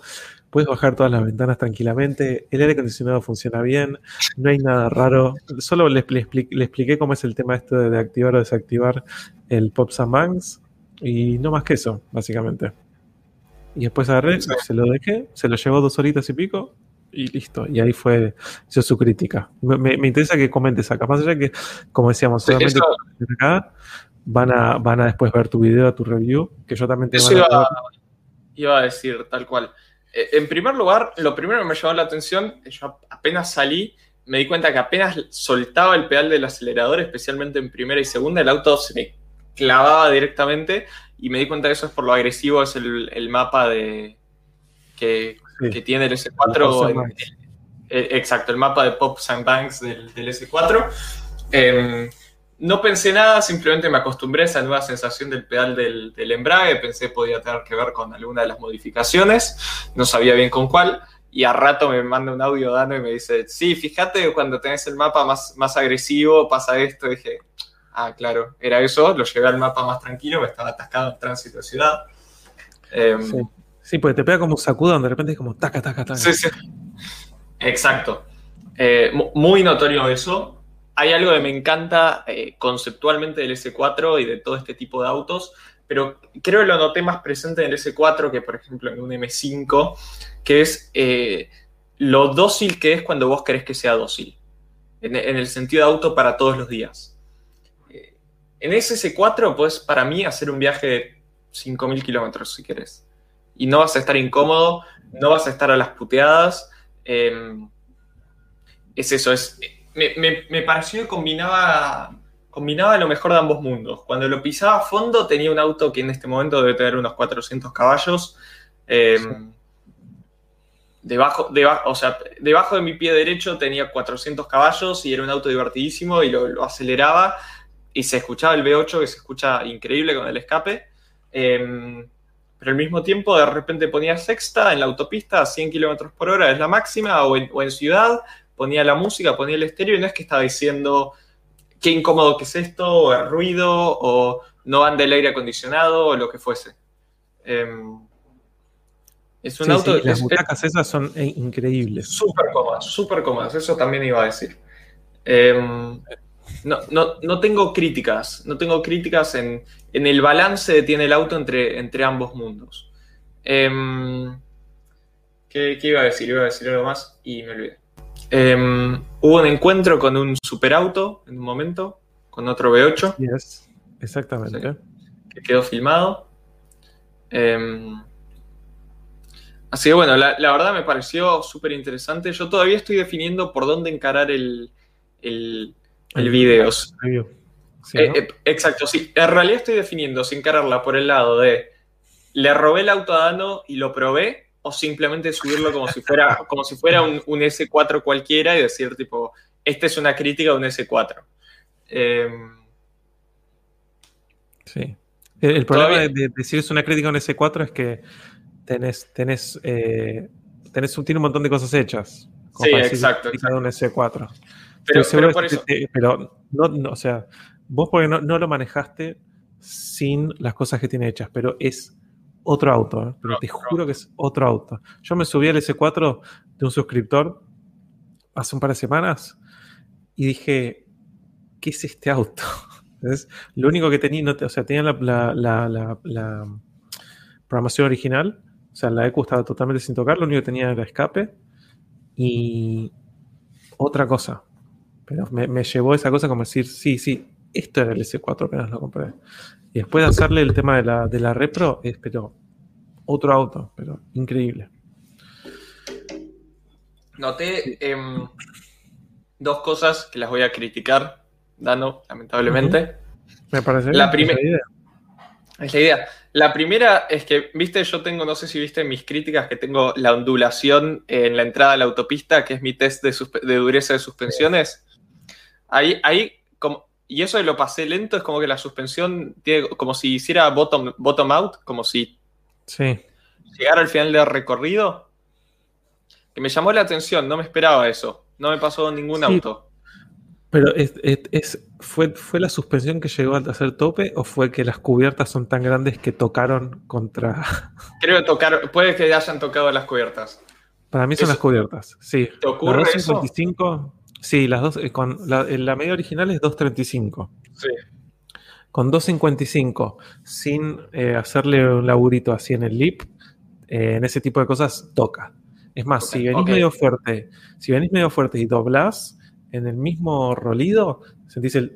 Puedes bajar todas las ventanas tranquilamente. El aire acondicionado funciona bien. No hay nada raro. Solo le, le expli- le expliqué cómo es el tema esto de, de activar o desactivar el Pops and Bangs. Y no más que eso, básicamente. Y después agarré, se lo dejé, se lo llevó dos horitas y pico. Y listo. Y ahí fue hizo su crítica. Me, me- me interesa que comentes acá. Más allá que, como decíamos, solamente eso- acá, van a, van a después ver tu video, tu review, que yo también te Eso van a iba, iba a decir tal cual. Eh, en primer lugar, lo primero que me llamó la atención, yo apenas salí, me di cuenta que apenas soltaba el pedal del acelerador, especialmente en primera y segunda, el auto se me clavaba directamente y me di cuenta que eso es por lo agresivo, es el, el mapa de que, Sí. que tiene el Pops S4. and en- Bangs. eh, exacto, el mapa de Pops and Banks del, del S4. Eh, no pensé nada, simplemente me acostumbré a esa nueva sensación del pedal del, del embrague. Pensé podía tener que ver con alguna de las modificaciones, no sabía bien con cuál. Y a rato me manda un audio Dano y me dice: Sí, fíjate cuando tenés el mapa más, más agresivo pasa esto. Y dije: Ah, claro, era eso. Lo llevé al mapa más tranquilo, me estaba atascado en tránsito de ciudad. Em, Sí. Sí, porque te pega como sacudón, de repente es como taca, taca, taca. Sí, sí. Exacto. Eh, mu- muy notorio eso. Hay algo que me encanta eh, conceptualmente del S4 y de todo este tipo de autos, pero creo que lo noté más presente en el S4 que, por ejemplo, en un M5, que es eh, lo dócil que es cuando vos querés que sea dócil, en, el sentido de auto para todos los días. Eh, en ese S4, pues para mí hacer un viaje de 5.000 kilómetros, si querés. Y no vas a estar incómodo, no vas a estar a las puteadas. es eso, es, me, me- me pareció que combinaba, combinaba lo mejor de ambos mundos. Cuando lo pisaba a fondo tenía un auto que en este momento debe tener unos 400 caballos. eh, debajo, deba- o sea, debajo de mi pie derecho tenía 400 caballos y era un auto divertidísimo y lo, lo aceleraba y se escuchaba el V8 que se escucha increíble con el escape. Eh, pero al mismo tiempo de repente ponía sexta en la autopista a 100 kilómetros por hora, es la máxima, o en, o en ciudad, ponía la música, ponía el estéreo y no es que estaba diciendo qué incómodo que es esto, o el ruido, o no anda el aire acondicionado, o lo que fuese. Em, es un Sí, auto sí, las es- butacas esas son eh, increíbles. Súper cómodas, súper cómodas, eso también iba a decir. Em, no, no- no tengo críticas, no tengo críticas en, en el balance que tiene el auto entre, entre ambos mundos. Em, ¿qué, qué iba a decir? Iba a decir algo más y me olvidé. Em, hubo un encuentro con un superauto en un momento, con otro V8 Yes, exactamente. que quedó filmado. Em, así que bueno, la, la verdad me pareció súper interesante. Yo todavía estoy definiendo por dónde encarar el, el, el video. Sí, Eh, ¿no? eh, exacto, sí. En realidad estoy definiendo si encararla por el lado de le robé el auto a Dano y lo probé, o simplemente subirlo como si fuera, como si fuera un, un S4 cualquiera y decir, tipo, esta es una crítica de un S4. Em, Sí. El, el problema de, de decir es una crítica en S4 es que tenés, tenés, eh, tenés un, tiene un montón de cosas hechas. como Sí, para exacto, crítica de un S4. pero, pero por que eso. te- te- pero no, no, o sea, vos porque no, no lo manejaste sin las cosas que tiene hechas, pero es otro auto, ¿eh? pero te juro que es otro auto. Yo me subí al S4 de un suscriptor hace un par de semanas y dije, ¿qué es este auto? Lo único que tenía, no o sea, tenía la, la- la- la- la programación original, o sea, la EQ estaba totalmente sin tocar, lo único que tenía era escape y otra cosa. Pero me, me llevó esa cosa como decir, sí, sí, esto era el S4 apenas lo compré. Y después de hacerle el tema de la, de la repro, es pero otro auto, pero increíble. Noté em, dos cosas que las voy a criticar, Dano, lamentablemente. Me parece La bien, primer- esa idea. Es la idea. La primera es que, viste, yo tengo, no sé si viste mis críticas, que tengo la ondulación en la entrada a la autopista, que es mi test de, de dureza de suspensiones. Ahí, ahí, como, y eso de lo pasé lento, es como que la suspensión tiene como si hiciera bottom, bottom out, como si Sí, llegara al final del recorrido. Que me llamó la atención, no me esperaba eso. No me pasó ningún Sí. auto. pero es, es- es- ¿fue, ¿fue la suspensión que llegó a hacer tope o fue que las cubiertas son tan grandes que tocaron contra... Creo que tocar, puede que hayan tocado las cubiertas. Para mí son Eso- las cubiertas, sí. ¿Te ocurre la eso? 255, sí, las dos, eh, con la, media original es 235. Sí. Con 255, sin eh, hacerle un laburito así en el lip, eh, en ese tipo de cosas toca. Es más, si venís medio fuerte, si venís medio fuerte y doblás en el mismo rolido, sentís el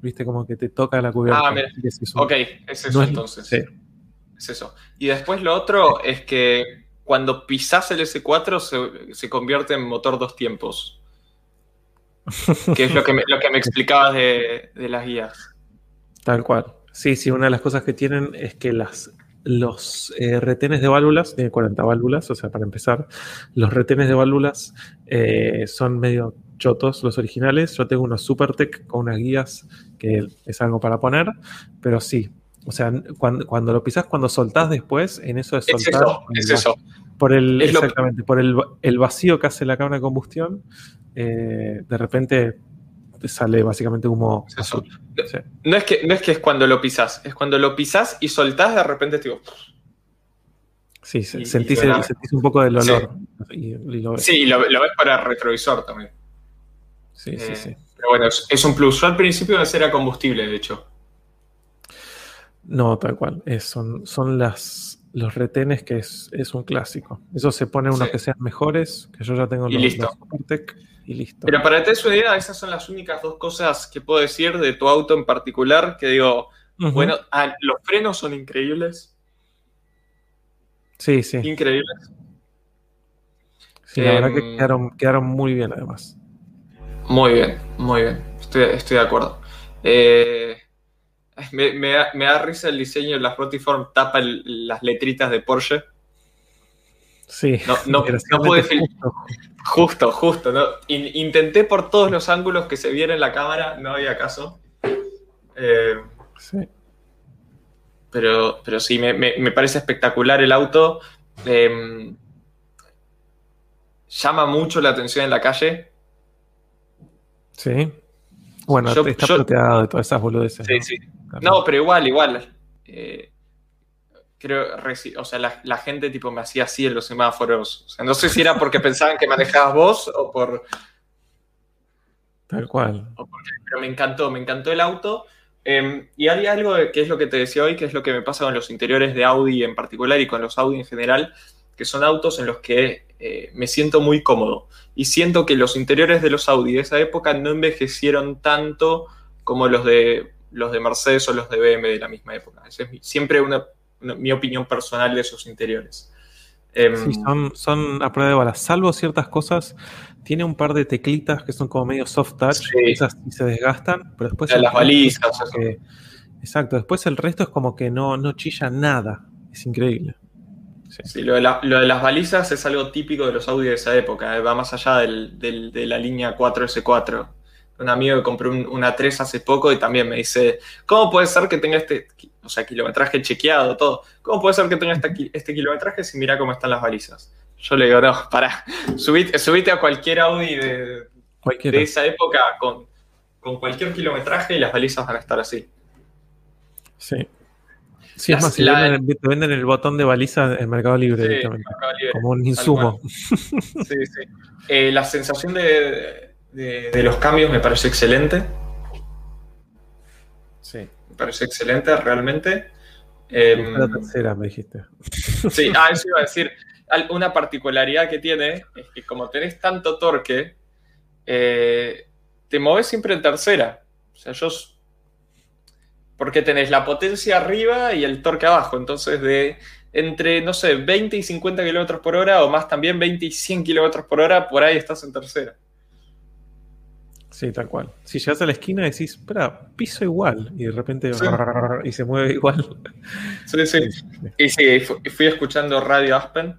viste como que te toca la cubierta. Ah, mira. Así que sí, es un- Ok, es eso no es- entonces. sí. Es eso. Y después lo otro es que cuando pisás el S4 se, se convierte en motor dos tiempos. Que es lo que me, lo que me explicabas de, de las guías. Tal cual. Sí, sí, una de las cosas que tienen es que las, los eh, retenes de válvulas, tiene 40 válvulas, o sea, para empezar, los retenes de válvulas eh, son medio chotos los originales. Yo tengo unos SuperTech con unas guías que es algo para poner, pero sí. O sea, cuando, cuando lo pisás, cuando soltás después, en eso de Es soltar. eso, es eso. Por el, Es exactamente, por el, el vacío que hace la cámara de combustión, eh, de repente te sale básicamente humo azul. Sí. No es, que, no es que es cuando lo pisás, es cuando lo pisás y soltás de repente, tipo, Sí, Y- sentís, y el- ganar. sentís un poco del Sí. olor. Y, y lo ves. sí, lo, lo ves para el retrovisor también. Sí, sí, Eh, sí. Pero bueno, es, es un plus. Yo al principio no era combustible, de hecho. No, tal cual. Es- son, son las, los retenes que es, es un clásico. Eso se pone unos Sí. que sean mejores, que yo ya tengo Y los, listo. los y listo. Pero para que te des una idea, esas son las únicas dos cosas que puedo decir de tu auto en particular, que digo, bueno, ah, los frenos son increíbles, sí, sí. increíbles. Sí, la verdad Em, que quedaron, quedaron muy bien además. Muy bien, muy bien, estoy, estoy de acuerdo. Eh, me, me da, me da risa el diseño, la Rotiform tapa el- las letritas de Porsche. Sí. No, no, no pude justo. Justo, justo. ¿no? In- intenté por todos los ángulos que se viera en la cámara, no había caso. Eh, Sí. pero, pero sí, me, me- me parece espectacular el auto. Eh, llama mucho la atención en la calle. Sí. Bueno, Yo- está yo- de todas esas boludeces. Sí, ¿no? sí. También. No, pero igual, igual. Eh, creo, o sea, la, la gente tipo me hacía así en los semáforos. O sea, no sé si era porque pensaban que manejabas vos o por, Tal cual. pero me encantó, me encantó el auto. Eh, y hay algo que es lo que te decía hoy, que es lo que me pasa con los interiores de Audi en particular y con los Audi en general, que son autos en los que eh, me siento muy cómodo. Y siento que los interiores de los Audi de esa época no envejecieron tanto como los de, los de Mercedes o los de BMW de la misma época. Esa es mi- siempre una, una- mi opinión personal de esos interiores. Em, Sí, son, son a prueba de balas. Salvo ciertas cosas, tiene un par de teclitas que son como medio soft touch. Sí. Esas se desgastan, pero después. Las balizas, que- exacto, después el resto es como que no, no chilla nada. Es increíble. Sí. Sí, lo de, la- lo de las balizas es algo típico de los Audi de esa época, eh, va más allá del- del- de la línea 4S4. Un amigo que compró un- una 3 hace poco y también me dice, ¿cómo puede ser que tenga este, o sea, kilometraje chequeado, todo? ¿Cómo puede ser que tenga este kilometraje si mira cómo están las balizas? Yo le digo, no, pará, subite, subite a cualquier Audi de, esa época con, con cualquier kilometraje y las balizas van a estar así. Sí. Sí, es Las- más, si la- venden, te venden el botón de baliza en Mercado Libre Sí, directamente. Mercado Libre. Como un insumo. Sí, sí. Eh, la sensación de, de- de los cambios me parece excelente. Sí. Me parece excelente realmente. Eh, La tercera, me dijiste. sí, ah, eso iba a decir. Una particularidad que tiene es que como tenés tanto torque, eh, te moves siempre en tercera. O sea, yo... Porque tenés la potencia arriba y el torque abajo. Entonces, de entre, no sé, 20 y 50 kilómetros por hora, o más también 20 y 100 kilómetros por hora, por ahí estás en tercera. Sí, tal cual. Si llegas a la esquina decís, espera, piso igual. Y de repente Sí. y se mueve igual. Sí, sí. Y sí, fu- fui escuchando Radio Aspen.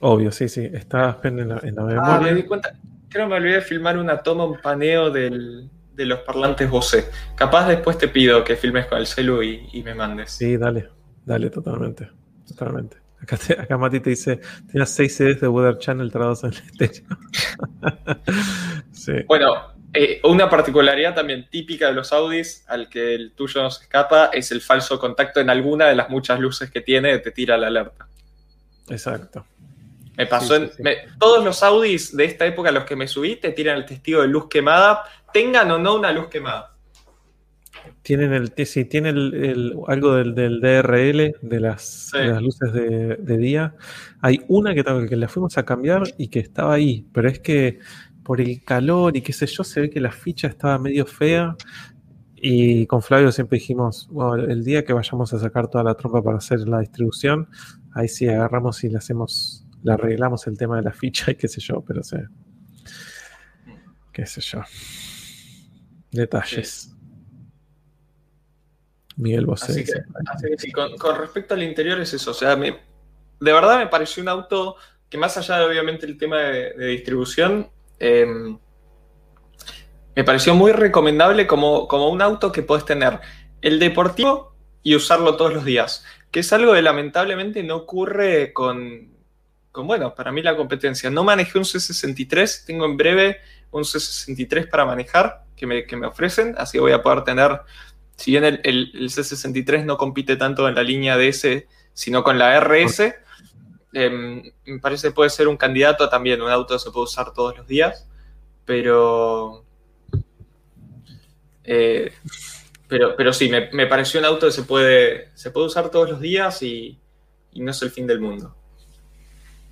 Obvio, sí, sí. Está Aspen en la, en la Ah, me memoria. di cuenta. Creo que me olvidé de filmar una toma, un paneo del- de los parlantes Bose. Capaz después te pido que filmes con el celu y, y me mandes. Sí, dale, dale, totalmente. Totalmente. Acá, te- acá Mati te dice, tienes seis CDs de Weather Channel trabados en el estéreo. sí. Bueno, eh, una particularidad también típica de los Audis, al que el tuyo no se escapa, es el falso contacto en alguna de las muchas luces que tiene, te tira la alerta. Exacto. Me pasó Sí, en. sí, sí. me- todos los Audis de esta época a los que me subí te tiran el testigo de luz quemada, tengan o no una luz quemada. Tienen el, sí, tiene el, el- algo del, del DRL, de las, Sí. de las luces de, de día. Hay una que, que la fuimos a cambiar y que estaba ahí, pero es que por el calor y qué sé yo, se ve que la ficha estaba medio fea. Y con Flavio siempre dijimos, bueno, el día que vayamos a sacar toda la trompa para hacer la distribución, ahí sí agarramos y le hacemos, le arreglamos el tema de la ficha y qué sé yo, pero sé. Qué sé yo. Detalles. Miguel Bosé. Así que, dice. así que sí, con, con respecto al interior es eso. O sea, me- de verdad me pareció un auto que más allá de obviamente el tema de, de distribución, eh, me pareció muy recomendable como, como un auto que puedes tener el deportivo y usarlo todos los días. Que es algo que lamentablemente no ocurre con, con, bueno, para mí la competencia. No manejé un C63, tengo en breve un C63 para manejar que me, que me ofrecen, así que voy a poder tener si bien el, el- el C63 no compite tanto en la línea DS, sino con la RS, em, me parece que puede ser un candidato también, un auto que se puede usar todos los días, pero, Eh, pero, pero sí, me, me pareció un auto que se puede, se puede usar todos los días y, y no es el fin del mundo.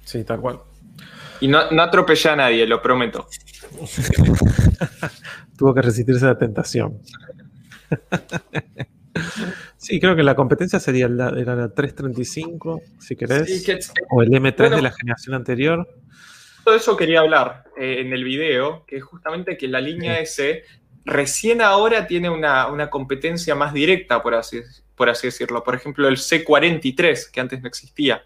Sí, tal cual. Y no, no atropellé a nadie, lo prometo. Tuvo que resistirse a la tentación. Sí, creo que la competencia sería la, era la 335, si querés, Sí, que- o el M3 Bueno. de la generación anterior. todo eso quería hablar eh, en el video, que es justamente que la línea S recién ahora tiene una, una competencia más directa, por así, por así decirlo. Por ejemplo, el C43, que antes no existía.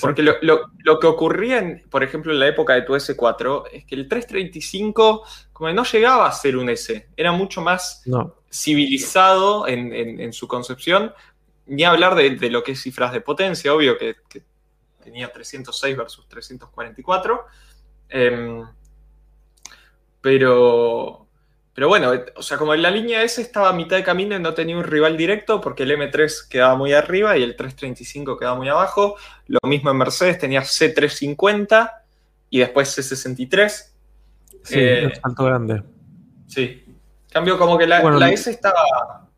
Porque lo, lo- lo que ocurría, en, por ejemplo, en la época de tu S4, es que el 335 como que no llegaba a ser un S, era mucho más No, civilizado en, en- en su concepción, ni hablar de, de lo que es cifras de potencia, obvio que, que tenía 306 versus 344. Em, pero, pero bueno, o sea, como la línea S estaba a mitad de camino y no tenía un rival directo porque el M3 quedaba muy arriba y el 335 quedaba muy abajo. Lo mismo en Mercedes, tenía C350 y después C63. sí, Eh, un salto grande. Sí. Cambio como que la, Bueno, la S estaba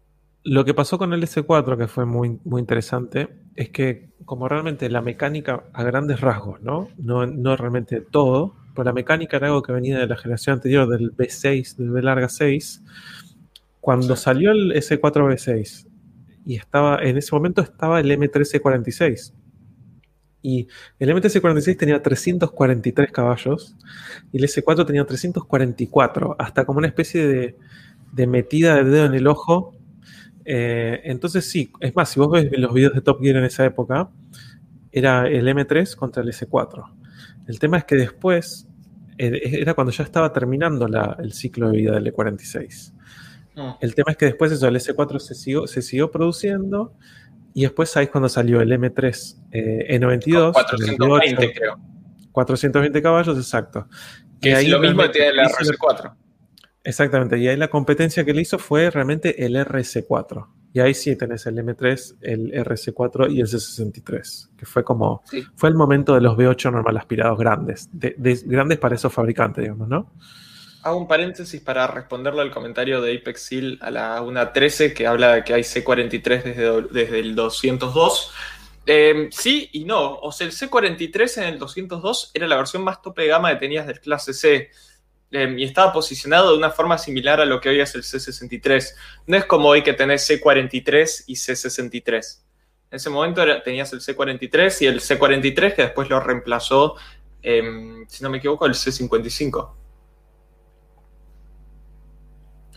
Lo que pasó con el S4, que fue muy, muy interesante, es que como realmente la mecánica a grandes rasgos, ¿no? No, no realmente todo, pero la mecánica era algo que venía de la generación anterior, del B6, del B larga 6, cuando Sí. salió el S4 B6, y estaba, en ese momento estaba el M1346. Y el M1346 tenía 343 caballos y el S4 tenía 344, hasta como una especie de, de metida de dedo en el ojo eh, entonces sí, es más, si vos ves los videos de Top Gear en esa época, era el M3 contra el S4. El tema es que después, eh, era cuando ya estaba terminando la- el ciclo de vida del E46. Mm. El tema es que después eso, el S4 se siguió, se siguió produciendo y después ahí es cuando salió el M3 eh, E92. con el 420, V8, creo. 420 caballos, exacto. Que es ahí lo mismo que tiene la hizo- RS4. Exactamente, y ahí la competencia que le hizo fue realmente el RS4. Y ahí sí tenés el M3, el RS4 y el C63, que fue como, Sí. fue el momento de los V8 normal aspirados grandes, de, de- grandes para esos fabricantes, digamos, ¿no? Hago un paréntesis para responderle al comentario de Apex Seal a la 1.13 que habla de que hay C43 desde, desde el 202. Eh, sí y no. O sea, el C43 en el 202 era la versión más tope de gama que tenías del clase C. Eh, y estaba posicionado de una forma similar a lo que hoy es el C63. No es como hoy que tenés C43 y C63. En ese momento era- tenías el C43 y el C43 que después lo reemplazó, em, si no me equivoco, el C55.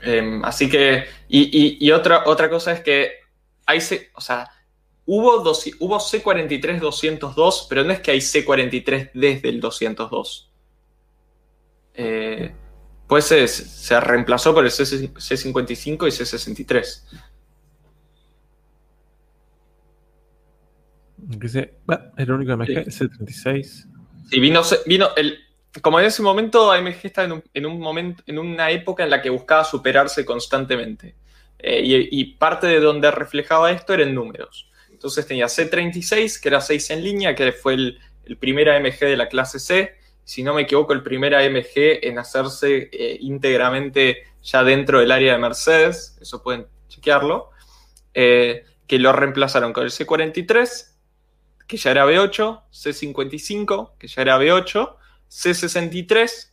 Em, así que, y, y- y otra, otra cosa es que hay, o sea, hubo, hubo C43 202, pero no es que hay C43 desde el 202. Eh, pues se, se reemplazó por el C, C55 y C63. Que se- bah, el único MG es el 36. Y vino, vino el, como en ese momento AMG estaba en un, en un momento, en una época en la que buscaba superarse constantemente. Eh, y, y parte de donde reflejaba esto eran números. Entonces tenía C36, que era 6 en línea, que fue el, el primer AMG de la clase C. Si no me equivoco, el primer AMG en hacerse eh, íntegramente ya dentro del área de Mercedes. Eso pueden chequearlo. Eh, que lo reemplazaron con el C43, que ya era B8, C55, que ya era B8, C63,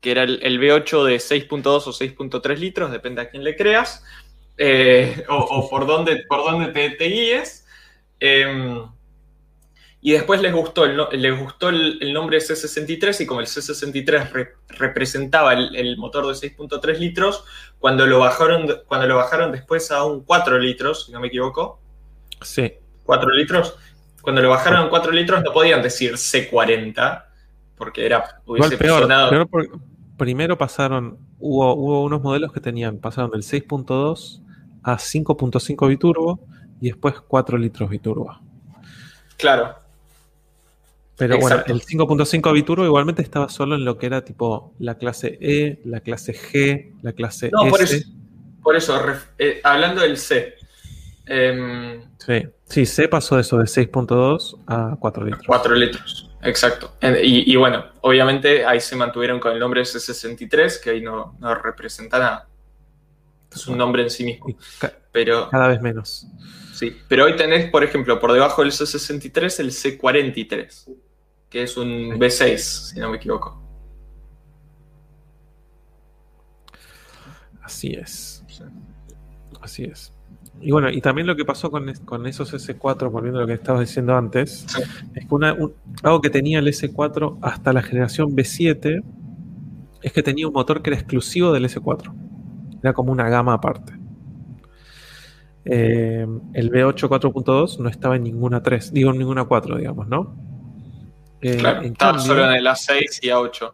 que era el, el B8 de 6.2 o 6.3 litros, depende a quién le creas, eh, o, por dónde, te, te guíes. Eh, y después les gustó el, les gustó el, el nombre C63 y como el C63 re, representaba el, el, motor de 6.3 litros, cuando lo, bajaron, cuando lo bajaron después a un 4 litros, si no me equivoco. Sí. 4 litros. Cuando lo bajaron a 4 litros no podían decir C40, porque era, hubiese peor, sonado... peor porque primero pasaron, hubo, hubo unos modelos que tenían, pasaron del 6.2 a 5.5 biturbo y después 4 litros biturbo. Claro. Pero Exacto. bueno, el 5.5 biturbo igualmente estaba solo en lo que era tipo la clase E, la clase G, la clase no, S. Por eso, por eso eh, hablando del C. Eh, sí. sí, C pasó de eso de 6.2 a 4 litros. 4 litros, exacto. Y, y, bueno, obviamente ahí se mantuvieron con el nombre C63, que ahí no, no representa nada. es un nombre en sí mismo. Pero cada vez menos. sí, pero hoy tenés, por ejemplo, por debajo del C63 el C43, que es un Sí. B6, si no me equivoco. Así es. Así es. Y bueno, y también lo que pasó con, es- con esos S4, volviendo a lo que estabas diciendo antes, Sí. es que una- un- algo que tenía el S4 hasta la generación B7 es que tenía un motor que era exclusivo del S4. Era como una gama aparte. Eh, el B8 4.2 no estaba en ninguna 3, digo en ninguna 4, digamos, ¿no? Eh, Claro, en estaba cambio- solo en el A6 y A8.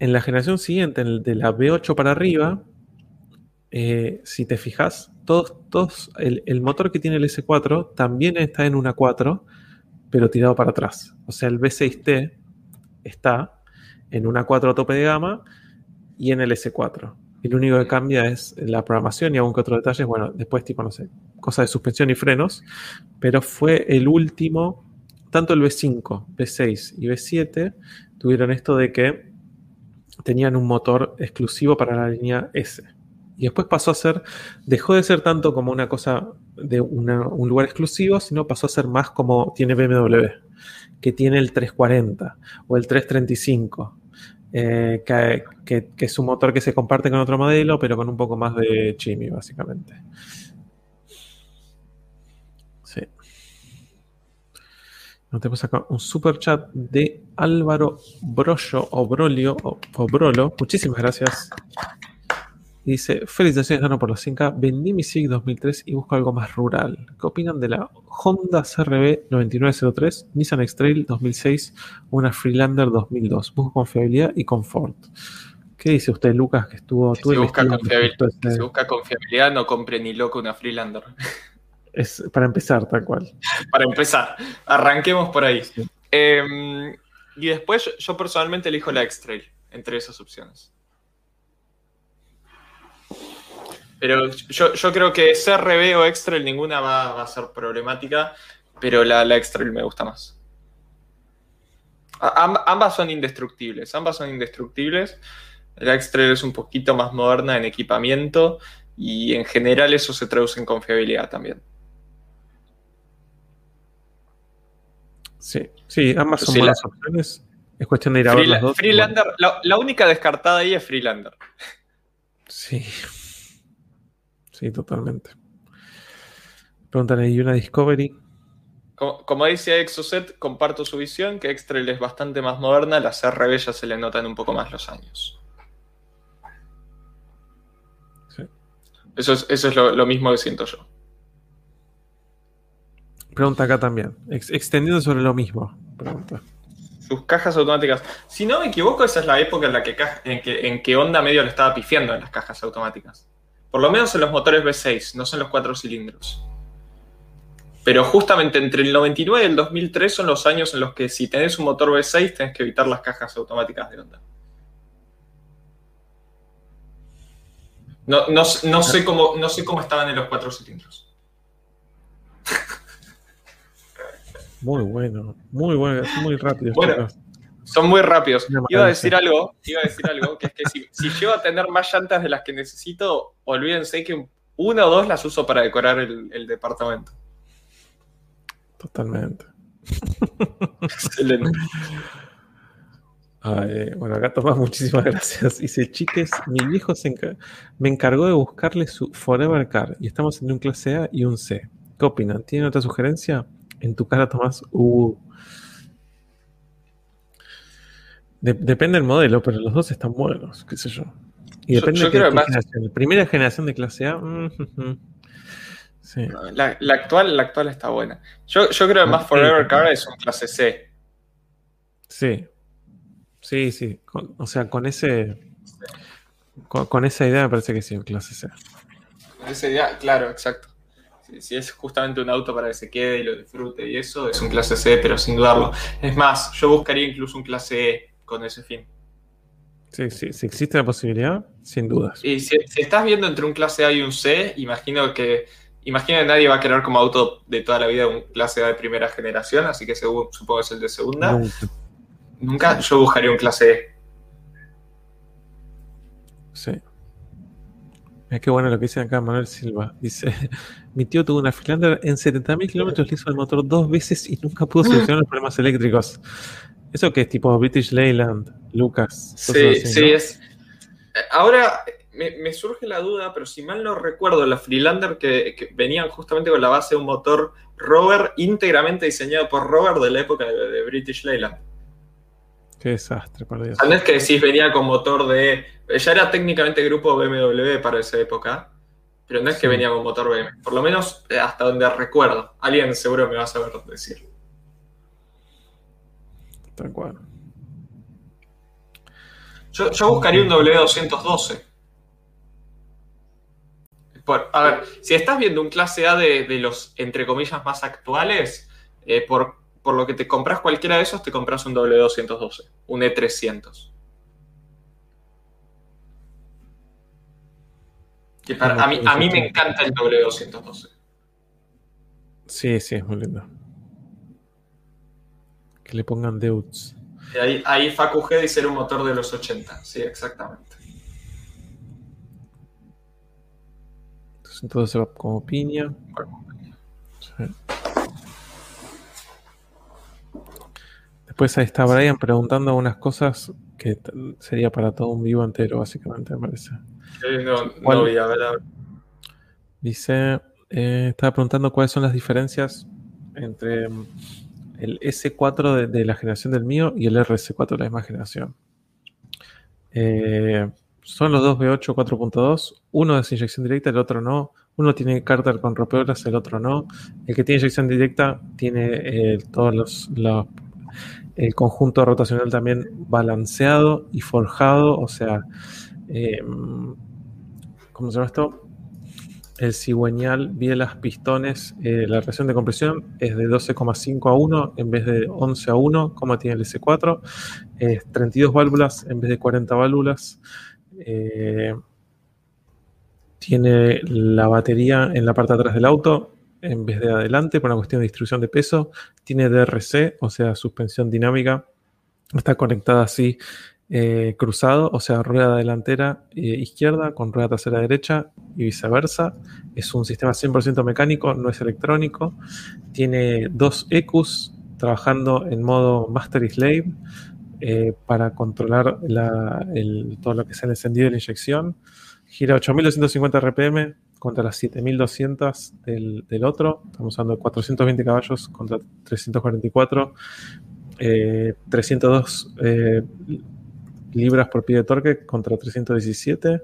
en la generación siguiente, en el de la B8 para arriba, eh, si te fijas, todos, todos, el, el motor que tiene el S4 también está en una 4, pero tirado para atrás. O sea, el B6T está en una 4 a tope de gama y en el S4. Y lo único que cambia es la programación y algún que otro detalle. Bueno, después, tipo, no sé, cosas de suspensión y frenos. Pero fue el último, tanto el B5, B6 y B7 tuvieron esto de que tenían un motor exclusivo para la línea S. Y después pasó a ser, dejó de ser tanto como una cosa de un lugar exclusivo, sino pasó a ser más como tiene BMW, que tiene el 340 o el 335, eh, que, que- que es un motor que se comparte con otro modelo, pero con un poco más de chimi, básicamente. Sí. Nos tenemos acá un super chat de Álvaro Brollo o Brolio o, o Brolo. Muchísimas gracias. Y dice, felicitaciones Dano por la 5K. Vendí mi SIG 2003 y busco algo más rural. ¿Qué opinan de la Honda CRB 9903, Nissan X-Trail 2006 o una Freelander 2002? Busco confiabilidad y confort. ¿Qué dice usted, Lucas, que estuvo... Que tú busca confiabil- ese- si busca confiabilidad, no compre ni loco una Freelander. Es para empezar, tal cual. Para empezar, arranquemos por ahí. Sí. Eh, y después yo, yo personalmente elijo la X-Trail entre esas opciones. Pero yo, yo creo que CRB o X-Trail ninguna va, va a ser problemática, pero la, la X-Trail me gusta más. A- ambas son indestructibles, ambas son indestructibles. La X-Trail es un poquito más moderna en equipamiento y en general eso se traduce en confiabilidad también. Sí, sí, ambas son Sí, la- buenas opciones. Es cuestión de ir a ver las dos. Freelander, la, la única descartada ahí es Freelander. Sí. Sí, totalmente. Preguntan ahí una Discovery. Como, como dice Exocet, comparto su visión, que X-Trail es bastante más moderna, las RB ya se le notan un poco más los años. Sí. Eso es, eso es lo, lo mismo que siento yo. Pregunta acá también. Ex- extendiendo sobre lo mismo. Pregunta. Sus cajas automáticas. Si no me equivoco, esa es la época en la que, en que, en que Honda medio le estaba pifiando en las cajas automáticas. Por lo menos en los motores V6, no son los cuatro cilindros. Pero justamente entre el 99 y el 2003 son los años en los que si tenés un motor V6 tenés que evitar las cajas automáticas de Honda. No, no, no sé, cómo, no sé cómo estaban en los cuatro cilindros. Muy bueno. Muy bueno. Muy rápido. Bueno. chicos. Son muy rápidos. Iba a decir algo, iba a decir algo, que es que si, si llego a tener más llantas de las que necesito, olvídense que una o dos las uso para decorar el, el departamento. Totalmente. Excelente. Ay, bueno, acá Tomás, muchísimas gracias. Dice, chiques, mi viejo se me encargó de buscarle su Forever Car y estamos en un clase A y un C. ¿Qué opinan? ¿Tienen otra sugerencia? En tu cara, Tomás. Uh. De- depende del modelo, pero los dos están buenos, qué sé yo. Y depende yo de creo qué generación. Primera generación de clase A. mm. Sí. La, la actual, la actual está buena. Yo, yo creo que más Forever Car es un clase C. Sí. Sí, sí. Con- o sea, con ese. Con, con esa idea me parece que sí, clase C. Esa idea, claro, exacto. Si, es justamente un auto para que se quede y lo disfrute y eso, es un clase C, pero sin dudarlo. Es más, yo buscaría incluso un clase E con ese fin. Sí, sí, si existe la posibilidad, sin dudas. Y si, si estás viendo entre un clase A y un C, imagino que, imagino que nadie va a querer como auto de toda la vida un clase A de primera generación, así que supongo que es el de segunda. Nunca. Nunca yo buscaría un clase E. Sí. Mira qué bueno lo que dice acá Manuel Silva. Dice, mi tío tuvo una Freelander en 70.000 kilómetros, le hizo el motor dos veces y nunca pudo solucionar los problemas eléctricos. Eso que es tipo British Leyland, Lucas. Sí, así, sí, ¿no? es. eh, Ahora me, me surge la duda, pero si mal no recuerdo, la Freelander que, que venían justamente con la base de un motor Rover íntegramente diseñado por Rover de la época de, de British Leyland. Qué desastre, por Dios. Es que decís venía con motor de. Ya era técnicamente grupo BMW para esa época, pero no es que Sí. venía con motor BMW. Por lo menos eh, hasta donde recuerdo. Alguien seguro me va a saber decir. Tal cual. Yo, yo buscaría un W212. Por- a ver, si estás viendo un clase A de, de los, entre comillas, más actuales, eh, por, por lo que te compras cualquiera de esos, te compras un W212, un E E300. Que para- a, mí, a mí me encanta el W212. Sí, sí, es muy lindo. Que le pongan Deutz. Ahí, ahí Facu G dice era un motor de los 80. Sí, exactamente. Entonces se va como piña. Sí. Después ahí está Brian preguntando unas cosas que sería para todo un vivo entero, básicamente, me parece. Eh, no, no vi, a ver, a ver. Dice, eh, estaba preguntando cuáles son las diferencias entre mm, el S4 de, de la generación del mío y el RS4 de la misma generación. Eh, son los dos V8 4.2, uno es inyección directa, el otro no. Uno tiene cárter con rompeolas, el otro no. El que tiene inyección directa tiene eh, todos los, los- el conjunto rotacional también balanceado y forjado, o sea, eh, ¿cómo se llama esto? El cigüeñal, bielas, pistones, eh, la relación de compresión es de 12,5 a 1 en vez de 11 a 1, como tiene el S4. Es 32 válvulas en vez de 40 válvulas. Eh, tiene la batería en la parte de atrás del auto en vez de adelante por una cuestión de distribución de peso. Tiene DRC, o sea, suspensión dinámica. Está conectada así eh, cruzado, o sea, rueda delantera eh, izquierda con rueda trasera derecha y viceversa. Es un sistema 100% mecánico, no es electrónico. Tiene dos EQs trabajando en modo Master y Slave eh, para controlar la- el- todo lo que es el encendido de la inyección. Gira 8250 RPM contra las 7200 del, del otro. Estamos de 420 caballos contra 344. eh, 302 eh, libras por pie de torque contra 317.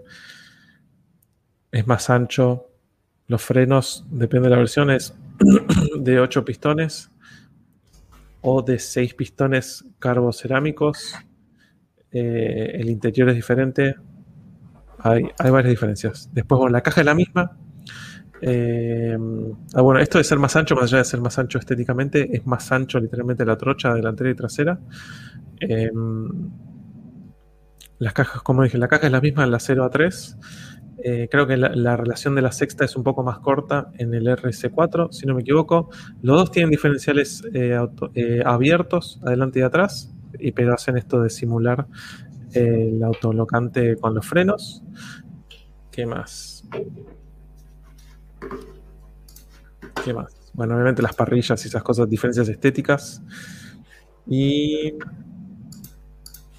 Es más ancho. Los frenos, depende de la versión, es de 8 pistones o de 6 pistones carbocerámicos. Eh, el interior es diferente. Hay, varias diferencias. Después, bueno, la caja es la misma. Eh, ah, bueno, esto de ser más ancho, más allá de ser más ancho estéticamente, es más ancho literalmente la trocha delantera y trasera. Eh, las cajas, como dije, la caja es la misma en la 0 a 3. Eh, creo que la, la relación de la sexta es un poco más corta en el RS4, si no me equivoco. Los dos tienen diferenciales eh, abiertos, adelante y atrás, y, pero hacen esto de simular el autolocante con los frenos. ¿Qué más? ¿Qué más? Bueno, obviamente las parrillas y esas cosas, diferencias estéticas. Y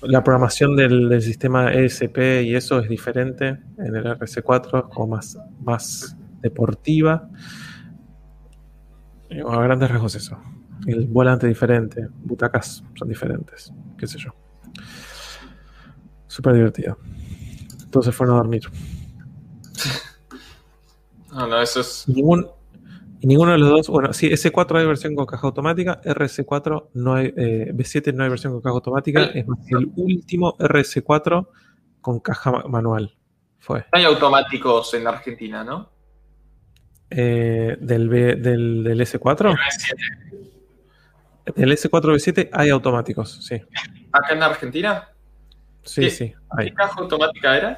la programación del, del sistema ESP y eso es diferente en el RC4, es como más, más deportiva. A grandes rasgos eso. El volante diferente, butacas son diferentes, qué sé yo. Súper divertido. Entonces fueron a dormir. No, no, eso es. Ningún- ninguno de los dos, bueno, sí, S4 hay versión con caja automática, RS4 no hay, eh, B7 no hay versión con caja automática, es más, el último RS4 con caja ma- manual fue. No hay automáticos en Argentina, ¿no? Eh, del, B- del, del S4, del S4 B7 hay automáticos, sí, ¿Acá en Argentina? Sí, ¿Qué? sí, ¿Qué hay. caja automática era?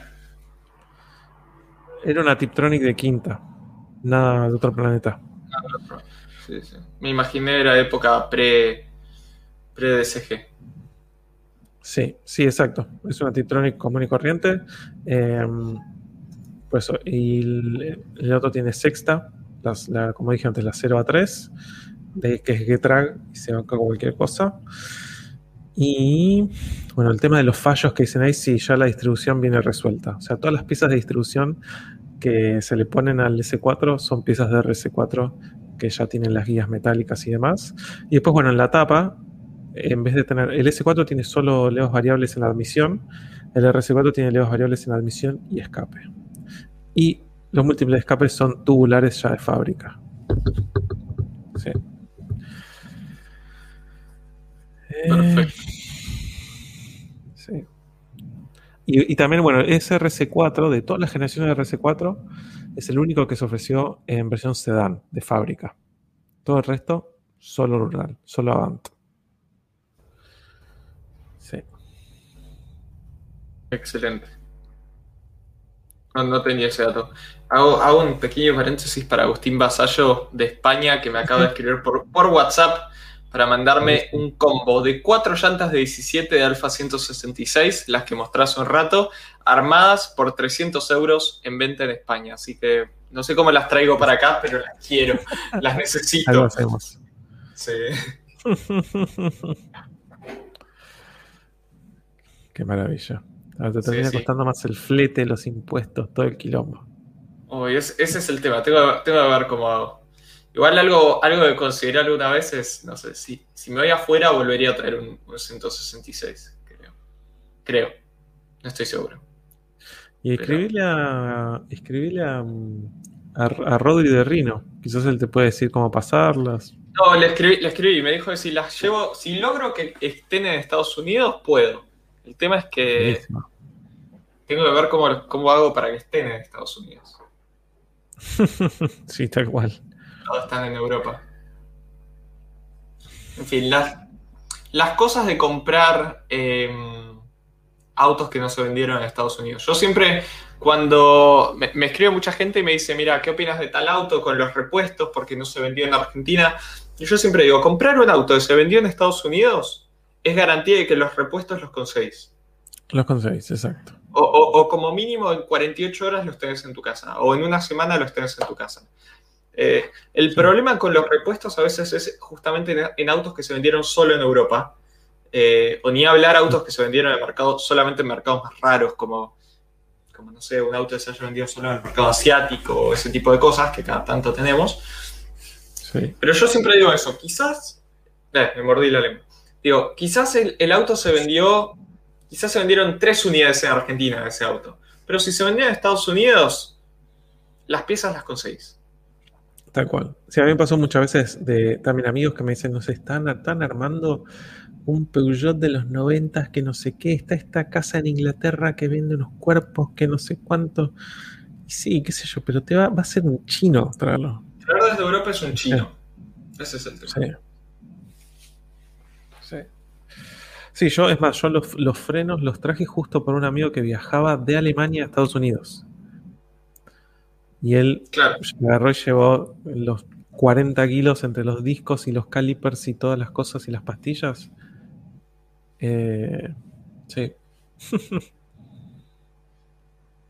Era una Tiptronic de quinta, nada de otro planeta. Sí, sí. Me imaginé era época pre, pre DSG. Sí, sí, exacto. Es una Tiptronic común y corriente. Eh, Por eso, y el, el otro tiene sexta, las- la- como dije antes, la 0 a 3, de, que es Getrag y se banca con cualquier cosa. Y bueno, el tema de los fallos que dicen ahí, sí, ya la distribución viene resuelta. O sea, todas las piezas de distribución que se le ponen al S4 son piezas de RS4 que ya tienen las guías metálicas y demás. Y después, bueno, en la tapa, en vez de tener, el S4 tiene solo levas variables en la admisión, el RS4 tiene levas variables en admisión y escape. Y los múltiples de escape son tubulares ya de fábrica. Sí. Eh, Perfecto. sí. Y, y también, bueno, ese RC4, de todas las generaciones de RC4, es el único que se ofreció en versión sedán, de fábrica. Todo el resto, solo rural, solo Avant. Sí. Excelente. No, no tenía ese dato. Hago, hago un pequeño paréntesis para Agustín Basallo de España que me acaba de escribir por, por WhatsApp para mandarme un combo de cuatro llantas de 17 de Alfa 166, las que mostré hace un rato, armadas por 300 euros en venta en España. Así que no sé cómo las traigo para acá, pero las quiero, las Algo necesito. hacemos. Sí. Qué maravilla. Ahora te termina sí. costando más el flete, los impuestos, todo el quilombo. Uy, es- ese es el tema, tengo, tengo que ver cómo hago. Igual algo, algo que considerar alguna vez es, no sé, si, si me voy afuera volvería a traer un, un 166, creo. Creo, no estoy seguro. Y escribile a, escribile a, a, a Rodri de Rino. Quizás él te puede decir cómo pasarlas. No, le escribí, le escribí y me dijo que si las llevo, si logro que estén en Estados Unidos, puedo. El tema es que tengo que ver cómo, cómo hago para que estén en Estados Unidos. sí, tal cual. Están en Europa. En fin, las, las cosas de comprar eh, autos que no se vendieron en Estados Unidos. Yo siempre, cuando me, me escribe mucha gente y me dice, mira, ¿qué opinas de tal auto con los repuestos porque no se vendió en Argentina? Y yo siempre digo, comprar un auto que se vendió en Estados Unidos es garantía de que los repuestos los conseguís. Los conseguís, exacto. O, o- o como mínimo en 48 horas los tenés en tu casa, o en una semana los tenés en tu casa. Eh, el Sí. problema con los repuestos a veces es justamente en, en autos que se vendieron solo en Europa, eh, o ni hablar autos que se vendieron en el mercado, solamente en mercados más raros, como, como no sé, un auto que se haya vendido solo en el mercado asiático, o ese tipo de cosas que cada tanto tenemos. Sí. Pero yo siempre digo eso, quizás, eh, me mordí la lengua. Digo, quizás el, el auto se vendió, quizás se vendieron tres unidades en Argentina de ese auto. Pero si se vendía en Estados Unidos, las piezas las conseguís. Tal cual. Sí, a mí me pasó muchas veces de también amigos que me dicen, no sé, están, están armando un Peugeot de los noventas que no sé qué, está esta casa en Inglaterra que vende unos cuerpos que no sé cuánto. Y sí, qué sé yo, pero te va, va a ser un chino traerlo. Traer desde Europa es un chino. Ese es el tema. Sí. Sí. Sí, yo, es más, yo los, los frenos los traje justo por un amigo que viajaba de Alemania a Estados Unidos. Y él Claro. agarró y llevó los 40 kilos entre los discos y los calipers y todas las cosas y las pastillas. Eh, sí.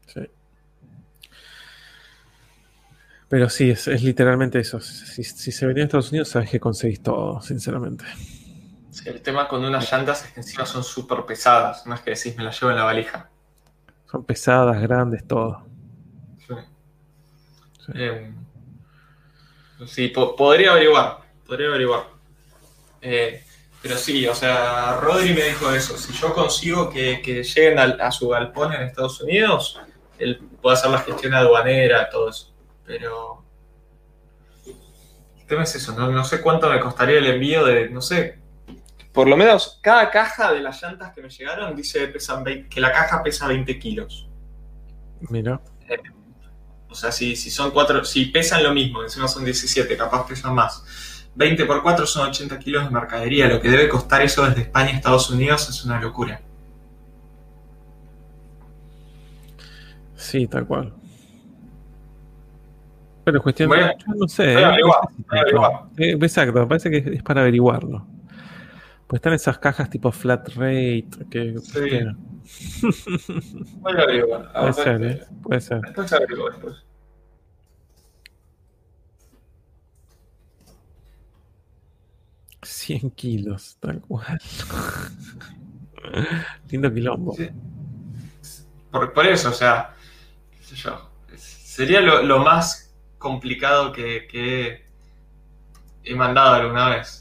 sí. Pero sí, es, es literalmente eso. Si, si se venía a Estados Unidos, sabes que conseguís todo, sinceramente. Sí, el tema con unas llantas es que encima son súper pesadas. No es que decís, me las llevo en la valija. Son pesadas, grandes, todo. Eh, sí, po- podría averiguar. Podría averiguar. Eh, pero sí, o sea, Rodri me dijo eso. Si yo consigo que, que lleguen a su galpón en Estados Unidos, él puede hacer la gestión aduanera, todo eso. Pero. El tema es eso, no, no sé cuánto me costaría el envío de, no sé. Por lo menos, cada caja de las llantas que me llegaron dice pesan 20 que la caja pesa 20 kilos. Mira. O sea, si, si son cuatro, si pesan lo mismo, encima son 17, capaz pesan más. 20 por 4 son 80 kilos de mercadería. Lo que debe costar eso desde España a Estados Unidos es una locura. Sí, tal cual. Pero es cuestión Voy de. yo no sé. voy a ¿eh? averiguar, No sé si voy a tanto. averiguar. Eh, exacto, parece que es para averiguarlo. Pues están esas cajas tipo flat rate que, Sí. que Voy a averiguar. Puede ser, ¿eh? Puede ser. Después averiguo después. Cien kilos, tal cual. Lindo quilombo. Sí. Por, por eso, o sea, qué sé yo. Sería lo, lo más complicado que, que he mandado alguna vez.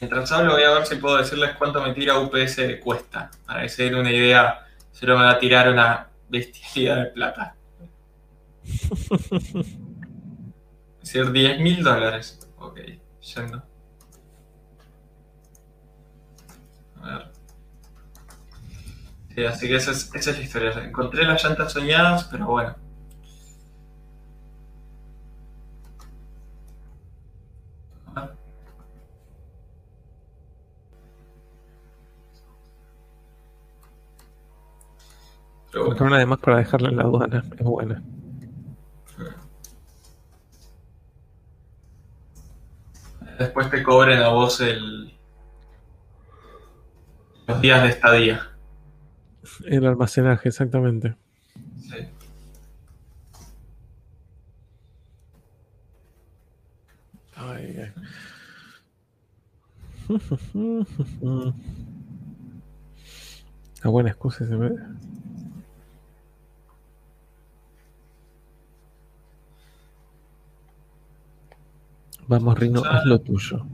Mientras hablo voy a ver si puedo decirles cuánto me tira UPS cuesta. Para que se den una idea, solo me va a tirar una bestialidad de plata. Es decir, 10 mil dólares. Ok, yendo. A ver. Sí, así que esa es, esa es la historia. Encontré las llantas soñadas, pero bueno. Pero bueno. una además para dejarla en la aduana. Es buena. Después te cobren a vos el los días de estadía. El almacenaje, exactamente. Sí. Ay, ay. Una buena excusa se ve. Vamos, Rino, haz lo tuyo.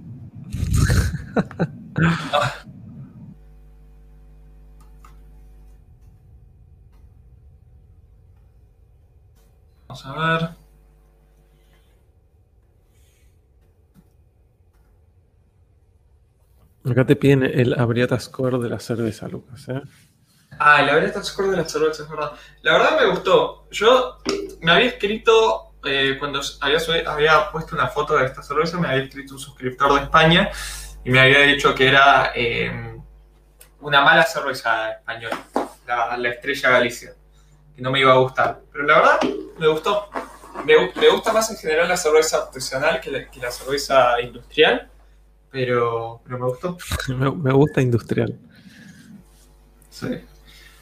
Vamos a ver. Acá te piden el Abriata Score de la cerveza, Lucas. ¿eh? Ah, la verdad score de la cerveza, es verdad. La verdad me gustó. Yo me había escrito, eh, cuando había, había puesto una foto de esta cerveza, me había escrito un suscriptor de España y me había dicho que era eh, una mala cerveza española, la, la Estrella Galicia, que no me iba a gustar. Pero la verdad me gustó. Me, gu- me gusta más en general la cerveza artesanal que la, que la cerveza industrial, pero, pero me gustó. Me, me gusta industrial. Sí,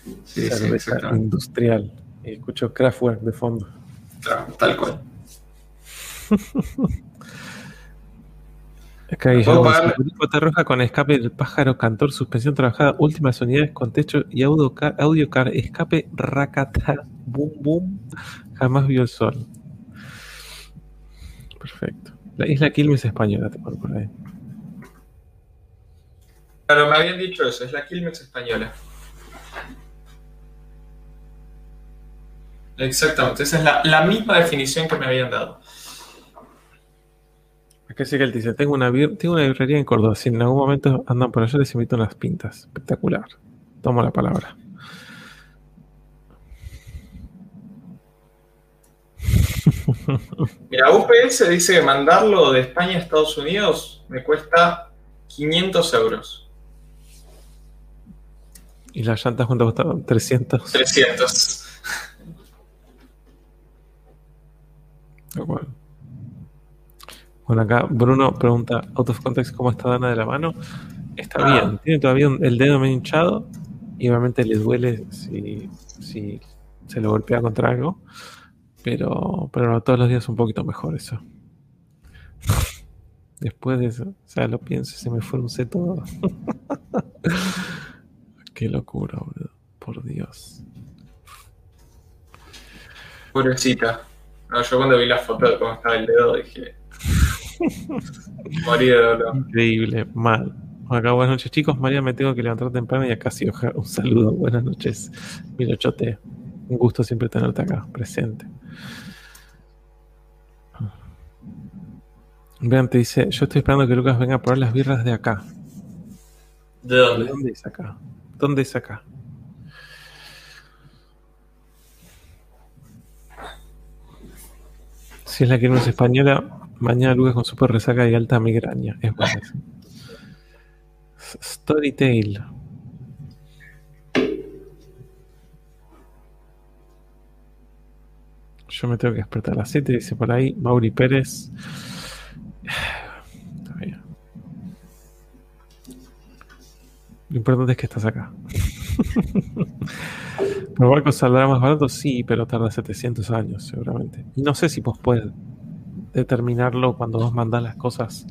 sí, sí, cerveza exactamente. industrial. Y escucho Kraftwerk de fondo. Claro, tal cual. Acá. Grupo roja con escape del pájaro, cantor, suspensión trabajada, últimas unidades con techo y audio car, audio car escape, racata, boom, boom, jamás vio el sol. Perfecto. La isla Quilmes española, te pongo por ahí. Claro, me habían dicho eso, es la Quilmes española. Exactamente, esa es la, la misma definición que me habían dado. Acá sí que él dice, tengo una, tengo una librería en Córdoba, si en algún momento andan por allá les invito unas pintas. Espectacular. Tomo la palabra. Mira, UPS dice que mandarlo de España a Estados Unidos me cuesta 500 euros. Y las llantas juntas costaban 300. 300. Tal cual. Bueno, acá Bruno pregunta, out of context, ¿cómo está Dana de la mano? Está Ah. bien, tiene todavía un- el dedo medio hinchado y obviamente le duele si, si se lo golpea contra algo, pero, pero todos los días un poquito mejor eso. Después de eso, o sea, lo pienso, se me frunce todo. Qué locura, boludo. Por Dios. Pobrecita. No, yo cuando vi la foto de cómo estaba el dedo dije. Morí de dolor. Increíble, mal. Acá, buenas noches, chicos. María, me tengo que levantar temprano y acá sí, oja- un saludo. Buenas noches, Milochote. Un gusto siempre tenerte acá, presente. Vean, te dice, yo estoy esperando que Lucas venga a probar las birras de acá. ¿De ¿De dónde? dónde es acá? ¿Dónde es acá? Si es la que no es española, mañana Lucas con super resaca y alta migraña. Es bueno. Storytale. Yo me tengo que despertar a las 7, dice por ahí Mauri Pérez. Lo importante es que estás acá. ¿El barco saldrá más barato? Sí, pero tarda 700 años seguramente. Y no sé si vos puedes determinarlo cuando vos mandás las cosas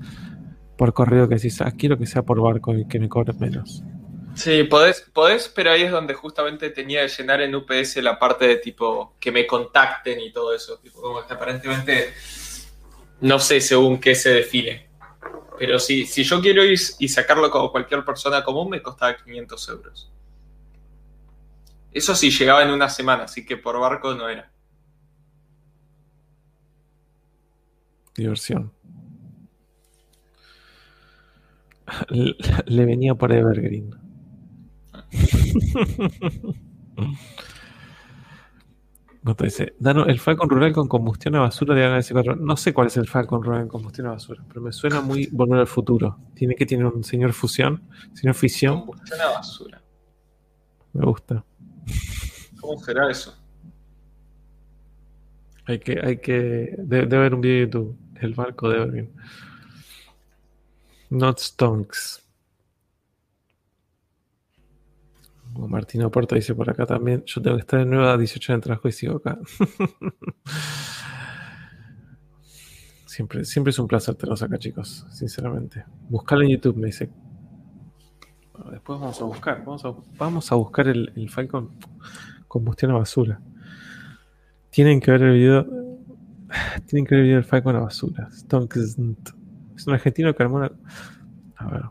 por correo que decís, ah, quiero que sea por barco y que me cobres menos. Sí, podés, podés, pero ahí es donde justamente tenía que llenar en UPS la parte de tipo que me contacten y todo eso. Tipo, como que aparentemente no sé según qué se define. Pero si, si yo quiero ir y sacarlo como cualquier persona común, me costaba 500 euros. Eso sí, llegaba en una semana, así que por barco no era. Diversión. Le, venía por Evergreen. Dice, Dano, el Falcon Rural con combustión a basura de S4. No sé cuál es el Falcon Rural con combustión a basura, pero me suena muy volver al futuro. Tiene que tener un señor fusión, señor fisión. Combustión a basura. Me gusta. ¿Cómo será eso? Hay que, hay que. Debe, haber un video de YouTube. El barco de Evergreen. Not Stonks. Como Martino Porta dice por acá también. Yo tengo que estar de nuevo a 18 de trabajo y sigo acá. siempre, siempre es un placer tenerlos acá, chicos. Sinceramente. Buscarlo en YouTube, me dice. Después vamos a buscar. Vamos a, vamos a buscar el, el Falcon combustión a basura. Tienen que ver el video. Tienen que ver el video del Falcon a basura. Es un argentino que armó una. A ver.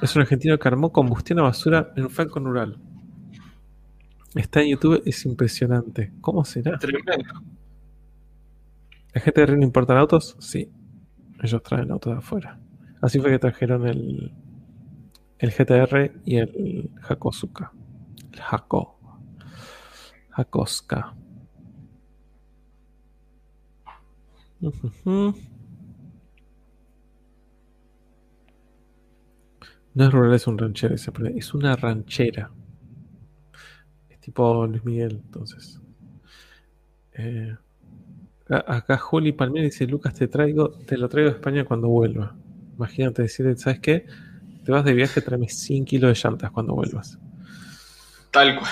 Es un argentino que armó combustión a basura en un Falcon rural. Está en YouTube, es impresionante. ¿Cómo será? Tremendo. ¿La gente de Río no importan autos? Sí. Ellos traen autos de afuera. Así fue que trajeron el, el GTR y el Hakosuka. El Hako. Hakoska. No es rural, es un ranchero. Es una ranchera. Es tipo Luis Miguel, entonces. Eh, a- acá Juli Palmieri dice, Lucas, te traigo, te lo traigo de España cuando vuelva. Imagínate decirle, ¿sabes qué? Te vas de viaje, tráeme 100 kilos de llantas cuando vuelvas. Tal cual.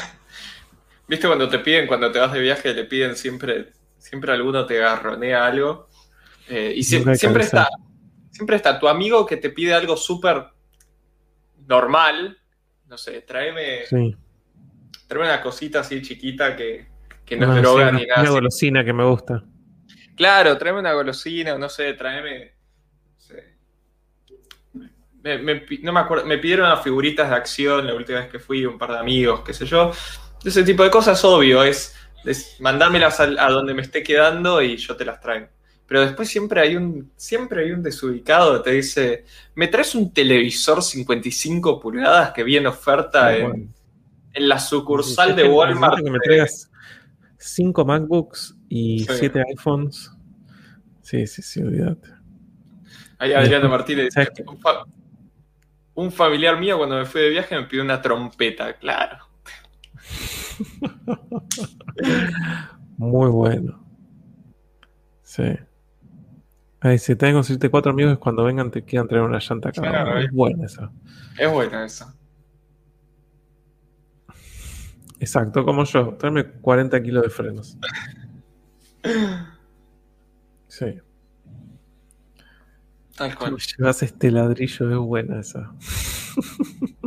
¿Viste cuando te piden, cuando te vas de viaje, le piden siempre, siempre alguno te garronea algo? Eh, y siempre está, siempre está tu amigo que te pide algo súper normal. No sé, tráeme, Sí. tráeme una cosita así chiquita que, que no Una, es droga sí, ni una- nada. una así. golosina que me gusta. Claro, tráeme una golosina, no sé, tráeme. Me, me no me acuerdo, me pidieron unas figuritas de acción la última vez que fui, un par de amigos, qué sé yo. Ese tipo de cosas, obvio, es, es mandármelas a, donde me esté quedando y yo te las traigo. Pero después siempre hay un, siempre hay un desubicado que te dice, ¿me traes un televisor 55 pulgadas que viene oferta en, Bueno. en la sucursal Sí, de Walmart? que me traigas 5 MacBooks y Sí. 7 iPhones. Sí, sí, sí, olvídate. Ahí Adriano Martínez ¿Sabes dice, un, fa- un familiar mío cuando me fui de viaje me pidió una trompeta, claro. Muy bueno. Sí. Ahí si tengo conseguirte cuatro amigos es cuando vengan te quieran traer una llanta cada Claro, uno. eh. Es buena esa. Es buena esa. Exacto, como yo. Tráeme 40 kilos de frenos. Sí. Tal cual. Llevas este ladrillo, es buena esa.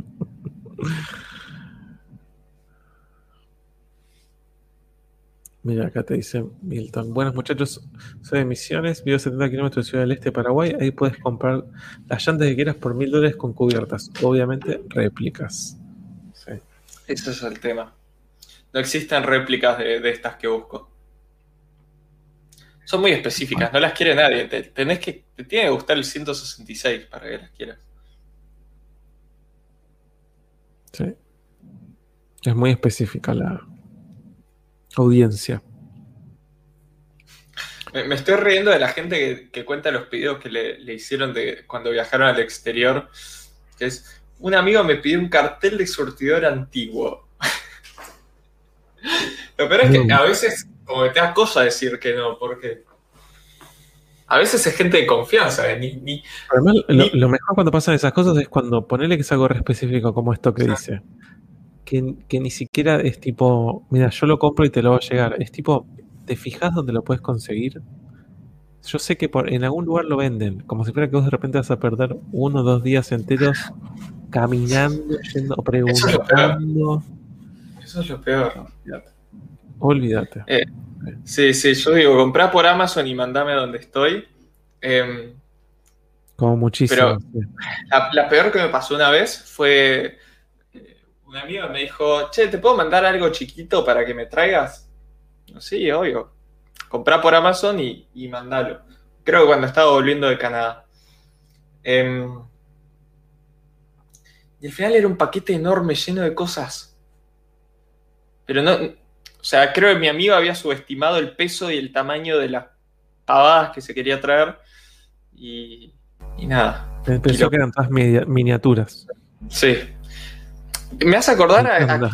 Mira, acá te dice Milton. Buenos muchachos, soy de Misiones, vivo a 70 kilómetros de Ciudad del Este, Paraguay. Ahí puedes comprar las llantas que quieras por mil dólares con cubiertas. Obviamente, réplicas. Sí. Ese es el tema. No existen réplicas de, de estas que busco. Son muy específicas, no las quiere nadie. Te, tenés que, te tiene que gustar el 166 para que las quieras. sí. Es muy específica la audiencia. Me, me estoy riendo de la gente que, que cuenta los pedidos que le, le hicieron de cuando viajaron al exterior. Que es, un amigo me pidió un cartel de surtidor antiguo. Lo peor es que a veces como que te da cosa decir que no, porque A veces es gente de confianza. eh, Ni, ni- Además, lo, Ni- lo mejor cuando pasan esas cosas es cuando ponele que es algo re específico como esto que Exacto. dice. Que, que ni siquiera es tipo, mira, yo lo compro y te lo va a llegar. Es tipo, ¿te fijas dónde lo puedes conseguir? Yo sé que por, en algún lugar lo venden, como si fuera que vos de repente vas a perder uno o dos días enteros caminando, yendo, Eso es lo peor. preguntando. Eso es lo peor. Olvídate. Sí, sí, yo digo, comprá por Amazon y mandame a donde estoy. Em, Como muchísimo. Pero- la peor que me pasó una vez fue. eh, Un amigo me dijo: Che, ¿te puedo mandar algo chiquito para que me traigas? Sí, obvio. Comprá por Amazon y, y mandalo. Creo que cuando estaba volviendo de Canadá. Em, y al final era un paquete enorme lleno de cosas. Pero no. O sea, creo que mi amigo había subestimado el peso y el tamaño de las pavadas que se quería traer. Y, y nada. Pensó que eran todas miniaturas. Sí. Me hace acordar a,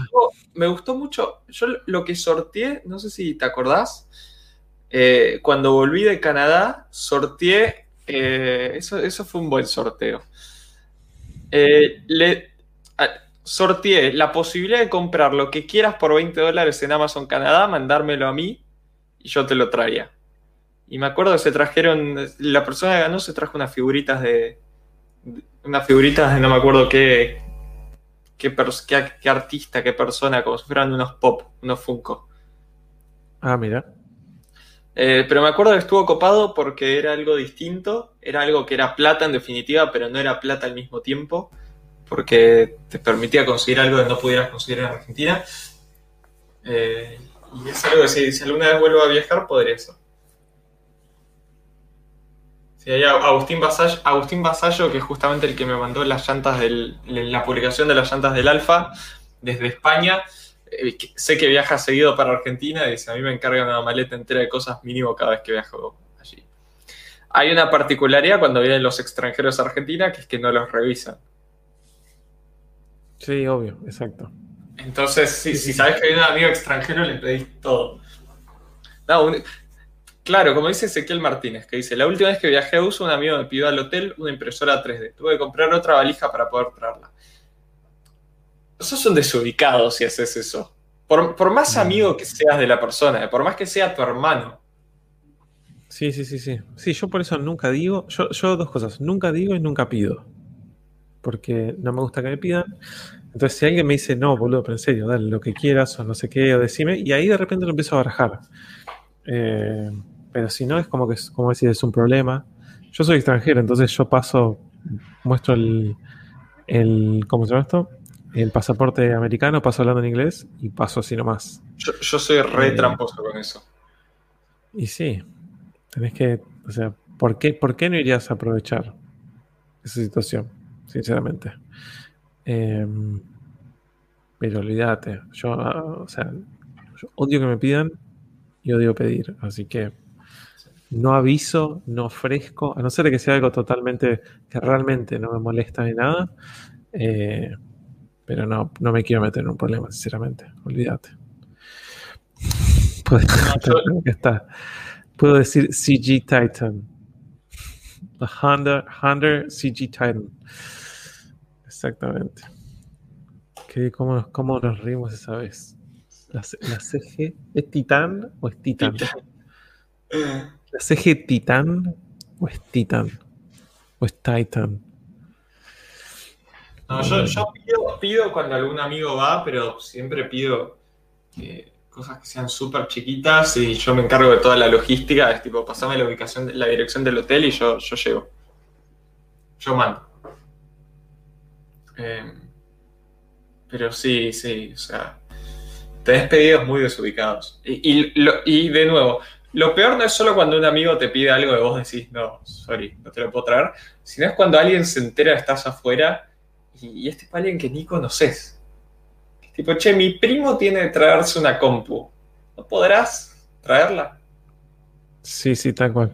me gustó mucho. Yo lo que sorteé, no sé si te acordás, eh, cuando volví de Canadá, sorteé. eh, eso, eso fue un buen sorteo. Eh, le, sorteé la posibilidad de comprar lo que quieras por 20 dólares en Amazon Canadá, mandármelo a mí y yo te lo traía. Y me acuerdo que se trajeron, la persona que ganó se trajo unas figuritas de, unas figuritas de no me acuerdo qué, qué, qué- qué artista, qué persona, como si fueran unos pop, unos Funko. Ah, mira. Eh, pero me acuerdo que estuvo copado porque era algo distinto, era algo que era plata en definitiva, pero no era plata al mismo tiempo, porque te permitía conseguir algo que no pudieras conseguir en Argentina. Eh, y es algo que si, si alguna vez vuelvo a viajar, podría ser. Sí, hay Agustín Vasallo, Agustín Vasallo, que es justamente el que me mandó las llantas del, la publicación de las llantas del Alfa desde España. Eh, sé que viaja seguido para Argentina y dice, a mí me encarga una maleta entera de cosas mínimo cada vez que viajo allí. Hay una particularidad cuando vienen los extranjeros a Argentina, que es que no los revisan. Sí, obvio, exacto. Entonces, si, si sabes que hay un amigo extranjero, le pedís todo. No, un- claro, como dice Ezequiel Martínez, que dice, la última vez que viajé a USA, un amigo me pidió al hotel una impresora 3D. Tuve que comprar otra valija para poder traerla. Sos un desubicado si haces eso. Por, por más Mm. amigo que seas de la persona, por más que sea tu hermano. Sí, sí, sí, sí. Sí, yo por eso nunca digo, yo, yo dos cosas, nunca digo y nunca pido. Porque no me gusta que me pidan. Entonces, si alguien me dice, no, boludo, pero en serio, dale lo que quieras o no sé qué, o decime, y ahí de repente lo empiezo a barajar. Eh, pero si no, es como que, es, como decir, es un problema. Yo soy extranjero, entonces yo paso, muestro el, el ¿cómo se llama esto? El pasaporte americano, paso hablando en inglés y paso así nomás. Yo, yo soy re Eh. tramposo con eso. Y sí, tenés que, o sea, ¿por qué, ¿por qué no irías a aprovechar esa situación? Sinceramente. Em, pero olvídate, yo, ah, o sea, yo odio que me pidan y odio pedir, así que no aviso, no ofrezco, a no ser que sea algo totalmente, que realmente no me molesta ni nada, eh, pero no, no me quiero meter en un problema, sinceramente, olvídate. Está. Puedo decir CG Titan. La Honda, Honda CG Titan. Exactamente. ¿Qué, cómo, nos, ¿Cómo nos rimos esa vez? ¿La, C- la CG es Titan o es Titan? ¿La CG Titan o es Titan? ¿O es Titan? No, yo, yo pido, pido cuando algún amigo va, pero siempre pido eh, cosas que sean súper chiquitas y yo me encargo de toda la logística. Es tipo, pasame la ubicación, la dirección del hotel y yo, yo llego. Yo mando. Eh, pero sí, sí, o sea, tenés pedidos muy desubicados. Y, y, lo- y de nuevo, lo peor no es solo cuando un amigo te pide algo y vos decís, no, sorry, no te lo puedo traer, sino es cuando alguien se entera que estás afuera y, y este es para alguien que ni conoces. Es tipo, che, mi primo tiene que traerse una compu. ¿No podrás traerla? Sí, sí, tal cual.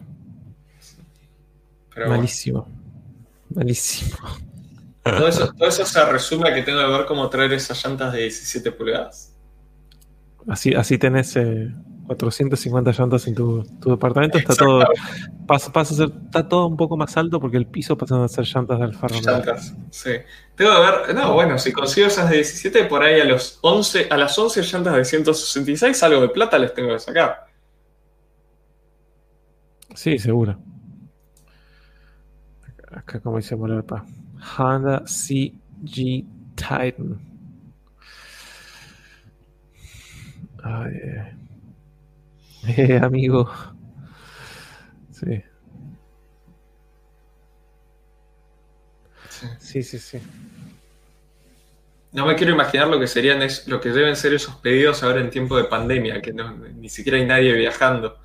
Pero Malísimo. Malísimo. Todo, eso, todo eso se resume a que tengo que ver cómo traer esas llantas de 17 pulgadas. Así, así tenés. eh, 450 llantas en tu, tu departamento. Está todo, pasa, pasa a ser, está todo un poco más alto porque el piso pasa a ser llantas de Alfa Romeo. Llantas, sí. Tengo que ver, no, bueno, si consigo esas de 17, por ahí a, los 11, a las 11 llantas de 166, algo de plata les tengo que sacar. Sí, seguro. Acá, como dice Molapa. Honda CG Titan. Ay, eh. Eh, amigo. Sí. Sí. Sí, sí, sí. No me quiero imaginar lo que serían es, lo que deben ser esos pedidos ahora en tiempo de pandemia, que no- ni siquiera hay nadie viajando.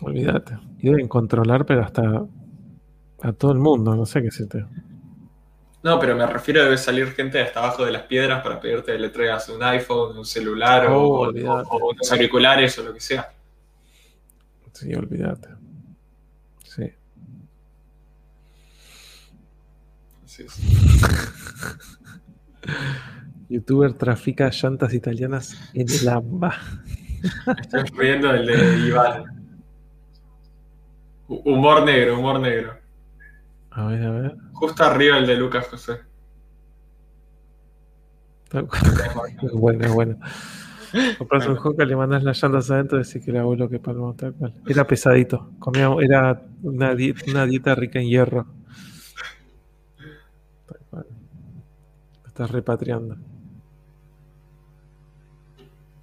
Olvídate. Y deben controlar, pero hasta a todo el mundo. No sé qué se te. No, pero me refiero a debe salir gente hasta abajo de las piedras para pedirte que le traigas un iPhone, un celular o- Oh, o, olvídate. o unos auriculares o lo que sea. Sí, olvídate. Sí. Sí, sí. Youtuber trafica llantas italianas en el AMBA. Estoy riendo del de Iván. Hu- Humor negro, humor negro. A ver, a ver. Justo arriba el de Lucas José. Es bueno, es bueno. Compras un Honka, le mandas las llantas adentro y decís que el abuelo que palmó tal cual. Era pesadito. Comía, era una, di- una dieta rica en hierro. Tal cual. Lo estás repatriando.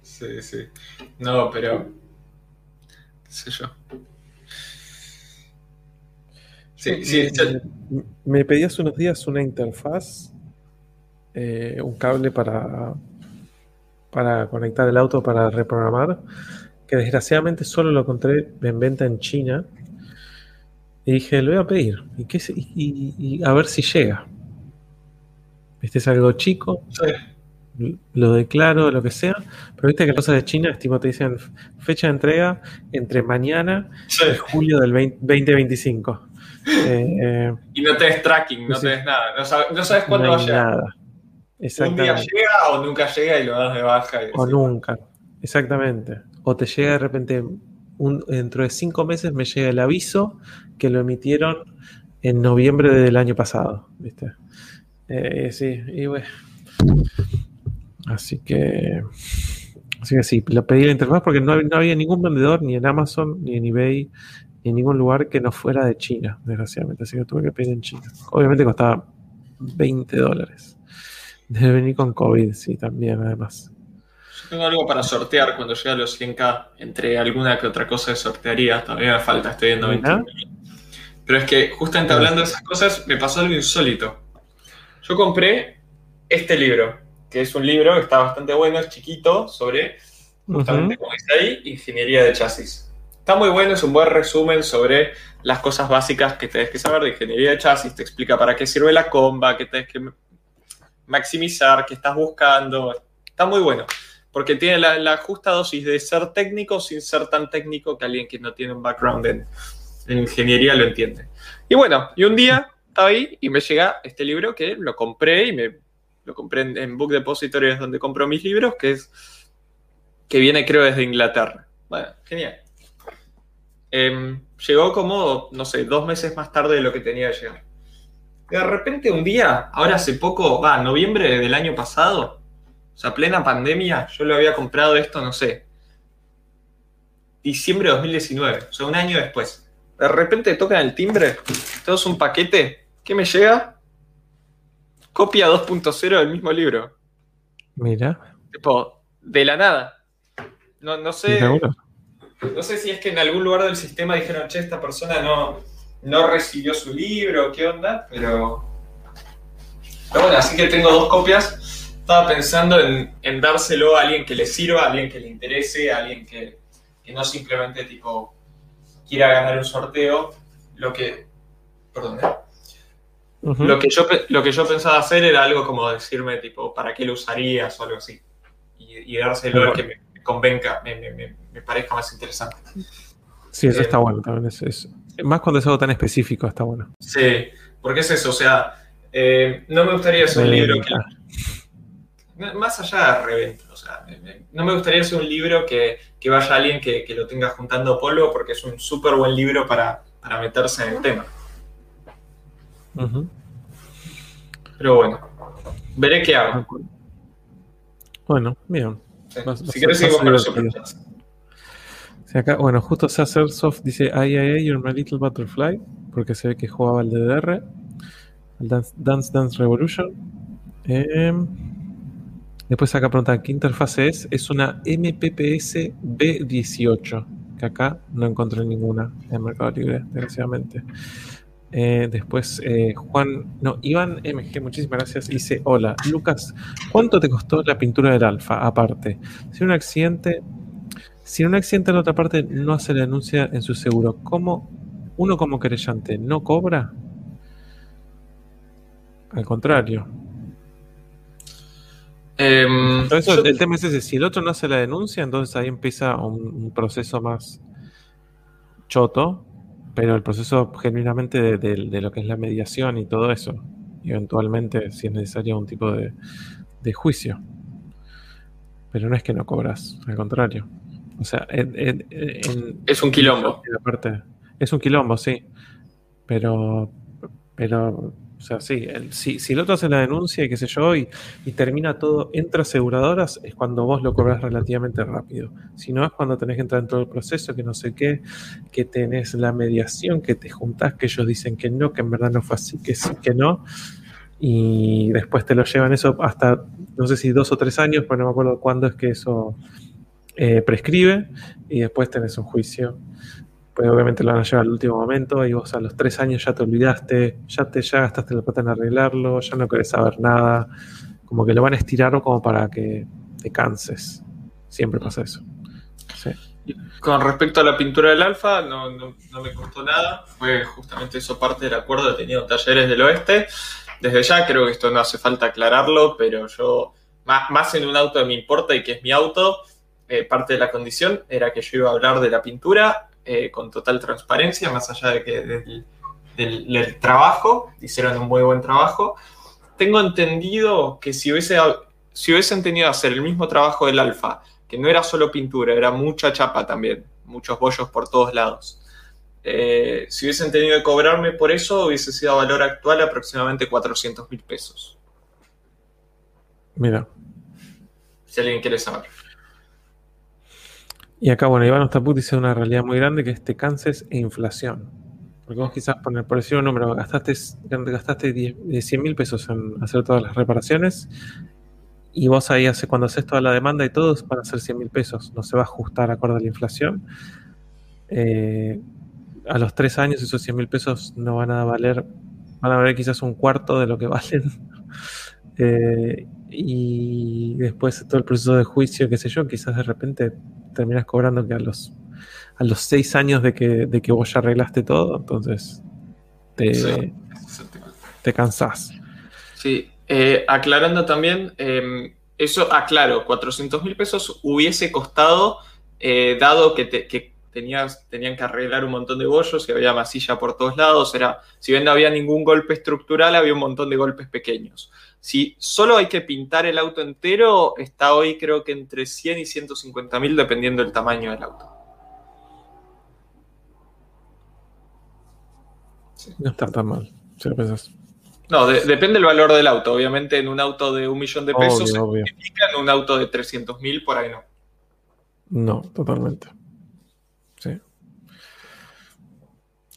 Sí, sí. No, pero. ¿Qué sé yo? Sí, sí, me, me pedí hace unos días una interfaz, eh, un cable para, para conectar el auto para reprogramar, que desgraciadamente solo lo encontré en venta en China. Y dije, lo voy a pedir. ¿Y, qué y- y- a ver si llega. Viste, es algo chico, sí. lo declaro, lo que sea. Pero viste que cosas de China, es tipo, te dicen fecha de entrega entre mañana Sí. y julio del 20- 2025. Eh, eh, Y no tenés tracking, no Sí. tenés nada. No sabes, no sabes cuándo no va a llegar. nada. Un día llega o nunca llega y lo das de baja. y O nunca. Exactamente. O te llega de repente, un- dentro de cinco meses me llega el aviso que lo emitieron en noviembre del año pasado. ¿Viste? Eh, sí, y bueno. Así que. Así que sí, lo pedí la interfaz porque no, no había ningún vendedor, ni en Amazon, ni en eBay, en ningún lugar que no fuera de China, desgraciadamente. Así que tuve que pedir en China. Obviamente costaba 20 dólares. Debe venir con COVID, sí, también, además. Yo tengo algo para sortear cuando llegue a los 100k. Entre alguna que otra cosa de sortearía. Todavía me falta, estoy viendo Mirá. 21. Pero es que justamente hablando de esas cosas, me pasó algo insólito. Yo compré este libro, que es un libro que está bastante bueno, es chiquito, sobre, justamente como dice ahí, ingeniería de chasis. Está muy bueno, es un buen resumen sobre las cosas básicas que tenés que saber de ingeniería de chasis. Te explica para qué sirve la comba, qué tenés que maximizar, qué estás buscando. Está muy bueno, porque tiene la, justa dosis de ser técnico sin ser tan técnico que alguien que no tiene un background en, en ingeniería lo entiende. Y bueno, y un día estaba ahí y me llega este libro que lo compré y me lo compré en, en Book Depository, es donde compro mis libros, que es que viene creo desde Inglaterra. Bueno, genial. Em, llegó como, no sé, dos meses más tarde de lo que tenía que llegar. De repente un día, ahora hace poco, va, noviembre del año pasado, o sea, plena pandemia, yo lo había comprado esto, no sé, diciembre de 2019, o sea, un año después. De repente tocan el timbre, todo es un paquete, ¿qué me llega? Copia 2.0 del mismo libro. Mira, Tipo, de la nada. No, no sé. uno. No sé si es que en algún lugar del sistema dijeron, che, esta persona no, no recibió su libro, qué onda, pero. Pero bueno, así que tengo dos copias. Estaba pensando en, en dárselo a alguien que le sirva, a alguien que le interese, a alguien que, que no simplemente tipo quiera ganar un sorteo. Lo que. Perdón, ¿eh? Lo que, yo, lo que yo pensaba hacer era algo como decirme, tipo, ¿para qué lo usarías o algo así? Y, y dárselo al que me, me convenga, me, me- me- me parezca más interesante. Sí, eso Eh, está bueno también. es- es- más cuando es algo tan específico, está bueno. Sí, porque es eso, o sea, eh, no me gustaría hacer un Eh, libro que... Más allá de reventa, o sea, me- me- no me gustaría hacer un libro que, que vaya alguien que, que lo tenga juntando polvo porque es un súper buen libro para, para meterse en el tema. Pero bueno, veré qué hago. Bueno, bien. Sí. Vas- vas- Si querés seguimos con los superchats. Sí, acá, bueno, justo Sacer Soft dice, ay, ay, ay, you're my little butterfly, porque se ve que jugaba al DDR, Dance Dance, Revolution. Em, después acá preguntan, ¿qué interfase es? Es una MPPS B18, que acá no encontré ninguna en Mercado Libre, desgraciadamente. Eh, después, eh, Juan, no, Iván MG, muchísimas gracias. Dice: Hola, Lucas, ¿cuánto te costó la pintura del Alfa? Aparte, si un accidente, si en un accidente en la otra parte no hace la denuncia en su seguro, ¿cómo uno como querellante no cobra? Al contrario. Eso yo- el tema es ese: si el otro no hace la denuncia, entonces ahí empieza un, un proceso más choto, pero el proceso genuinamente de, de- de lo que es la mediación y todo eso. Y eventualmente, si es necesario, un tipo de, de juicio. Pero no es que no cobras, al contrario. O sea, en, en- en- es un quilombo. parte- es un quilombo, sí. Pero, pero, o sea, sí, el- si, si el otro hace la denuncia y qué sé yo, y, y termina todo entre aseguradoras, es cuando vos lo cobras relativamente rápido. Si no, es cuando tenés que entrar en todo el proceso, que no sé qué, que tenés la mediación, que te juntás, que ellos dicen que no, que en verdad no fue así, que sí, que no. Y después te lo llevan eso hasta, no sé si dos o tres años, pero no me acuerdo cuándo es que eso eh, prescribe, y después tenés un juicio pues obviamente lo van a llevar al último momento y vos a los tres años ya te olvidaste, ya te ya gastaste la plata en arreglarlo, ya no querés saber nada, como que lo van a estirar como para que te canses. Siempre pasa eso. Con respecto a la pintura del alfa, no, no- me costó nada. Fue justamente eso parte del acuerdo tenido talleres del oeste. Desde ya creo que esto no hace falta aclararlo, pero yo, más, más en un auto que me importa y que es mi auto, eh, parte de la condición era que yo iba a hablar de la pintura eh, con total transparencia, más allá de que del, del- del trabajo, hicieron un muy buen trabajo. Tengo entendido que si, hubiese, si hubiesen tenido que hacer el mismo trabajo del alfa, que no era solo pintura, era mucha chapa también, muchos bollos por todos lados. Eh, si hubiesen tenido que cobrarme por eso, hubiese sido a valor actual aproximadamente 400 mil pesos. Mira. Si alguien quiere saber. Y acá, bueno, Iván Ostaput dice una realidad muy grande que es te canses e inflación. Porque vos quizás, poner, por decir un número, gastaste, gastaste 10 100 mil pesos en hacer todas las reparaciones y vos ahí hace, cuando haces toda la demanda y todo van a ser 100 mil pesos. No se va a ajustar acorde a la inflación. Eh, a los tres años esos 100 mil pesos no van a valer, van a valer quizás un cuarto de lo que valen. Eh, y después todo el proceso de juicio, qué sé yo, quizás de repente terminas cobrando que a los a los seis años de que, de que vos ya arreglaste todo, entonces te, Sí, te cansás. Sí, eh, aclarando también, eh, eso, aclaro, 400 mil pesos hubiese costado, eh, dado que, te- que tenías, tenían que arreglar un montón de bollos y había masilla por todos lados, era, si bien no había ningún golpe estructural, había un montón de golpes pequeños. Si solo hay que pintar el auto entero, está hoy creo que entre 100 y 150 mil dependiendo del tamaño del auto. No está tan mal, si lo pensás. No, de- depende del valor del auto. Obviamente en un auto de un millón de pesos se Obvio, en un auto de 300 mil por ahí no. No, totalmente. Sí.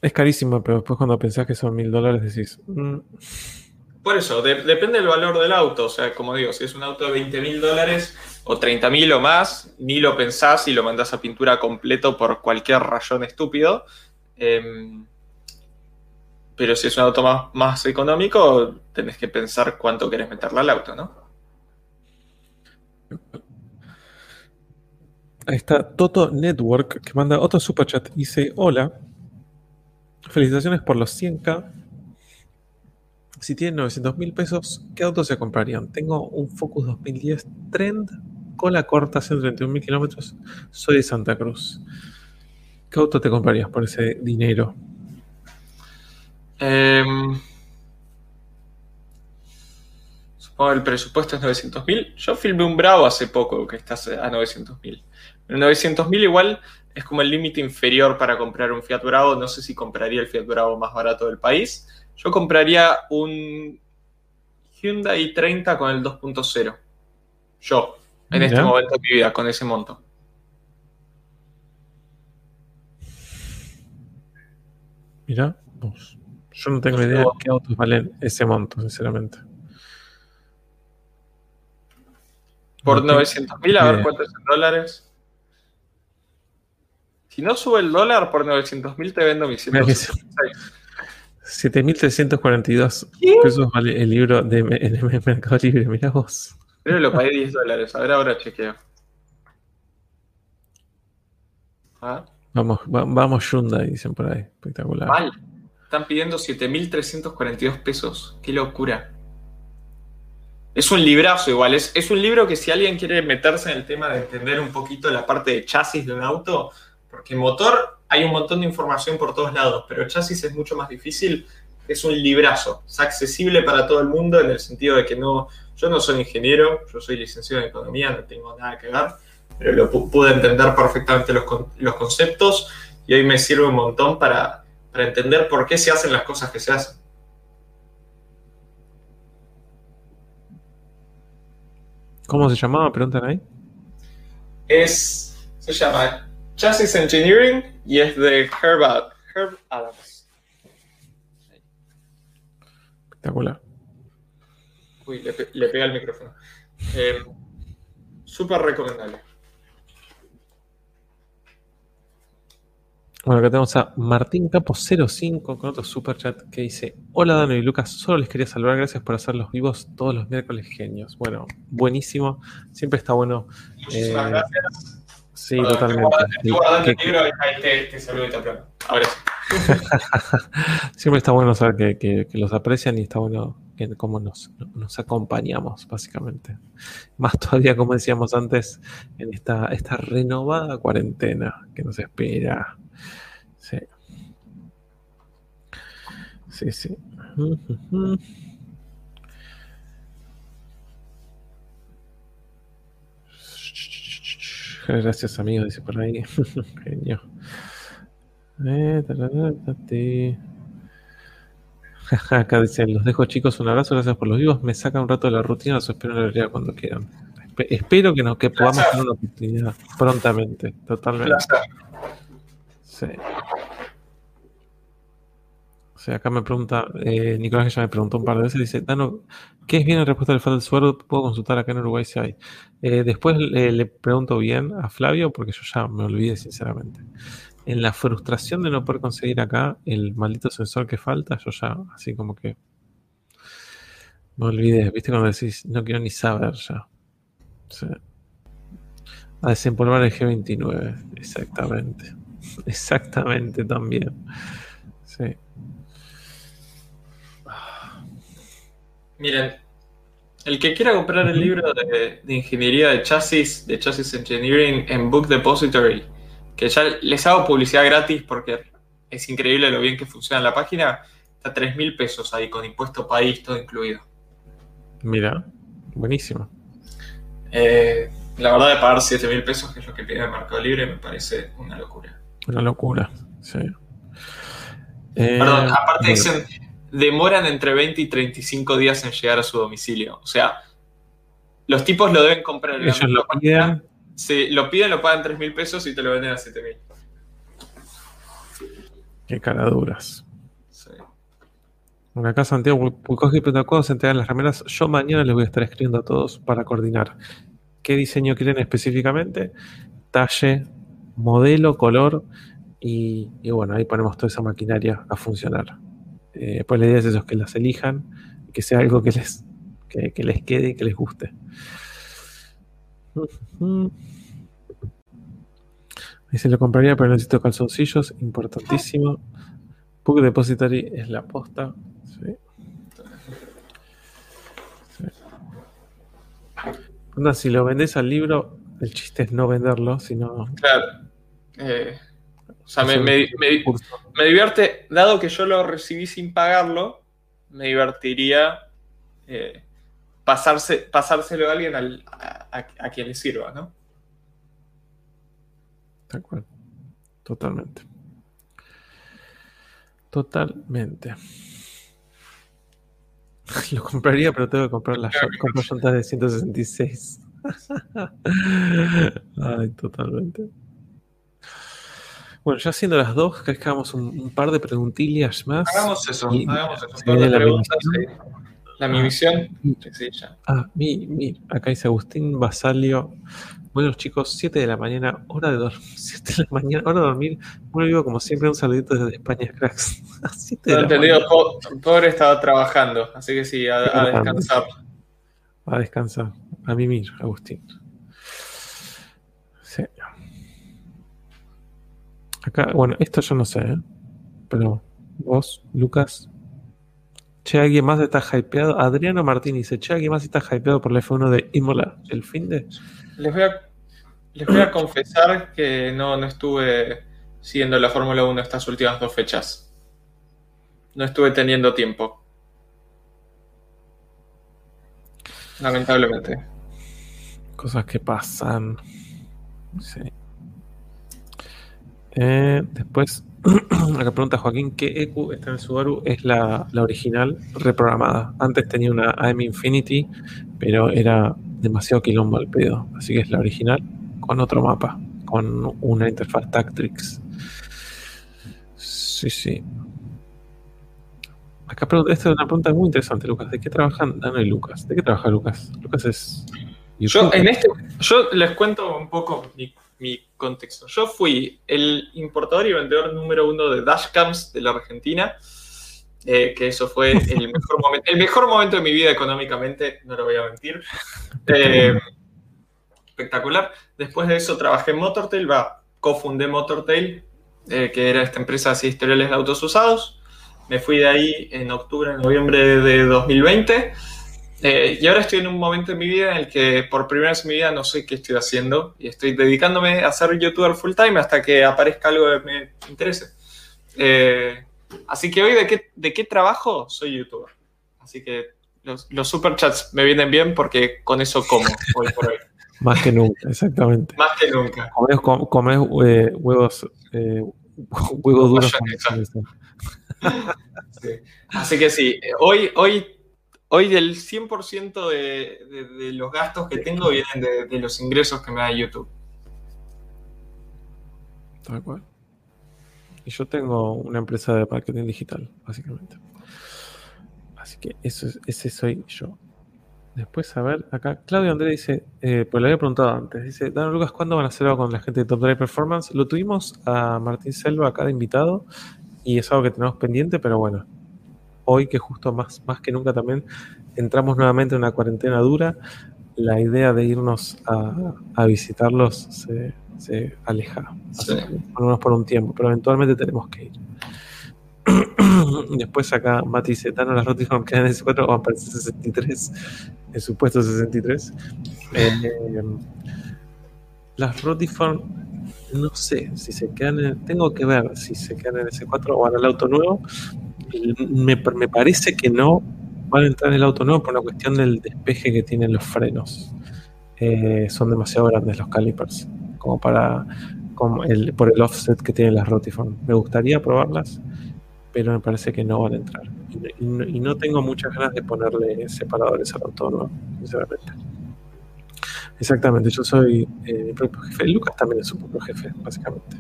Es carísimo, pero después cuando pensás que son mil dólares decís, "Mm, Por eso, de- depende del valor del auto. O sea, como digo, si es un auto de 20 mil dólares o 30 mil o más, ni lo pensás y lo mandás a pintura completo por cualquier rayón estúpido. Em, pero si es un auto más, más económico, tenés que pensar cuánto querés meterle al auto, ¿no? Ahí está Toto Network que manda otro superchat. Dice: Hola, felicitaciones por los 100k. Si tienen 900 mil pesos, ¿qué auto se comprarían? Tengo un Focus 2010 Trend, cola corta, 131 mil kilómetros. Soy de Santa Cruz. ¿Qué auto te comprarías por ese dinero? Em, supongo el presupuesto es 900 mil. Yo filmé un Bravo hace poco que está a 900 mil. 900 mil igual es como el límite inferior para comprar un Fiat Bravo. No sé si compraría el Fiat Bravo más barato del país. Yo compraría un Hyundai 30 con el 2.0. Yo, en este momento de mi vida, con ese monto. Mira, vos. Yo no tengo idea de qué autos valen ese monto, sinceramente. Por No tengo 900 mil, a ver cuánto es en dólares. Si no sube el dólar por 900 mil, te vendo mis Mira que 166. 7.342 ¿Qué? pesos vale el libro de, en el Mercado Libre. Mira vos. Pero lo pagué 10 dólares. A ver, ahora chequeo. Ah, Vamos, va- vamos Hyundai, dicen por ahí. Espectacular. mal. Están pidiendo 7.342 pesos. Qué locura. Es un librazo igual. Es, es un libro que si alguien quiere meterse en el tema de entender un poquito la parte de chasis de un auto, porque motor hay un montón de información por todos lados, pero chasis es mucho más difícil. Es un librazo. Es accesible para todo el mundo en el sentido de que no, yo no soy ingeniero, yo soy licenciado en economía, no tengo nada que ver, pero lo pu- pude entender perfectamente los, los conceptos y hoy me sirve un montón para, para entender por qué se hacen las cosas que se hacen. ¿Cómo se llamaba? Preguntan ahí. Es, se llama Chassis Engineering y es de Herb, Herb Adams. Espectacular. Uy, le, le pega el micrófono. Eh, Súper recomendable. Bueno, acá tenemos a Martín Capo 05 con otro super chat que dice: Hola Dano y Lucas, solo les quería saludar, gracias por hacer los vivos todos los miércoles genios. Bueno, buenísimo, siempre está bueno. Muchísimas Eh, gracias. Sí, totalmente. Estoy guardando, el libro y ahí te, te saludo y te aplaudo. Ahora sí. Siempre está bueno saber que, que- que los aprecian y está bueno que cómo nos, nos acompañamos, básicamente. Más todavía, como decíamos antes, en esta, esta renovada cuarentena que nos espera. Sí. Sí, sí. Ujujú. Gracias, amigo, dice por ahí. Genio. Eh. Acá dicen, los dejo chicos, un abrazo, gracias por los vivos, me saca un rato de la rutina, los espero en la realidad cuando quieran. Espe- espero que, nos, que podamos tener una oportunidad prontamente, totalmente. Sí. Acá me pregunta, eh, Nicolás ya me preguntó un par de veces, dice, Dano, ¿qué es bien en respuesta al Fatal Sword? Puedo consultar acá en Uruguay si hay. Eh, después le, le pregunto bien a Flavio, porque yo ya me olvidé sinceramente. En la frustración de no poder conseguir acá el maldito sensor que falta, yo ya, así como que me olvidé, ¿viste? Cuando decís, no quiero ni saber ya. A desempolvar el G29, exactamente. Exactamente también. Sí. Miren, el que quiera comprar el libro de, de ingeniería de chasis, de Chasis Engineering en Book Depository, que ya les hago publicidad gratis porque es increíble lo bien que funciona la página, está 3 mil pesos ahí con impuesto país, todo incluido. Mira, buenísimo. Eh, la verdad de pagar 7 mil pesos, que es lo que pide el Mercado Libre, me parece una locura. Una locura. Sí. Eh, Perdón, aparte bueno, dicen, demoran entre 20 y 35 días en llegar a su domicilio. O sea, los tipos lo deben comprar ellos lo piden. Sí, lo piden, lo pagan 3 mil pesos y te lo venden a 7 mil. Qué caraduras. Sí. Bueno, acá Santiago pregunta cuándo se entregan las remeras. Yo mañana les voy a estar escribiendo a todos para coordinar qué diseño quieren específicamente, talle, modelo, color y, y bueno, ahí ponemos toda esa maquinaria a funcionar. Eh, pues la idea es eso, es que las elijan, que sea algo que les, que, les quede y que les guste. Ujú. Ahí se lo compraría, pero necesito calzoncillos, importantísimo. Book Depository es la posta. Sí. Si lo vendes al libro, el chiste es no venderlo, sino. Claro. Eh, o sea, me, me- me- me divierte, dado que yo lo recibí sin pagarlo, me divertiría eh, pasarse, pasárselo a alguien al- a, a- a quien le sirva, ¿no? De acuerdo. Totalmente. Totalmente. Lo compraría, pero tengo que comprar las compro llantas de 166. Ay, totalmente. Bueno, ya siendo las dos, que hagamos un, un par de preguntillas más. Hagamos eso, Y- hagamos eso. Preguntas, misión. sí. La mi Sí, ya. Ah, mi, mi, acá dice Agustín Basalio. Bueno, chicos, 7 de la mañana, hora de dormir. 7 de la mañana, hora de dormir. Bueno, digo, como siempre, un saludito desde España, cracks. 7 de No entendido, po- pobre estaba trabajando, así que sí, a, a descansar. A descansar. A mimir, Agustín. Sí. Acá, bueno, esto yo no sé, ¿eh? Pero vos, Lucas. Che, ¿alguien más está hypeado? Adriano Martín dice, che, ¿alguien más está hypeado por la F1 de Imola el fin de? Les voy a, les voy a confesar que no, no estuve siguiendo la Fórmula 1 estas últimas dos fechas. No estuve teniendo tiempo. Lamentablemente. Cosas que pasan. Sí. Eh, después, acá pregunta Joaquín, ¿qué EQ está en el Subaru? Es la, la original reprogramada. Antes tenía una AM Infinity, pero era demasiado quilombo al pedo. Así que es la original con otro mapa, con una interfaz Tactrix. Sí, sí. Acá pregunta, esta es una pregunta muy interesante, Lucas. ¿De qué trabajan Dano y Lucas? ¿De qué trabaja Lucas? Lucas es. Yo, en este, yo les cuento un poco mi, mi contexto. Yo fui el importador y vendedor número uno de dashcams de la Argentina. eh, que eso fue el mejor, momento, el mejor momento de mi vida económicamente, no lo voy a mentir. Eh, espectacular. Después de eso trabajé en Motortail, va, cofundé Motortail, eh, que era esta empresa así historiales de autos usados. Me fui de ahí en octubre, noviembre de 2020. Eh, y ahora estoy en un momento en mi vida en el que por primera vez en mi vida no sé qué estoy haciendo y estoy dedicándome a ser youtuber full time hasta que aparezca algo que me interese. Eh, así que hoy, ¿de qué, ¿de qué trabajo? Soy youtuber. Así que los, los superchats me vienen bien porque con eso como hoy por hoy. Más que nunca, exactamente. Más que nunca. Comes, com- comes, eh, huevos, eh, huevos duros. con. Sí. Así que sí, hoy, hoy, hoy el 100% de, de- de los gastos que tengo vienen de, de los ingresos que me da YouTube. Tal cual. Y yo tengo una empresa de marketing digital, básicamente. Así que eso es- ese soy yo. Después, a ver, acá Claudio André dice, eh, pues le había preguntado antes, dice, Dan Lucas, ¿cuándo van a hacer algo con la gente de Top Drive Performance? Lo tuvimos a Martín Selva acá de invitado y es algo que tenemos pendiente, pero bueno, hoy que justo más, más que nunca también entramos nuevamente en una cuarentena dura, la idea de irnos a, a visitarlos se, se aleja. Sí. Por lo menos por un tiempo, pero eventualmente tenemos que ir. Después acá Mati dice, Tano, las Rotiform quedan en S4 o aparece 63, en su puesto 63. Eh, las Rotiform, no sé si se quedan en, tengo que ver si se quedan en S4 o en el auto nuevo. Me, parece que no van a entrar en el auto nuevo por una cuestión del despeje que tienen los frenos. Eh, son demasiado grandes los calipers, como para como el, por el offset que tienen las Rotiform. Me gustaría probarlas, pero me parece que no van a entrar. Y, no- tengo muchas ganas de ponerle separadores al auto nuevo, sinceramente. Exactamente, yo soy eh, mi propio jefe. Lucas también es su propio jefe, básicamente.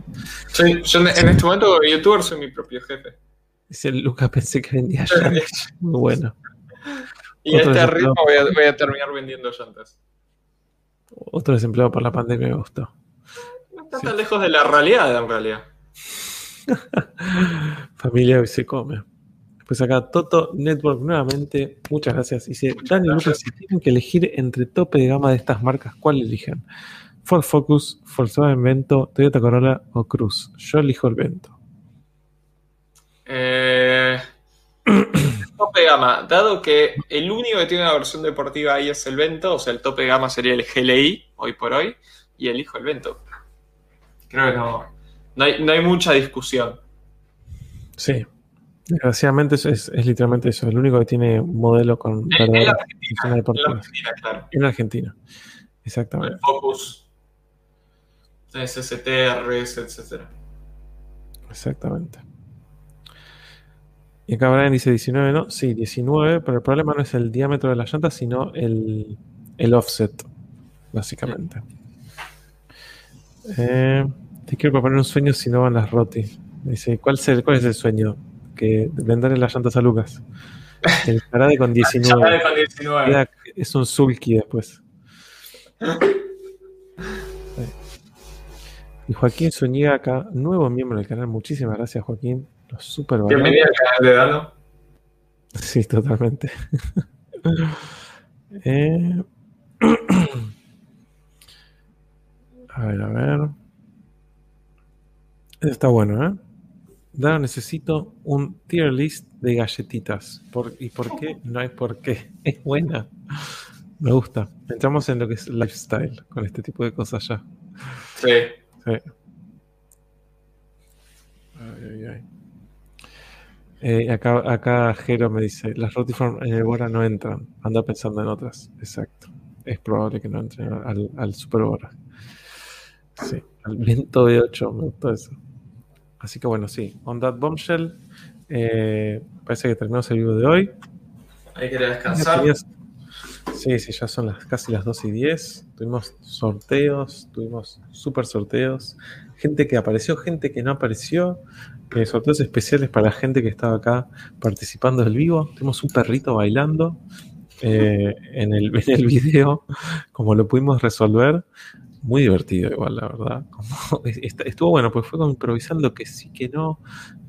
Soy- yo en en este momento, youtuber, soy mi propio jefe. Dice Lucas, pensé que vendía ya. Muy bueno. y a Otro este ritmo voy a, voy a terminar vendiendo llantas. Otro desempleado por la pandemia me gustó. No está Sí. tan lejos de la realidad, en realidad. Familia hoy se come. Pues acá Toto Network nuevamente, muchas gracias. Dice, Dani Lucas, si tienen que elegir entre tope de gama de estas marcas, ¿cuál eligen? Ford Focus, Volkswagen Vento, Toyota Corolla o Cruz. Yo elijo el Vento. Eh, tope de gama, dado que el único que tiene una versión deportiva ahí es el Vento, o sea, el tope de gama sería el GLI hoy por hoy, y elijo el Vento. Creo que no, no, hay, no hay mucha discusión. Sí, Desgraciadamente es, es, es literalmente eso, el único que tiene un modelo con En, Argentina, en. Argentina, claro. En Argentina, Con exactamente. el Focus, tenés STRs, etcétera. Exactamente. Y acá Brian dice 19, ¿no? Sí, 19, pero el problema no es el diámetro de la llanta, sino el, el offset, básicamente. Eh, te quiero proponer un sueño si no van las roti. Dice, ¿cuál es el, cuál es el sueño? Que venderle las llantas a Lucas. El Carade con 19. Chaval con 19. Queda- es un sulky después. Y Joaquín Zúñiga acá, nuevo miembro del canal. Muchísimas gracias, Joaquín. Super valoro. Bienvenido al canal de Dano. Sí, totalmente. Eh, A ver, a ver. Está bueno, ¿eh? Dano, necesito un tier list de galletitas. ¿Por- ¿Y por qué? No hay por qué. Es buena. Me gusta. Entramos en lo que es lifestyle con este tipo de cosas ya. Sí. Sí. Ay, ay, ay. Eh, acá, acá Jero me dice, las Rotiform en el Bora no entran. Anda pensando en otras. Exacto. Es probable que no entren al, al Super Bora. Sí, al viento de 8, me gustó eso. Así que bueno, sí. On that bombshell, eh, parece que terminamos el vivo de hoy. Hay que descansar. Sí, sí, ya son las, casi las 2 y 10. Tuvimos sorteos, tuvimos super sorteos. Gente que apareció, gente que no apareció. eh, sorteos especiales para la gente que estaba acá participando del vivo. Tuvimos un perrito bailando eh, en, el, video, como lo pudimos resolver. Muy divertido igual, la verdad. Estuvo bueno, pues fue improvisando que sí, que no.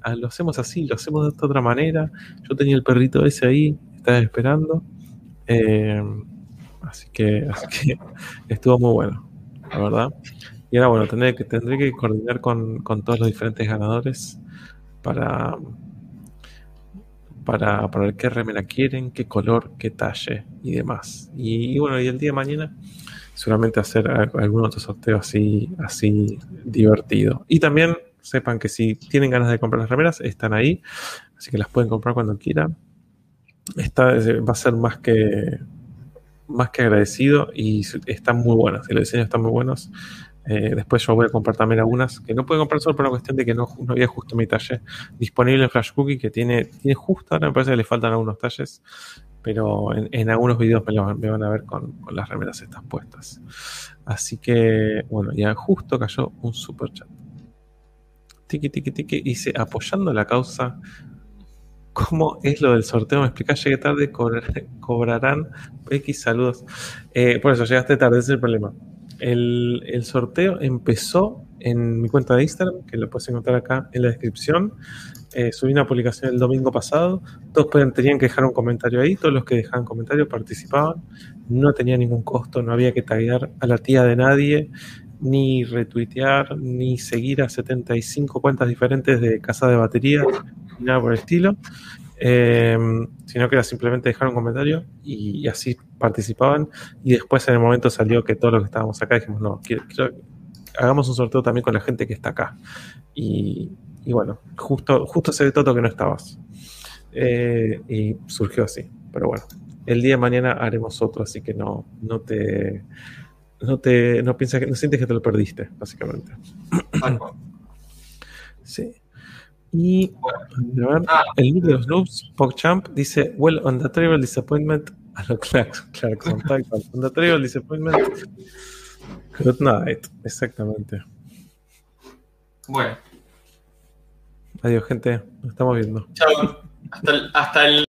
Ah, lo hacemos así, lo hacemos de esta otra manera. Yo tenía el perrito ese ahí, estaba esperando. Eh, así que, así que estuvo muy bueno, la verdad. Y ahora bueno, tendré que, tendré que coordinar con, con todos los diferentes ganadores para, para, para ver qué remera quieren, qué color, qué talle y demás. Y, bueno, y el día de mañana seguramente hacer algún otro sorteo así, así divertido. Y también sepan que si tienen ganas de comprar las remeras, están ahí, así que las pueden comprar cuando quieran. Esta es- va a ser más que más que agradecido y están muy buenas, y los diseños están muy buenos. Eh, después yo voy a comprar también algunas que no puedo comprar solo por una cuestión de que no, no había justo mi talle disponible en Flash Cookie, que tiene, tiene justo ahora me parece que le faltan algunos talles, pero en, en algunos videos me, van a ver con, con las remeras estas puestas. Así que, bueno, ya justo cayó un super chat. Tiki, tiki, tiki, dice, apoyando la causa, ¿cómo es lo del sorteo? Me explicás, llegué tarde, cobrar- cobrarán X saludos. Eh, por eso, llegaste tarde, ese es el problema. El, el sorteo empezó en mi cuenta de Instagram, que lo puedes encontrar acá en la descripción. Eh, subí una publicación el domingo pasado. Todos pueden- tenían que dejar un comentario ahí. Todos los que dejaban comentarios participaban. No tenía ningún costo, no había que taguear a la tía de nadie, ni retuitear, ni seguir a 75 cuentas diferentes de casa de batería, ni nada por el estilo. Eh, sino que era simplemente dejar un comentario y, y así participaban. Y después en el momento salió que todos los que estábamos acá dijimos, no, quiero, quiero- hagamos un sorteo también con la gente que está acá. Y, y bueno, justo, justo se ve todo que no estabas. Eh, y surgió así. Pero bueno, el día de mañana haremos otro, así que no, no te. No te. No piensas que. No sientes que te lo perdiste, básicamente. Sí. Y ver, Ah. el libro de los noobs, PogChamp, dice, well, on the terrible disappointment, a lo Clark- Clarkson, tal cual. On the terrible disappointment, good night. Exactamente. Bueno, Adiós, gente. Nos estamos viendo. chao. Hasta el, hasta el